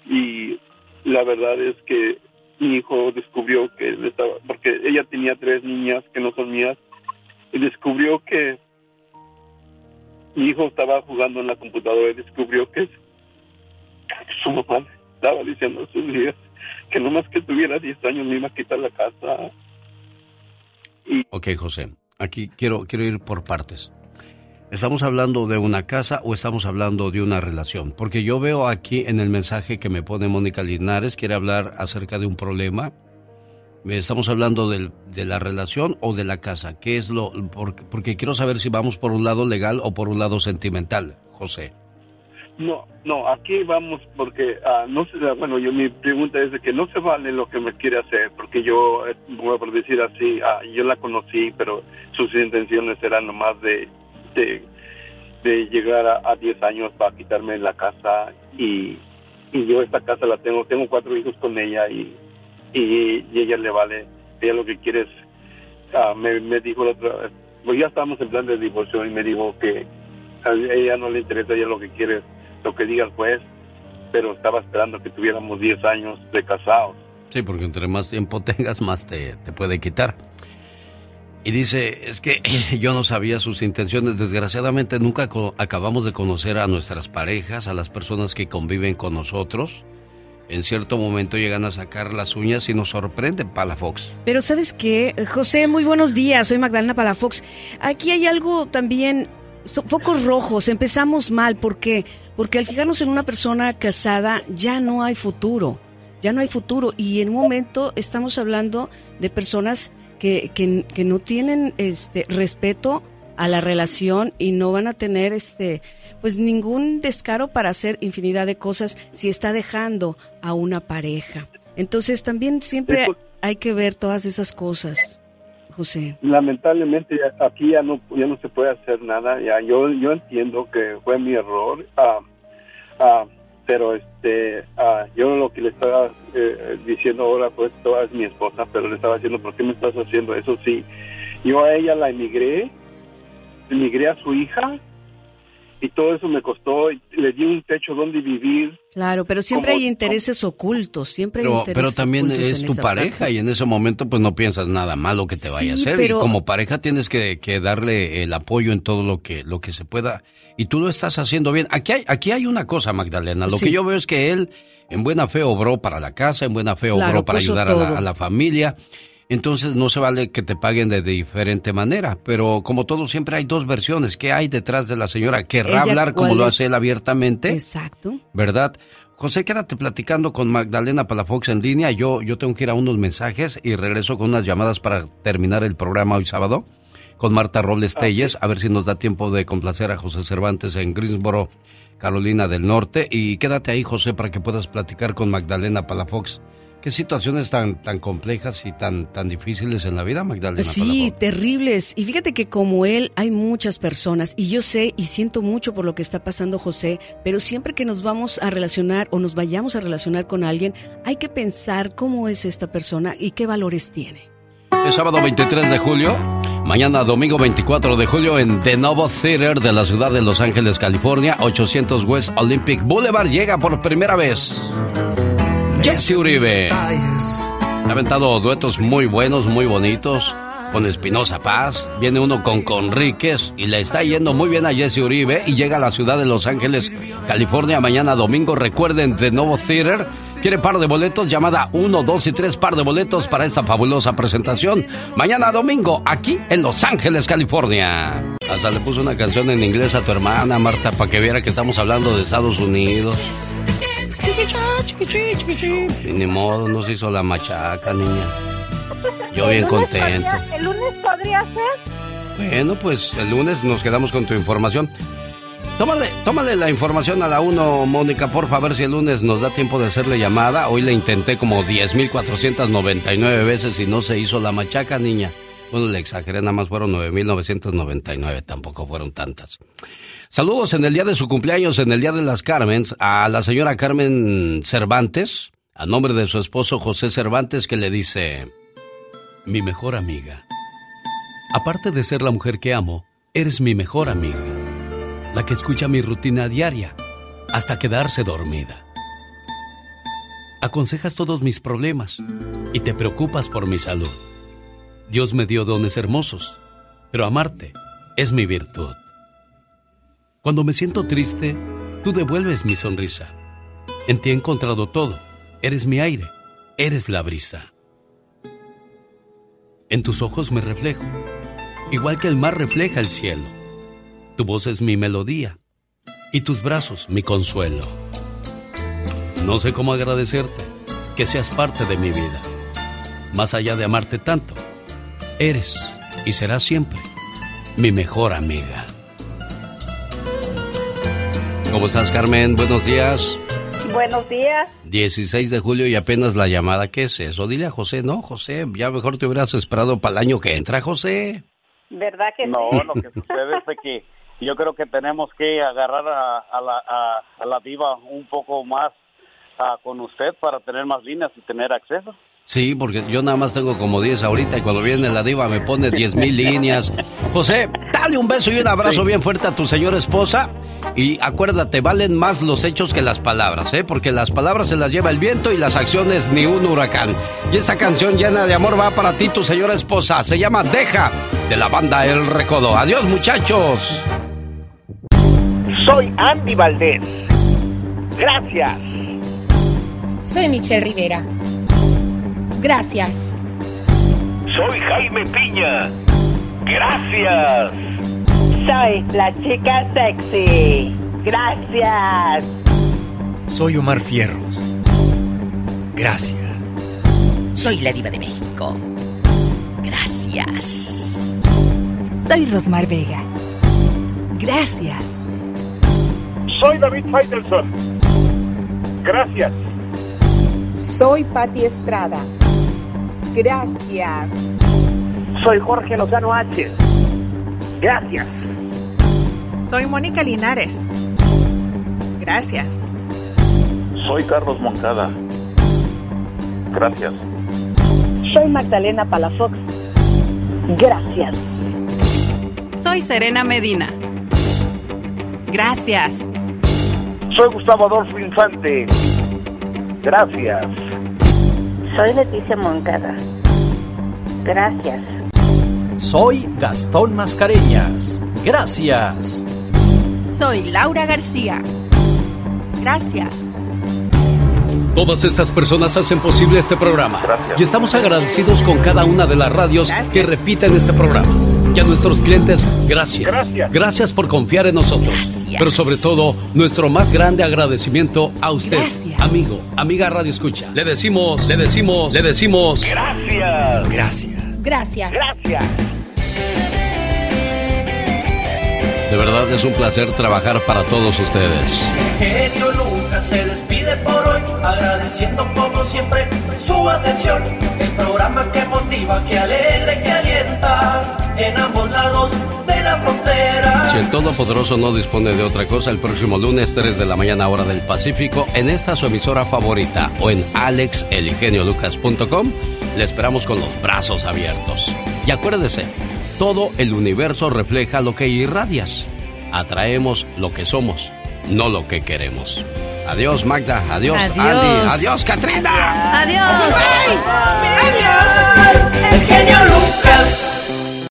y la verdad es que mi hijo descubrió que estaba, porque ella tenía tres niñas que no son mías, y descubrió que mi hijo estaba jugando en la computadora y descubrió que su mamá estaba diciendo a sus hijas que no más que tuviera 10 años me iba a quitar la casa. Y... Ok, José, aquí quiero, quiero ir por partes. ¿Estamos hablando de una casa o estamos hablando de una relación? Porque yo veo aquí en el mensaje que me pone Mónica Linares, quiere hablar acerca de un problema. ¿Estamos hablando de, de la relación o de la casa? ¿Qué es lo...? Porque, quiero saber si vamos por un lado legal o por un lado sentimental, José. No, no, aquí vamos porque, uh, no sé, bueno, yo mi pregunta es de que no se vale lo que me quiere hacer, porque yo, eh, voy a decir así, uh, yo la conocí, pero sus intenciones eran nomás de de, de llegar a, 10 años para quitarme la casa y, y yo esta casa la tengo, tengo cuatro hijos con ella y, y, ella le vale, ella lo que quiere es, uh, me, me dijo la otra pues ya estábamos en plan de divorcio y me dijo que a ella no le interesa, ella lo que quiere es lo que diga el juez, pero estaba esperando que tuviéramos 10 años de casados. Sí, porque entre más tiempo tengas, más te, te puede quitar. Y dice, es que yo no sabía sus intenciones. Desgraciadamente nunca acabamos de conocer a nuestras parejas, a las personas que conviven con nosotros. En cierto momento llegan a sacar las uñas y nos sorprenden, Palafox. Pero ¿sabes qué? José, muy buenos días. Soy Magdalena Palafox. Aquí hay algo también, focos rojos. Empezamos mal. ¿Por qué? Porque al fijarnos en una persona casada ya no hay futuro. Ya no hay futuro. Y en un momento estamos hablando de personas que, que, no tienen este respeto a la relación y no van a tener este pues ningún descaro para hacer infinidad de cosas si está dejando a una pareja. Entonces también siempre hay que ver todas esas cosas, José. Lamentablemente aquí ya no ya no se puede hacer nada. Ya yo yo entiendo que fue mi error. ah, ah pero este ah, yo lo que le estaba eh, diciendo ahora pues toda es mi esposa pero le estaba diciendo por qué me estás haciendo eso sí yo a ella la emigré emigré a su hija y todo eso me costó, le di un techo donde vivir. Claro, pero siempre hay intereses ocultos, siempre hay pero, intereses Pero también es tu pareja y en ese momento pues no piensas nada malo que te vaya a hacer y como pareja tienes que, que, darle el apoyo en todo lo que, lo que se pueda y tú lo estás haciendo bien. Aquí hay, aquí hay una cosa, Magdalena, lo que yo veo es que él en buena fe obró para la casa, en buena fe obró para ayudar a la, a la familia entonces no se vale que te paguen de diferente manera. Pero como todo, siempre hay dos versiones. ¿Qué hay detrás de la señora? ¿Querrá hablar como lo hace él abiertamente? Exacto. ¿Verdad? José, quédate platicando con Magdalena Palafox en línea. Yo, yo tengo que ir a unos mensajes y regreso con unas llamadas para terminar el programa hoy sábado con Marta Robles Telles, a ver si nos da tiempo de complacer a José Cervantes en Greensboro, Carolina del Norte. Y quédate ahí, José, para que puedas platicar con Magdalena Palafox Qué situaciones tan, tan complejas y tan, tan difíciles en la vida, Magdalena. Sí, terribles. Y fíjate que como él hay muchas personas y yo sé y siento mucho por lo que está pasando José, pero siempre que nos vamos a relacionar o nos vayamos a relacionar con alguien, hay que pensar cómo es esta persona y qué valores tiene. El sábado 23 de julio, mañana domingo 24 de julio en The Novo Theater de la ciudad de Los Ángeles, California, 800 West Olympic Boulevard llega por primera vez. Jesse Uribe. Ha aventado duetos muy buenos, muy bonitos. Con Espinosa Paz, viene uno con Conríquez y le está yendo muy bien a Jesse Uribe y llega a la ciudad de Los Ángeles, California, mañana domingo. Recuerden, de Novo Theater quiere par de boletos, llamada 1, 2 y 3 par de boletos para esta fabulosa presentación. Mañana domingo, aquí en Los Ángeles, California. Hasta le puso una canción en inglés a tu hermana, Marta, para que viera que estamos hablando de Estados Unidos. Y ni modo, no se hizo la machaca, niña. Yo bien contento. ¿El lunes podría ser? Bueno, pues el lunes nos quedamos con tu información. Tómale, tómale la información a la 1, Mónica, por favor, si el lunes nos da tiempo de hacerle llamada. Hoy le intenté como 10.499 veces y no se hizo la machaca, niña. Bueno, le exageré, nada más fueron 9.999, tampoco fueron tantas. Saludos en el día de su cumpleaños, en el día de las Carmens, a la señora Carmen Cervantes, a nombre de su esposo José Cervantes, que le dice, mi mejor amiga. Aparte de ser la mujer que amo, eres mi mejor amiga, la que escucha mi rutina diaria hasta quedarse dormida. Aconsejas todos mis problemas y te preocupas por mi salud. Dios me dio dones hermosos, pero amarte es mi virtud. Cuando me siento triste, tú devuelves mi sonrisa. En ti he encontrado todo. Eres mi aire, eres la brisa. En tus ojos me reflejo, igual que el mar refleja el cielo. Tu voz es mi melodía y tus brazos mi consuelo. No sé cómo agradecerte que seas parte de mi vida. Más allá de amarte tanto, eres y serás siempre mi mejor amiga. ¿Cómo estás, Carmen? Buenos días. Buenos días. 16 de julio y apenas la llamada. ¿Qué es eso? Dile a José, no, José, ya mejor te hubieras esperado para el año que entra, José. ¿Verdad que no? No, lo que sucede es que yo creo que tenemos que agarrar a, la, a, la diva un poco más ah, con usted para tener más líneas y tener acceso. Sí, porque yo nada más tengo como 10 ahorita y cuando viene la diva me pone 10 mil líneas. José, dale un beso y un abrazo bien fuerte a tu señora esposa. Y acuérdate, valen más los hechos que las palabras, ¿eh? Porque las palabras se las lleva el viento y las acciones ni un huracán. Y esta canción llena de amor va para ti, tu señora esposa. Se llama Deja, de la banda El Recodo. Adiós, muchachos. Soy Andy Valdés. Gracias. Soy Michelle Rivera. Gracias. Soy Jaime Piña. Gracias. Soy la chica sexy. Gracias. Soy Omar Fierros. Gracias. Soy la diva de México. Gracias. Soy Rosmar Vega. Gracias. Soy David Faitelson. Gracias. Soy Patti Estrada. Gracias. Soy Jorge Lozano H. Gracias. Soy Mónica Linares. Gracias. Soy Carlos Moncada. Gracias. Soy Magdalena Palafox. Gracias. Soy Serena Medina. Gracias. Soy Gustavo Adolfo Infante. Gracias. Soy Leticia Moncada. Gracias. Soy Gastón Mascareñas. Gracias. Soy Laura García. Gracias. Todas estas personas hacen posible este programa. Y estamos agradecidos con cada una de las radios que repiten este programa. Y a nuestros clientes, gracias. Gracias. por confiar en nosotros. Pero sobre todo, nuestro más grande agradecimiento a usted, amigo, amiga Radio Escucha. Le decimos, le decimos, le decimos. Gracias. Gracias. Gracias. Gracias. De verdad es un placer trabajar para todos ustedes. genio Lucas se despide por hoy, agradeciendo como siempre su atención. El programa que motiva, que alegra y que alienta en ambos lados de la frontera. Si el Todopoderoso no dispone de otra cosa, el próximo lunes 3 de la mañana hora del Pacífico, en esta su emisora favorita o en alexelgeniolucas.com, le esperamos con los brazos abiertos. Y acuérdese, todo el universo refleja lo que irradias. Atraemos lo que somos, no lo que queremos. Adiós Magda, adiós, Adiós. Andy, adiós Katrina. Adiós. Adiós. El genio Lucas.